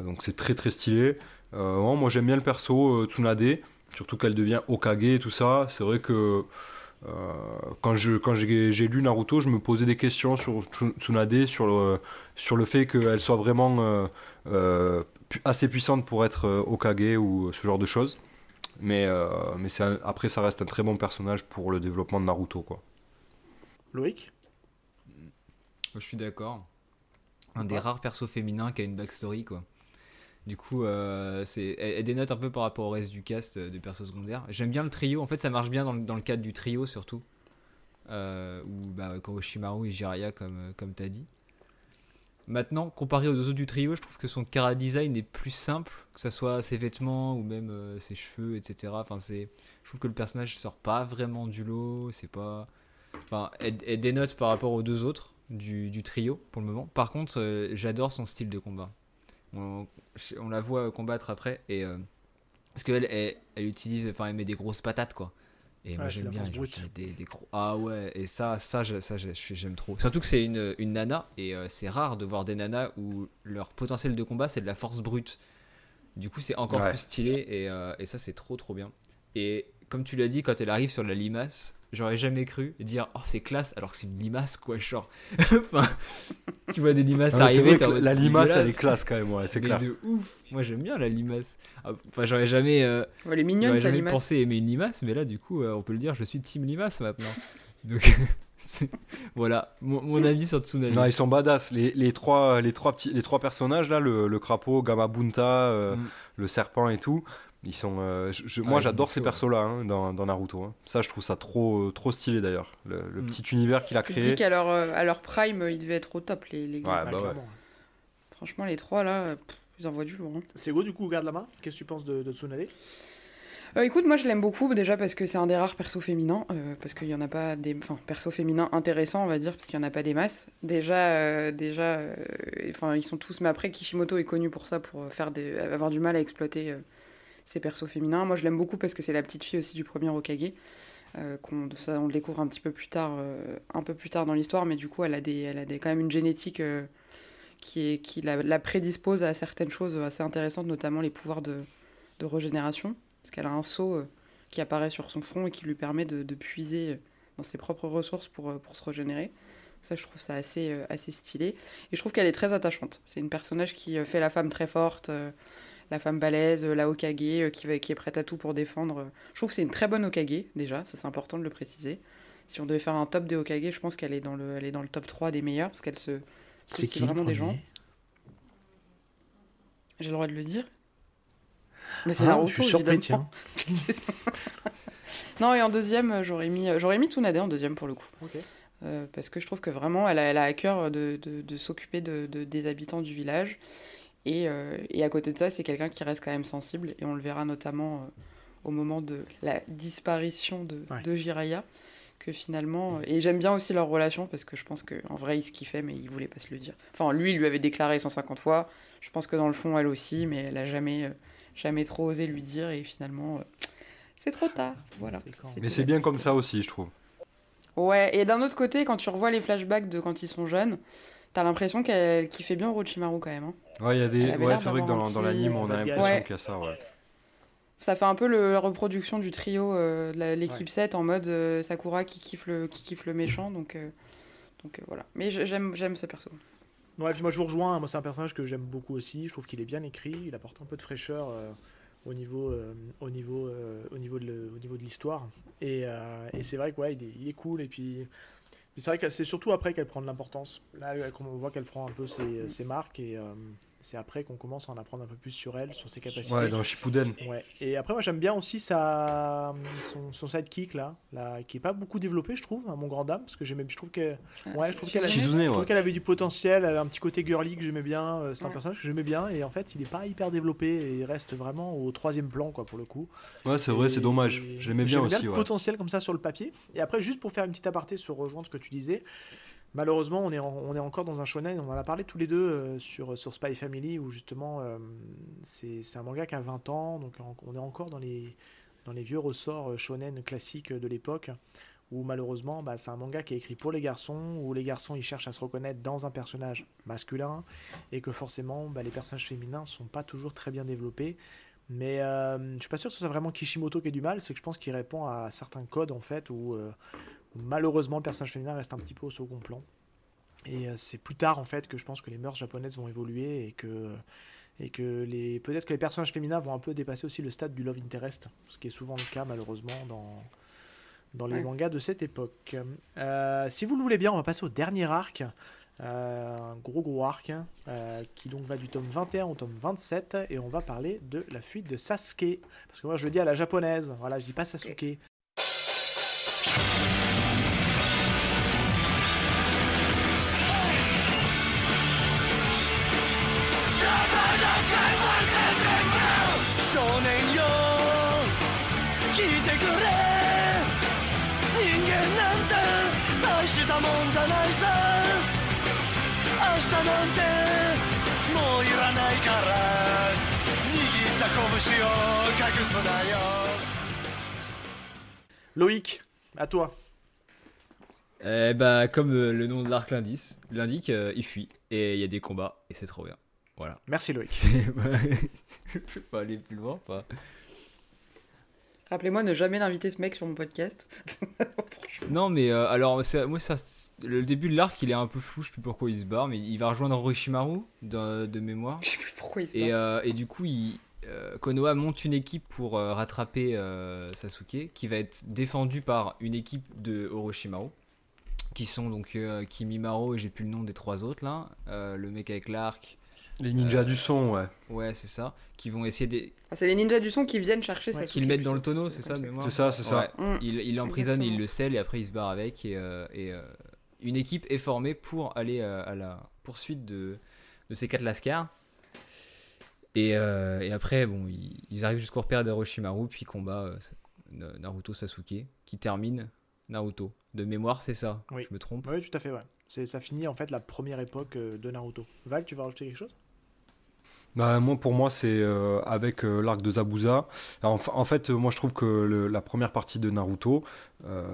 donc c'est très très stylé. Moi j'aime bien le perso Tsunade, surtout qu'elle devient Okage et tout ça. C'est vrai que quand j'ai lu Naruto, je me posais des questions sur Tsu- Tsunade, sur le, fait qu'elle soit vraiment assez puissante pour être euh, Okage ou ce genre de choses. Mais, euh, mais un- après, ça reste un très bon personnage pour le développement de Naruto. Quoi. Loïc? Je suis d'accord. Un des rares persos féminins qui a une backstory, quoi. Du coup, euh, c'est, elle, elle dénote un peu par rapport au reste du cast euh, de persos secondaires. J'aime bien le trio. En fait, ça marche bien dans le, dans le cadre du trio, surtout. Euh, ou bah, Koroshimaru et Jiraiya, comme, euh, comme t'as dit. Maintenant, comparé aux deux autres du trio, je trouve que son cara design est plus simple, que ce soit ses vêtements ou même euh, ses cheveux, etc. Enfin, je trouve que le personnage sort pas vraiment du lot. C'est pas, enfin, elle, elle dénote par rapport aux deux autres du, trio pour le moment. Par contre, euh, j'adore son style de combat. On, on la voit combattre après et euh, parce qu'elle elle, elle utilise, enfin, elle met des grosses patates quoi. Et moi Ouais, j'aime la bien force les gens brute. qui mettent des, des gros. Ah ouais, et ça, ça, je- ça, j'aime trop. Surtout que c'est une, une nana et euh, c'est rare de voir des nanas où leur potentiel de combat c'est de la force brute. Du coup, c'est encore Ouais. plus stylé et, euh, et ça, c'est trop trop bien. Et comme tu l'as dit, quand elle arrive sur la limace, j'aurais jamais cru dire oh c'est classe alors que c'est une limace quoi, genre. enfin, tu vois des limaces arriver, vrai la limace, elle est classe quand même, ouais, c'est clair. de ouf. Moi j'aime bien la limace. Ah, Enfin, j'aurais jamais, euh, Elle est mignonne, j'aurais sa jamais limace. pensé aimer une limace, mais là du coup, euh, on peut le dire, je suis team limace maintenant. Donc voilà, mon, mon avis sur Tsunade. Non, ils sont badass. Les, les trois, les, trois petits, les trois personnages, là, le, le crapaud, Gamabunta, euh, Mm. le serpent et tout, ils sont. euh, je- je- Ah, moi, j'adore ces persos-là hein, dans, dans Naruto. hein. Ça, je trouve ça trop, euh, trop stylé d'ailleurs. Le, le Mm. petit univers qu'il a Tu créé. dis qu'à leur, euh, à leur prime, ils devaient être au top, les, les gars. Ouais, bah ouais. Franchement, les trois, là, pff, ils envoient du lourd. hein. C'est go, du coup, garde la main. Qu'est-ce que tu penses de, de Tsunade? Euh, écoute, moi je l'aime beaucoup déjà parce que c'est un des rares persos féminins, euh, parce qu'il y en a pas des, enfin persos féminins intéressants on va dire, parce qu'il y en a pas des masses. Déjà, euh, déjà, euh, enfin ils sont tous, mais après Kishimoto est connu pour ça, pour faire des, avoir du mal à exploiter euh, ses persos féminins. Moi je l'aime beaucoup parce que c'est la petite fille aussi du premier Hokage. Euh, qu'on, ça on le découvre un petit peu plus tard, euh, un peu plus tard dans l'histoire, mais du coup elle a des, elle a des, quand même une génétique euh, qui est, qui la, prédispose à certaines choses assez intéressantes, notamment les pouvoirs de, de régénération parce qu'elle a un seau qui apparaît sur son front et qui lui permet de, de puiser dans ses propres ressources pour, pour se régénérer. Ça, je trouve ça assez, assez stylé. Et je trouve qu'elle est très attachante. C'est une personnage qui fait la femme très forte, la femme balèze, euh, la Hokage, euh, qui, va, qui est prête à tout pour défendre. Je trouve que c'est une très bonne Hokage, déjà, ça c'est important de le préciser. Si on devait faire un top des Hokage, je pense qu'elle est, dans le- elle est dans le top 3 des meilleurs, parce qu'elle se soucie vraiment des gens. J'ai le droit de le dire Mais c'est Ah, Naruto, je suis surpris, évidemment. non, et en deuxième, euh, j'aurais mis, euh, j'aurais mis Tsunade en deuxième pour le coup. Euh, parce que je trouve que vraiment, elle a, elle a à cœur de, de- de s'occuper de, de- des habitants du village. Et, euh, et à côté de ça, c'est quelqu'un qui reste quand même sensible. Et on le verra notamment euh, au moment de la disparition de, Ouais. de Jiraiya. Que finalement. euh, Et j'aime bien aussi leur relation parce que je pense qu'en vrai, il se kiffait, mais il voulait pas se le dire. Enfin, lui, il lui avait déclaré 150 fois. Je pense que dans le fond, elle aussi, mais elle a jamais, euh, jamais trop osé lui dire. Et finalement, euh, c'est trop tard. Voilà. Mais c'est bien comme ça aussi, je trouve. Ouais, et d'un autre côté, quand tu revois les flashbacks de quand ils sont jeunes, t'as l'impression qu'elle kiffait bien Orochimaru quand même. hein. Ouais, il y a des... ouais c'est vrai que dans, petit- l'anime, on a Ouais. l'impression qu'il y a ça, ouais. Ça fait un peu le, la reproduction du trio euh, de l'équipe 7 en mode euh, Sakura qui kiffe le, qui kiffe le méchant, donc, euh, donc euh, voilà. Mais j'aime j'aime ce perso. Ouais, puis moi je vous rejoins, moi c'est un personnage que j'aime beaucoup aussi, je trouve qu'il est bien écrit, il apporte un peu de fraîcheur euh, au niveau, euh, au niveau, euh, au niveau de le- au niveau de l'histoire. Et, euh, et c'est vrai que ouais, il est, il est cool, et puis c'est vrai que c'est surtout après qu'elle prend de l'importance. Là, elle- on voit qu'elle prend un peu ses, ses marques, et euh, c'est après qu'on commence à en apprendre un peu plus sur elle, sur ses capacités. Ouais, dans Shippuden. Ouais. Et après, moi, j'aime bien aussi sa... son, son sidekick, là, là, qui est pas beaucoup développé, je trouve, à mon grand dame, parce que j'aimais, je trouve que, ouais, je trouve qu'elle a, Shizune Shizune, je trouve ouais. qu'elle avait du potentiel, elle avait un petit côté girly que j'aimais bien, euh, c'est un Ouais. personnage que j'aimais bien, et en fait, il est pas hyper développé, et il reste vraiment au troisième plan, quoi, pour le coup. Ouais, c'est vrai, c'est dommage. Je l'aimais bien aussi, le ouais. potentiel comme ça sur le papier. Et après, juste pour faire une petite aparté sur rejoindre ce que tu disais, malheureusement, on est, encore dans un shonen. On en a parlé tous les deux euh, sur, sur Spy Family, où justement, euh, c'est un manga qui a 20 ans, donc on est encore dans les, vieux ressorts euh, shonen classiques de l'époque. Où malheureusement, bah, c'est un manga qui est écrit pour les garçons, où les garçons ils cherchent à se reconnaître dans un personnage masculin, et que forcément, bah, les personnages féminins sont pas toujours très bien développés. Mais euh, je suis pas sûr que ce soit vraiment Kishimoto qui ait du mal, c'est que je pense qu'il répond à certains codes en fait où malheureusement le personnage féminin reste un petit peu au second plan. Et euh, c'est plus tard en fait que je pense que les mœurs japonaises vont évoluer et que et que les peut-être que les personnages féminins vont un peu dépasser aussi le stade du love interest, ce qui est souvent le cas malheureusement dans dans les Ouais. mangas de cette époque. Euh, si vous le voulez bien, on va passer au dernier arc. Euh, un gros gros arc hein, euh, qui donc va du tome 21 au tome 27 et on va parler de la fuite de Sasuke parce que moi je le dis à la japonaise voilà je dis pas Sasuke Loïc, à toi. Eh bah, comme euh, le nom de l'arc l'indique, euh, il fuit et il y a des combats et c'est trop bien. Voilà. Merci Loïc. Je peux pas aller plus loin, pas. Rappelez-moi ne jamais d'inviter ce mec sur mon podcast. non, mais euh, alors, moi, ça, le début de l'arc, il est un peu flou, je sais plus pourquoi il se barre, mais il va rejoindre Roshimaru de, mémoire. Je sais plus pourquoi il se barre. Euh, et du coup, il, euh, Konoha monte une équipe pour euh, rattraper euh, Sasuke, qui va être défendue par une équipe de Orochimaru, qui sont donc euh, Kimimaro et j'ai plus le nom des trois autres là, Euh, le mec avec l'arc, Les ninjas Euh, du son, ouais. ouais, c'est ça, qui vont essayer de. Ah, c'est les ninjas du son qui viennent chercher Ouais, Sasuke. qui le mettent dans le tonneau, c'est ça, C'est ça, c'est ça. Ouais. Mm. Il, l'emprisonne, il le scelle et après il se barre avec et, euh, et, euh, une équipe est formée pour aller euh, à la poursuite de, de ces quatre lascars. Et, euh, et après, bon, ils, ils arrivent jusqu'au repère d'Orochimaru, puis combat euh, Na- Naruto Sasuke, qui termine Naruto. De mémoire, c'est ça Oui. Je me trompe? Oui tout à fait ouais c'est ça finit en fait la première époque euh, de Naruto Val tu vas rajouter quelque chose? Bah, moi, pour moi, c'est euh, avec euh, l'arc de Zabuza. En, en fait, moi, je trouve que le- la première partie de Naruto, euh,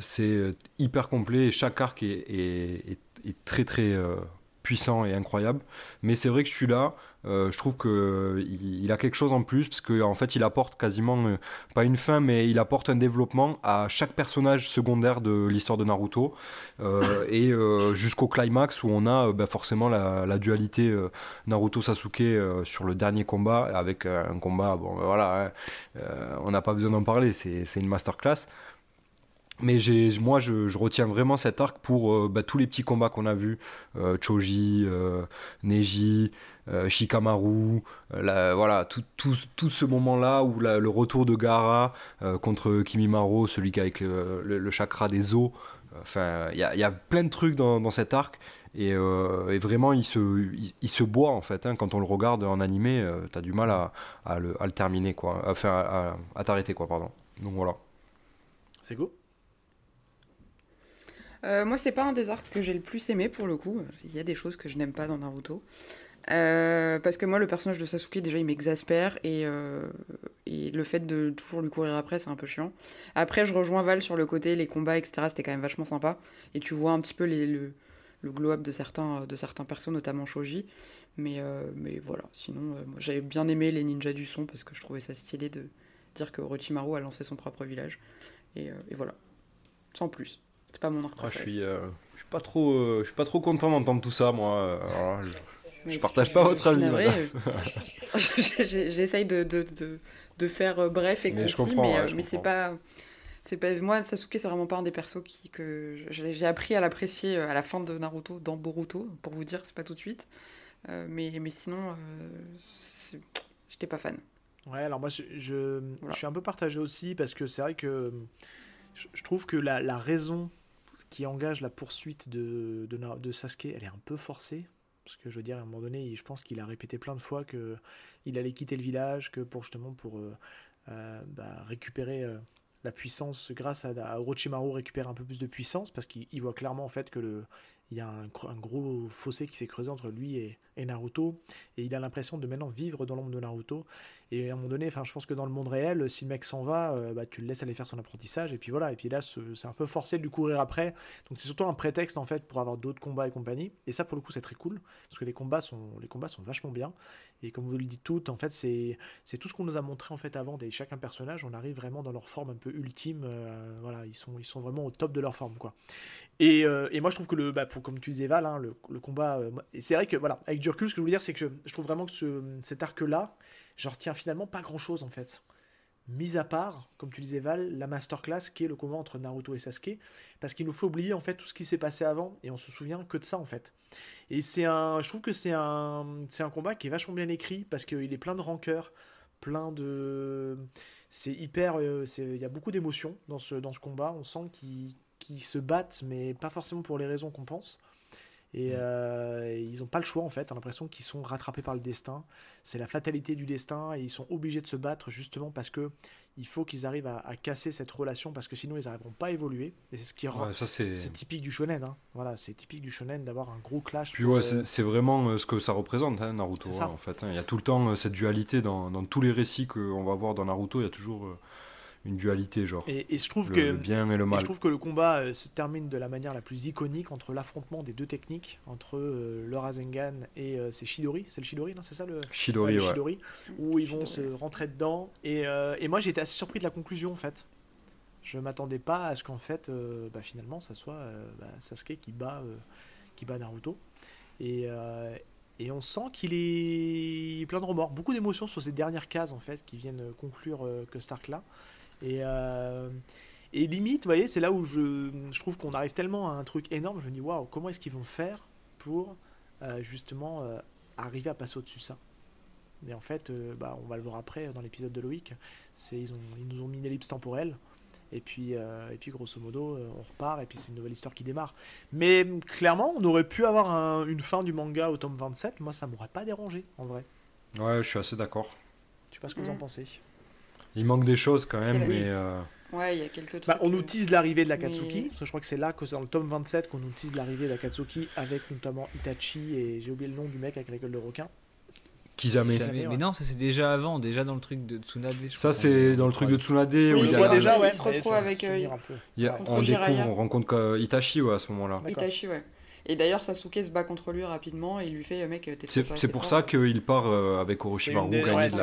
c'est hyper complet et chaque arc est, est- est- est très très euh, puissant et incroyable. Mais c'est vrai que celui-là, euh, je trouve que il, a quelque chose en plus parce qu'en en fait, il apporte quasiment euh, pas une fin, mais il apporte un développement à chaque personnage secondaire de l'histoire de Naruto Euh, et jusqu'au climax où on a bah, forcément la, dualité. Naruto Sasuke euh, sur le dernier combat avec un combat bon ben voilà hein, on n'a pas besoin d'en parler c'est une masterclass Mais moi, je, retiens vraiment cet arc pour euh, bah, tous les petits combats qu'on a vus. Euh, Choji, euh, Neji, Shikamaru. voilà, tout, tout, tout ce moment-là où le retour de Gaara euh, contre Kimimaro, celui qui a avec le, chakra des os. Enfin, il y a, plein de trucs dans, cet arc. Et, vraiment, il se, il, se boit en fait. hein. Quand on le regarde en animé, t'as du mal à, le, à le terminer, quoi. Enfin, à, à- t'arrêter, quoi, pardon. Donc voilà. C'est go Euh, moi, c'est pas un des arcs que j'ai le plus aimé pour le coup. Il y a des choses que je n'aime pas dans Naruto. Euh, parce que moi, le personnage de Sasuke, déjà, il m'exaspère et, euh, et le fait de toujours lui courir après, c'est un peu chiant. Après, je rejoins Val sur le côté, les combats, etc. C'était quand même vachement sympa. Et tu vois un petit peu le, glow-up de certains, de certains persos, notamment Shoji. Mais, voilà, sinon, j'avais bien aimé les ninjas du son parce que je trouvais ça stylé de dire que Orochimaru a lancé son propre village. Et voilà, sans plus. C'est pas mon arc Ah, je suis, euh, je suis pas trop, euh, je suis pas trop content d'entendre tout ça, moi. euh, alors je- Mais je partage pas votre avis, euh, J'essaye de, de, de, de faire euh, bref et Mais concis, mais, ouais, mais c'est pas. C'est pas moi Sasuke c'est vraiment pas un des persos qui que j'ai j'ai appris à l'apprécier à la fin de Naruto dans Boruto pour vous dire c'est pas tout de suite Euh, mais mais sinon euh, j'étais pas fan Ouais, alors moi, je, je, Voilà. je suis un peu partagé aussi parce que c'est vrai que je, je trouve que la, la raison qui engage la poursuite de, de, Sasuke, elle est un peu forcée. Parce que je veux dire, à un moment donné, je pense qu'il a répété plein de fois que il allait quitter le village, que pour justement pour euh, euh, bah, récupérer euh, la puissance grâce à, Orochimaru, récupérer un peu plus de puissance, parce qu'il il voit clairement en fait que le il y a un gros fossé qui s'est creusé entre lui et, et Naruto, et il a l'impression de maintenant vivre dans l'ombre de Naruto. Et à un moment donné, enfin, je pense que dans le monde réel, si le mec s'en va, euh, bah, tu le laisses aller faire son apprentissage, et puis voilà. Et puis là, ce- c'est un peu forcé de lui courir après. Donc c'est surtout un prétexte en fait pour avoir d'autres combats et compagnie. Et ça, pour le coup, c'est très cool parce que les combats sont, les combats sont vachement bien. Et comme vous le dites toutes, en fait, c'est, tout ce qu'on nous a montré en fait avant des chacun personnage. On arrive vraiment dans leur forme un peu ultime. euh, voilà, ils sont, ils sont vraiment au top de leur forme, quoi. Et, euh, et moi, je trouve que le, bah, pour, comme tu disais Val, hein, le, combat, c'est vrai que voilà, avec du recul, ce que je voulais dire, c'est que je, trouve vraiment que ce, cet arc-là, je retiens finalement pas grand-chose en fait. Mis à part, comme tu disais Val, la masterclass qui est le combat entre Naruto et Sasuke, parce qu'il nous faut oublier en fait tout ce qui s'est passé avant et on se souvient que de ça en fait. Et c'est un, je trouve que c'est un, c'est un combat qui est vachement bien écrit parce qu'il est plein de rancœur, plein de, c'est hyper, euh, il y a beaucoup d'émotions dans ce, dans ce combat. On sent qu'ils qu'ils se battent, mais pas forcément pour les raisons qu'on pense. Et euh, ils n'ont pas le choix en fait. On a l'impression qu'ils sont rattrapés par le destin. C'est la fatalité du destin et ils sont obligés de se battre justement parce que il faut qu'ils arrivent à, à casser cette relation parce que sinon ils n'arriveront pas à évoluer. Et c'est ce qui rend. Ouais, c'est. Typique du shonen, hein. voilà, c'est typique du shonen d'avoir un gros clash. Puis ouais, euh, c'est vraiment euh, ce que ça représente, hein, Naruto, ça. hein, en fait. hein. Il y a tout le temps cette dualité dans, dans tous les récits qu'on va voir dans Naruto. Il y a toujours euh, une dualité, genre et, et je trouve le, que le bien et le Et mal. je trouve que le combat euh, se termine de la manière la plus iconique entre l'affrontement des deux techniques, entre euh, le Rasengan et euh, c'est Shidori, c'est le Shidori, non C'est ça le, Shidori, ouais, le ouais. Shidori, où ils vont Shidori. se rentrer dedans. Et, euh, et moi j'étais assez surpris de la conclusion en fait. Je m'attendais pas à ce qu'en fait, euh, bah, finalement, ça soit bah, Sasuke qui bat, qui bat Naruto. Et, et on sent qu'il est plein de remords, beaucoup d'émotions sur ces dernières cases en fait qui viennent conclure que Stark là. Et, euh, et limite, vous voyez, c'est là où je, je trouve qu'on arrive tellement à un truc énorme. Je me dis, waouh, comment est-ce qu'ils vont faire pour euh, justement euh, arriver à passer au-dessus de ça? Et en fait, bah, on va le voir après dans l'épisode de Loïc. C'est, ils, ont, ils nous ont mis une ellipse temporelle. Et puis, euh, et puis grosso modo, euh, on repart. Et puis, c'est une nouvelle histoire qui démarre. Mais clairement, on aurait pu avoir un- une fin du manga au tome 27. Moi, ça m'aurait pas dérangé, en vrai. Ouais, je suis assez d'accord. Je sais pas ce que vous en Mm. pensez. Il manque des choses quand même, mais euh, ouais il y a quelques trucs Bah, on nous euh, tease l'arrivée de l'Akatsuki. mais- Parce que Je crois que c'est là, que c'est dans le tome 27, qu'on nous tease l'arrivée d'Akatsuki avec notamment Itachi et j'ai oublié le nom du mec avec la gueule de requin. Kizame. Mais, ouais. mais non, ça c'est déjà avant, déjà dans le truc de Tsunade. Ça, c'est dans le truc de Tsunade où Oui, il on y il a déjà, il ouais. se retrouve avec, euh, un peu. il y a- on découvre, on rencontre euh, Itachi ouais, à ce moment-là. Itachi ouais et d'ailleurs Sasuke se bat contre lui rapidement et il lui fait mec t'es C'est c'est pour fort. ça qu'il part euh, avec Orochimaru une gagner ouais, de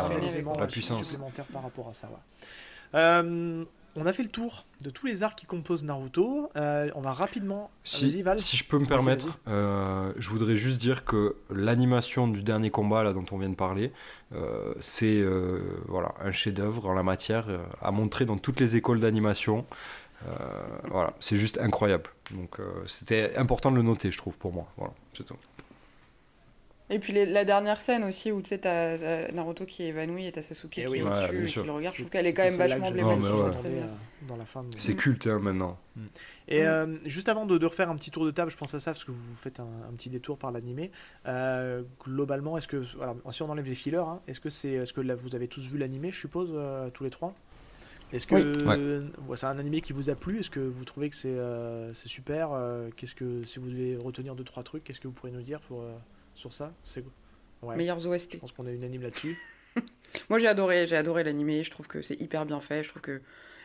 la, puissance. supplémentaire par rapport à ça. ouais. Euh, on a fait le tour de tous les arcs qui composent Naruto. Euh, on va rapidement. Si, Vas-y, Val. si je peux me Vas-y, permettre, vas-y. euh, je voudrais juste dire que l'animation du dernier combat là dont on vient de parler, euh, c'est euh, voilà un chef-d'œuvre en la matière euh, à montrer dans toutes les écoles d'animation. Euh, voilà, c'est juste incroyable. Donc euh, c'était important de le noter, je trouve, pour moi. Voilà, c'est tout. Et puis les- la dernière scène aussi où tu sais, t'as t'as Naruto qui est évanoui et t'as Sasuke Eh qui oui, est ouais, et qui le regarde. Je trouve qu'elle est quand même vachement emblématique, ouais, euh, dans la fin de- C'est culte hein, maintenant. Et Mm. euh, juste avant de, de refaire un petit tour de table, je pense à ça parce que vous faites un, un petit détour par l'animé. Euh, globalement, est-ce que, alors, si on enlève les fillers, hein, est-ce que c'est, est-ce que là, vous avez tous vu l'animé, je suppose, euh, tous les trois? Est-ce que Oui. ouais, c'est un animé qui vous a plu? Est-ce que vous trouvez que c'est, euh, c'est super? Euh, Qu'est-ce que, si vous devez retenir deux trois trucs, qu'est-ce que vous pourriez nous dire pour, euh, sur ça? C'est ouais, Meilleurs OST. je pense qu'on est unanime là-dessus. Moi j'ai adoré, j'ai adoré l'animé, je trouve que c'est hyper bien fait, je trouve que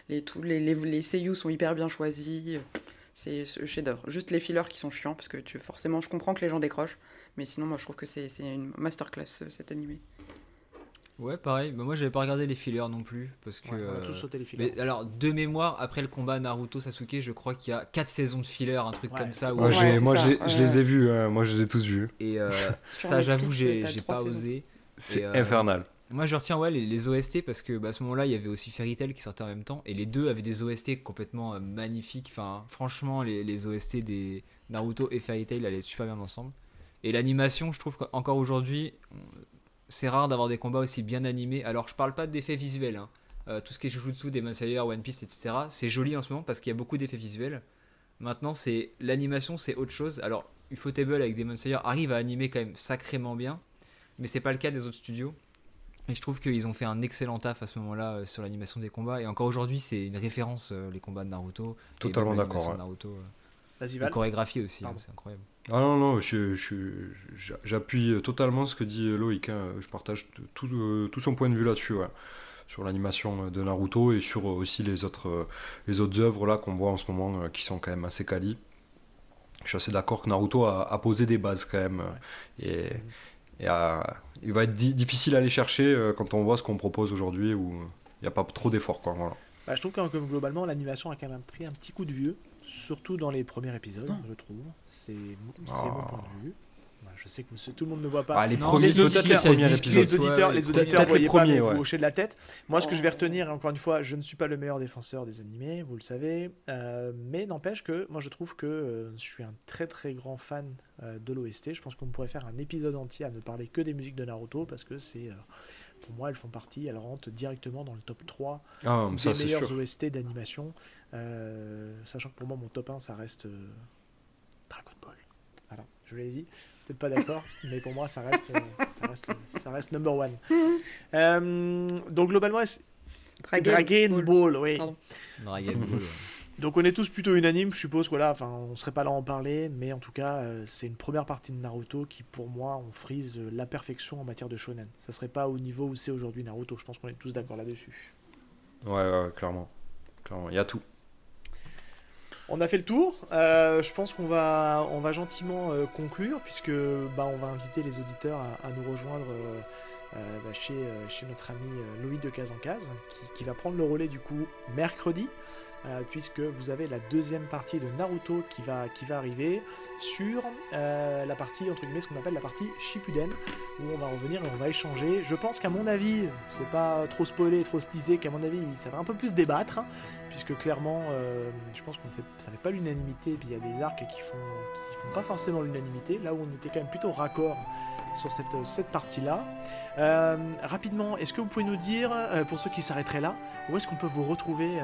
les, tous les, les, les seiyuu sont hyper bien choisis, c'est ce chef-d'œuvre. Juste les fillers qui sont chiants, parce que tu, forcément je comprends que les gens décrochent, mais sinon moi je trouve que c'est c'est une masterclass cet animé. Ouais, pareil. Bah, moi, j'avais pas regardé les fillers non plus. Parce que. Ouais, on a euh, tous sauté les fillers. Mais alors, de mémoire, après le combat Naruto-Sasuke, je crois qu'il y a 4 saisons de fillers, un truc Ouais, comme ça. où- Moi, ça, je les ai vus, hein, moi je les ai tous vus. Et euh, ça, j'avoue, j'ai pas saisons. osé. C'est euh, infernal. Moi, je retiens ouais, les, les OST parce que bah, à ce moment-là, il y avait aussi Fairy Tail qui sortait en même temps. Et les deux avaient des OST complètement euh, magnifiques. Enfin, franchement, les, les OST des Naruto et Fairy Tail allaient super bien ensemble. Et l'animation, je trouve qu'encore aujourd'hui, on- c'est rare d'avoir des combats aussi bien animés. Alors, je parle pas d'effets visuels. hein. Euh, tout ce qui est Jujutsu, Demon Slayer, One Piece, etc. C'est joli en ce moment parce qu'il y a beaucoup d'effets visuels. Maintenant, c'est l'animation, c'est autre chose. Alors, Ufotable avec Demon Slayer arrive à animer quand même sacrément bien, mais c'est pas le cas des autres studios. Et je trouve qu'ils ont fait un excellent taf à ce moment-là euh, sur l'animation des combats. Et encore aujourd'hui, c'est une référence, euh, les combats de Naruto. Totalement d'accord, ouais. Naruto. Vas-y chorégraphie aussi, hein, c'est incroyable. Ah non, non, je- je- je- j'appuie totalement ce que dit Loïc. hein. Je partage tout, euh, tout son point de vue là-dessus, ouais. sur l'animation de Naruto et sur euh, aussi les autres, euh, les autres œuvres là qu'on voit en ce moment euh, qui sont quand même assez quali. Je suis assez d'accord que Naruto a, a posé des bases quand même. Et, et a- il va être di- difficile à aller chercher euh, quand on voit ce qu'on propose aujourd'hui où il n'y a pas trop d'efforts. Quoi, voilà. Bah, je trouve que globalement l'animation a quand même pris un petit coup de vieux, surtout dans les premiers épisodes, Non. je trouve. C'est c'est Ah. mon point de vue. Bah, je sais que tout le monde ne voit pas. Ah, les Non, premiers, les les auditeurs- épisodes. discute, les auditeurs, ouais, les auditeurs les voyaient pas, mais premiers, vous hochez de la tête. Moi, ce que je vais Oh. retenir, encore une fois, je ne suis pas le meilleur défenseur des animés, vous le savez, euh, mais n'empêche que moi, je trouve que euh, je suis un très très grand fan euh, de l'OST. Je pense qu'on pourrait faire un épisode entier à ne parler que des musiques de Naruto parce que c'est, euh, pour moi, elles font partie, elles rentrent directement dans le top 3 Ah, des ça meilleurs. OST d'animation. euh, sachant que pour moi, mon top 1, ça reste euh, Dragon Ball. Voilà, je l'ai dit. Peut-être pas d'accord, mais pour moi, ça reste, euh, ça reste, ça reste number one. Euh, donc, globalement, Dragon, Dragon Ball. Ball, oui. Pardon. Dragon Ball. Donc, on est tous plutôt unanimes, je suppose. Voilà, enfin, on serait pas là à en parler, mais en tout cas, euh, c'est une première partie de Naruto qui, pour moi, on frise euh, la perfection en matière de shonen. Ça serait pas au niveau où c'est aujourd'hui Naruto. Je pense qu'on est tous d'accord là-dessus. Ouais, ouais, clairement. Clairement, il y a tout. On a fait le tour. Euh, je pense qu'on va, on va gentiment conclure puisque bah, on va inviter les auditeurs à, à nous rejoindre euh, bah, chez, euh, chez notre ami euh, Loïc de Case en Case qui, qui va prendre le relais du coup mercredi euh, puisque vous avez la deuxième partie de Naruto qui va, qui va arriver sur euh, la partie entre guillemets ce qu'on appelle la partie Shippuden où on va revenir et on va échanger. Je pense qu'à mon avis, c'est pas trop spoilé, trop teaser, qu'à mon avis ça va un peu plus débattre puisque clairement, euh, je pense qu'on fait, ça fait pas l'unanimité, et puis il y a des arcs qui font, qui font pas forcément l'unanimité, là où on était quand même plutôt raccord sur cette, cette partie-là. Rapidement, est-ce que vous pouvez nous dire, pour ceux qui s'arrêteraient là, où est-ce qu'on peut vous retrouver,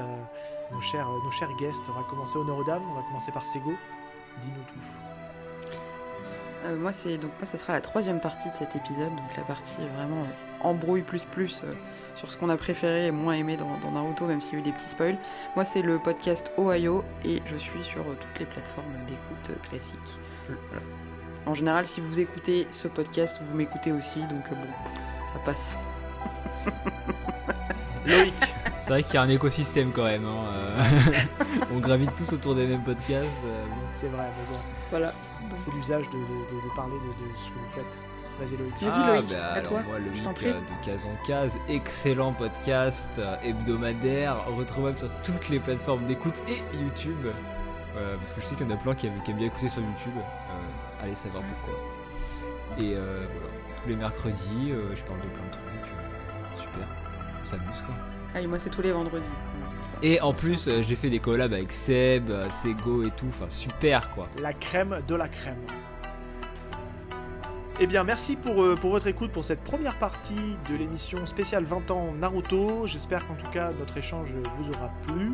nos, chers, nos chers guests On va commencer honneur aux dames, on va commencer par Sego. Dis-nous tout. Euh, moi, c'est donc moi, ça sera la troisième partie de cet épisode, donc la partie euh, vraiment euh, embrouille plus plus euh, sur ce qu'on a préféré et moins aimé dans, dans Naruto, même s'il y a eu des petits spoils. Moi, c'est le podcast Ohio et je suis sur euh, toutes les plateformes d'écoute euh, classiques. Voilà. En général, si vous écoutez ce podcast, vous m'écoutez aussi, donc euh, bon, ça passe. Loïc, vrai qu'il y a un écosystème quand même. hein, euh, On gravite tous autour des mêmes podcasts. euh, bon. c'est vrai, mais bon, Voilà. c'est l'usage de, de- de- de parler de, de ce que vous faites. Vas-y Loïc. Vas-y, Loïc, bah, à alors toi, Moi, le je t'en Loïc, prie. euh, de case en case, excellent podcast euh, hebdomadaire, retrouvable sur toutes les plateformes d'écoute et YouTube. Euh, parce que je sais qu'il y en a plein qui aiment, qui aiment bien écouter sur YouTube. Euh, allez savoir pourquoi. Et euh, voilà, tous les mercredis, euh, je parle de plein de trucs. euh, super, on s'amuse quoi. Ah, et moi, c'est tous les vendredis. Et en plus, euh, j'ai fait des collabs avec Seb, euh, Sego et tout. Enfin, super quoi. La crème de la crème. Eh bien, merci pour, euh, pour votre écoute pour cette première partie de l'émission spéciale 20 ans Naruto. J'espère qu'en tout cas notre échange vous aura plu.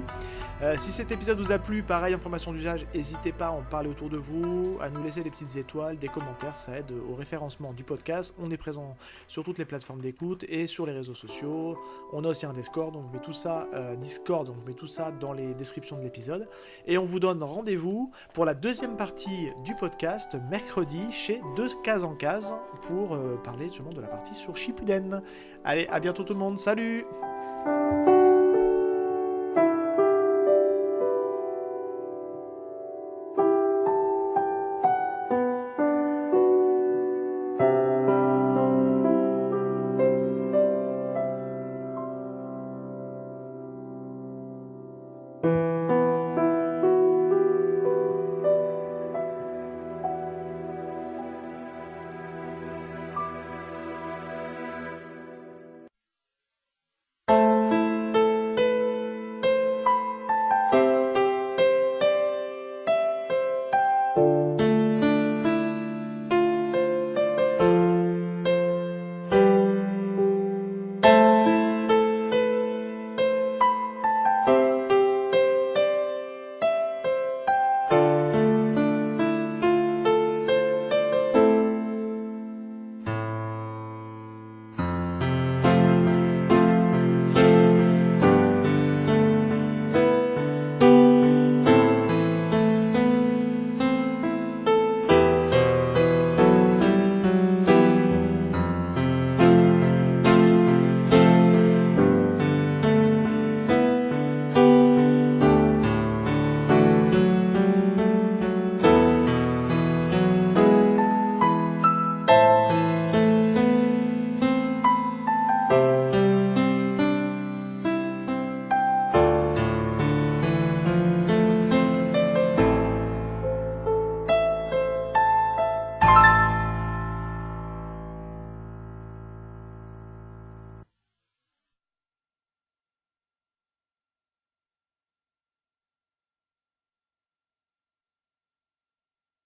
Euh, si cet épisode vous a plu, pareil, information d'usage, n'hésitez pas à en parler autour de vous, à nous laisser des petites étoiles, des commentaires, ça aide au référencement du podcast. On est présent sur toutes les plateformes d'écoute et sur les réseaux sociaux. On a aussi un Discord, donc je mets tout ça, euh, Discord, donc je mets tout ça dans les descriptions de l'épisode. Et on vous donne rendez-vous pour la deuxième partie du podcast, mercredi, chez Deux Cases en Pour euh, parler justement de la partie sur Shippuden. Allez, à bientôt tout le monde, salut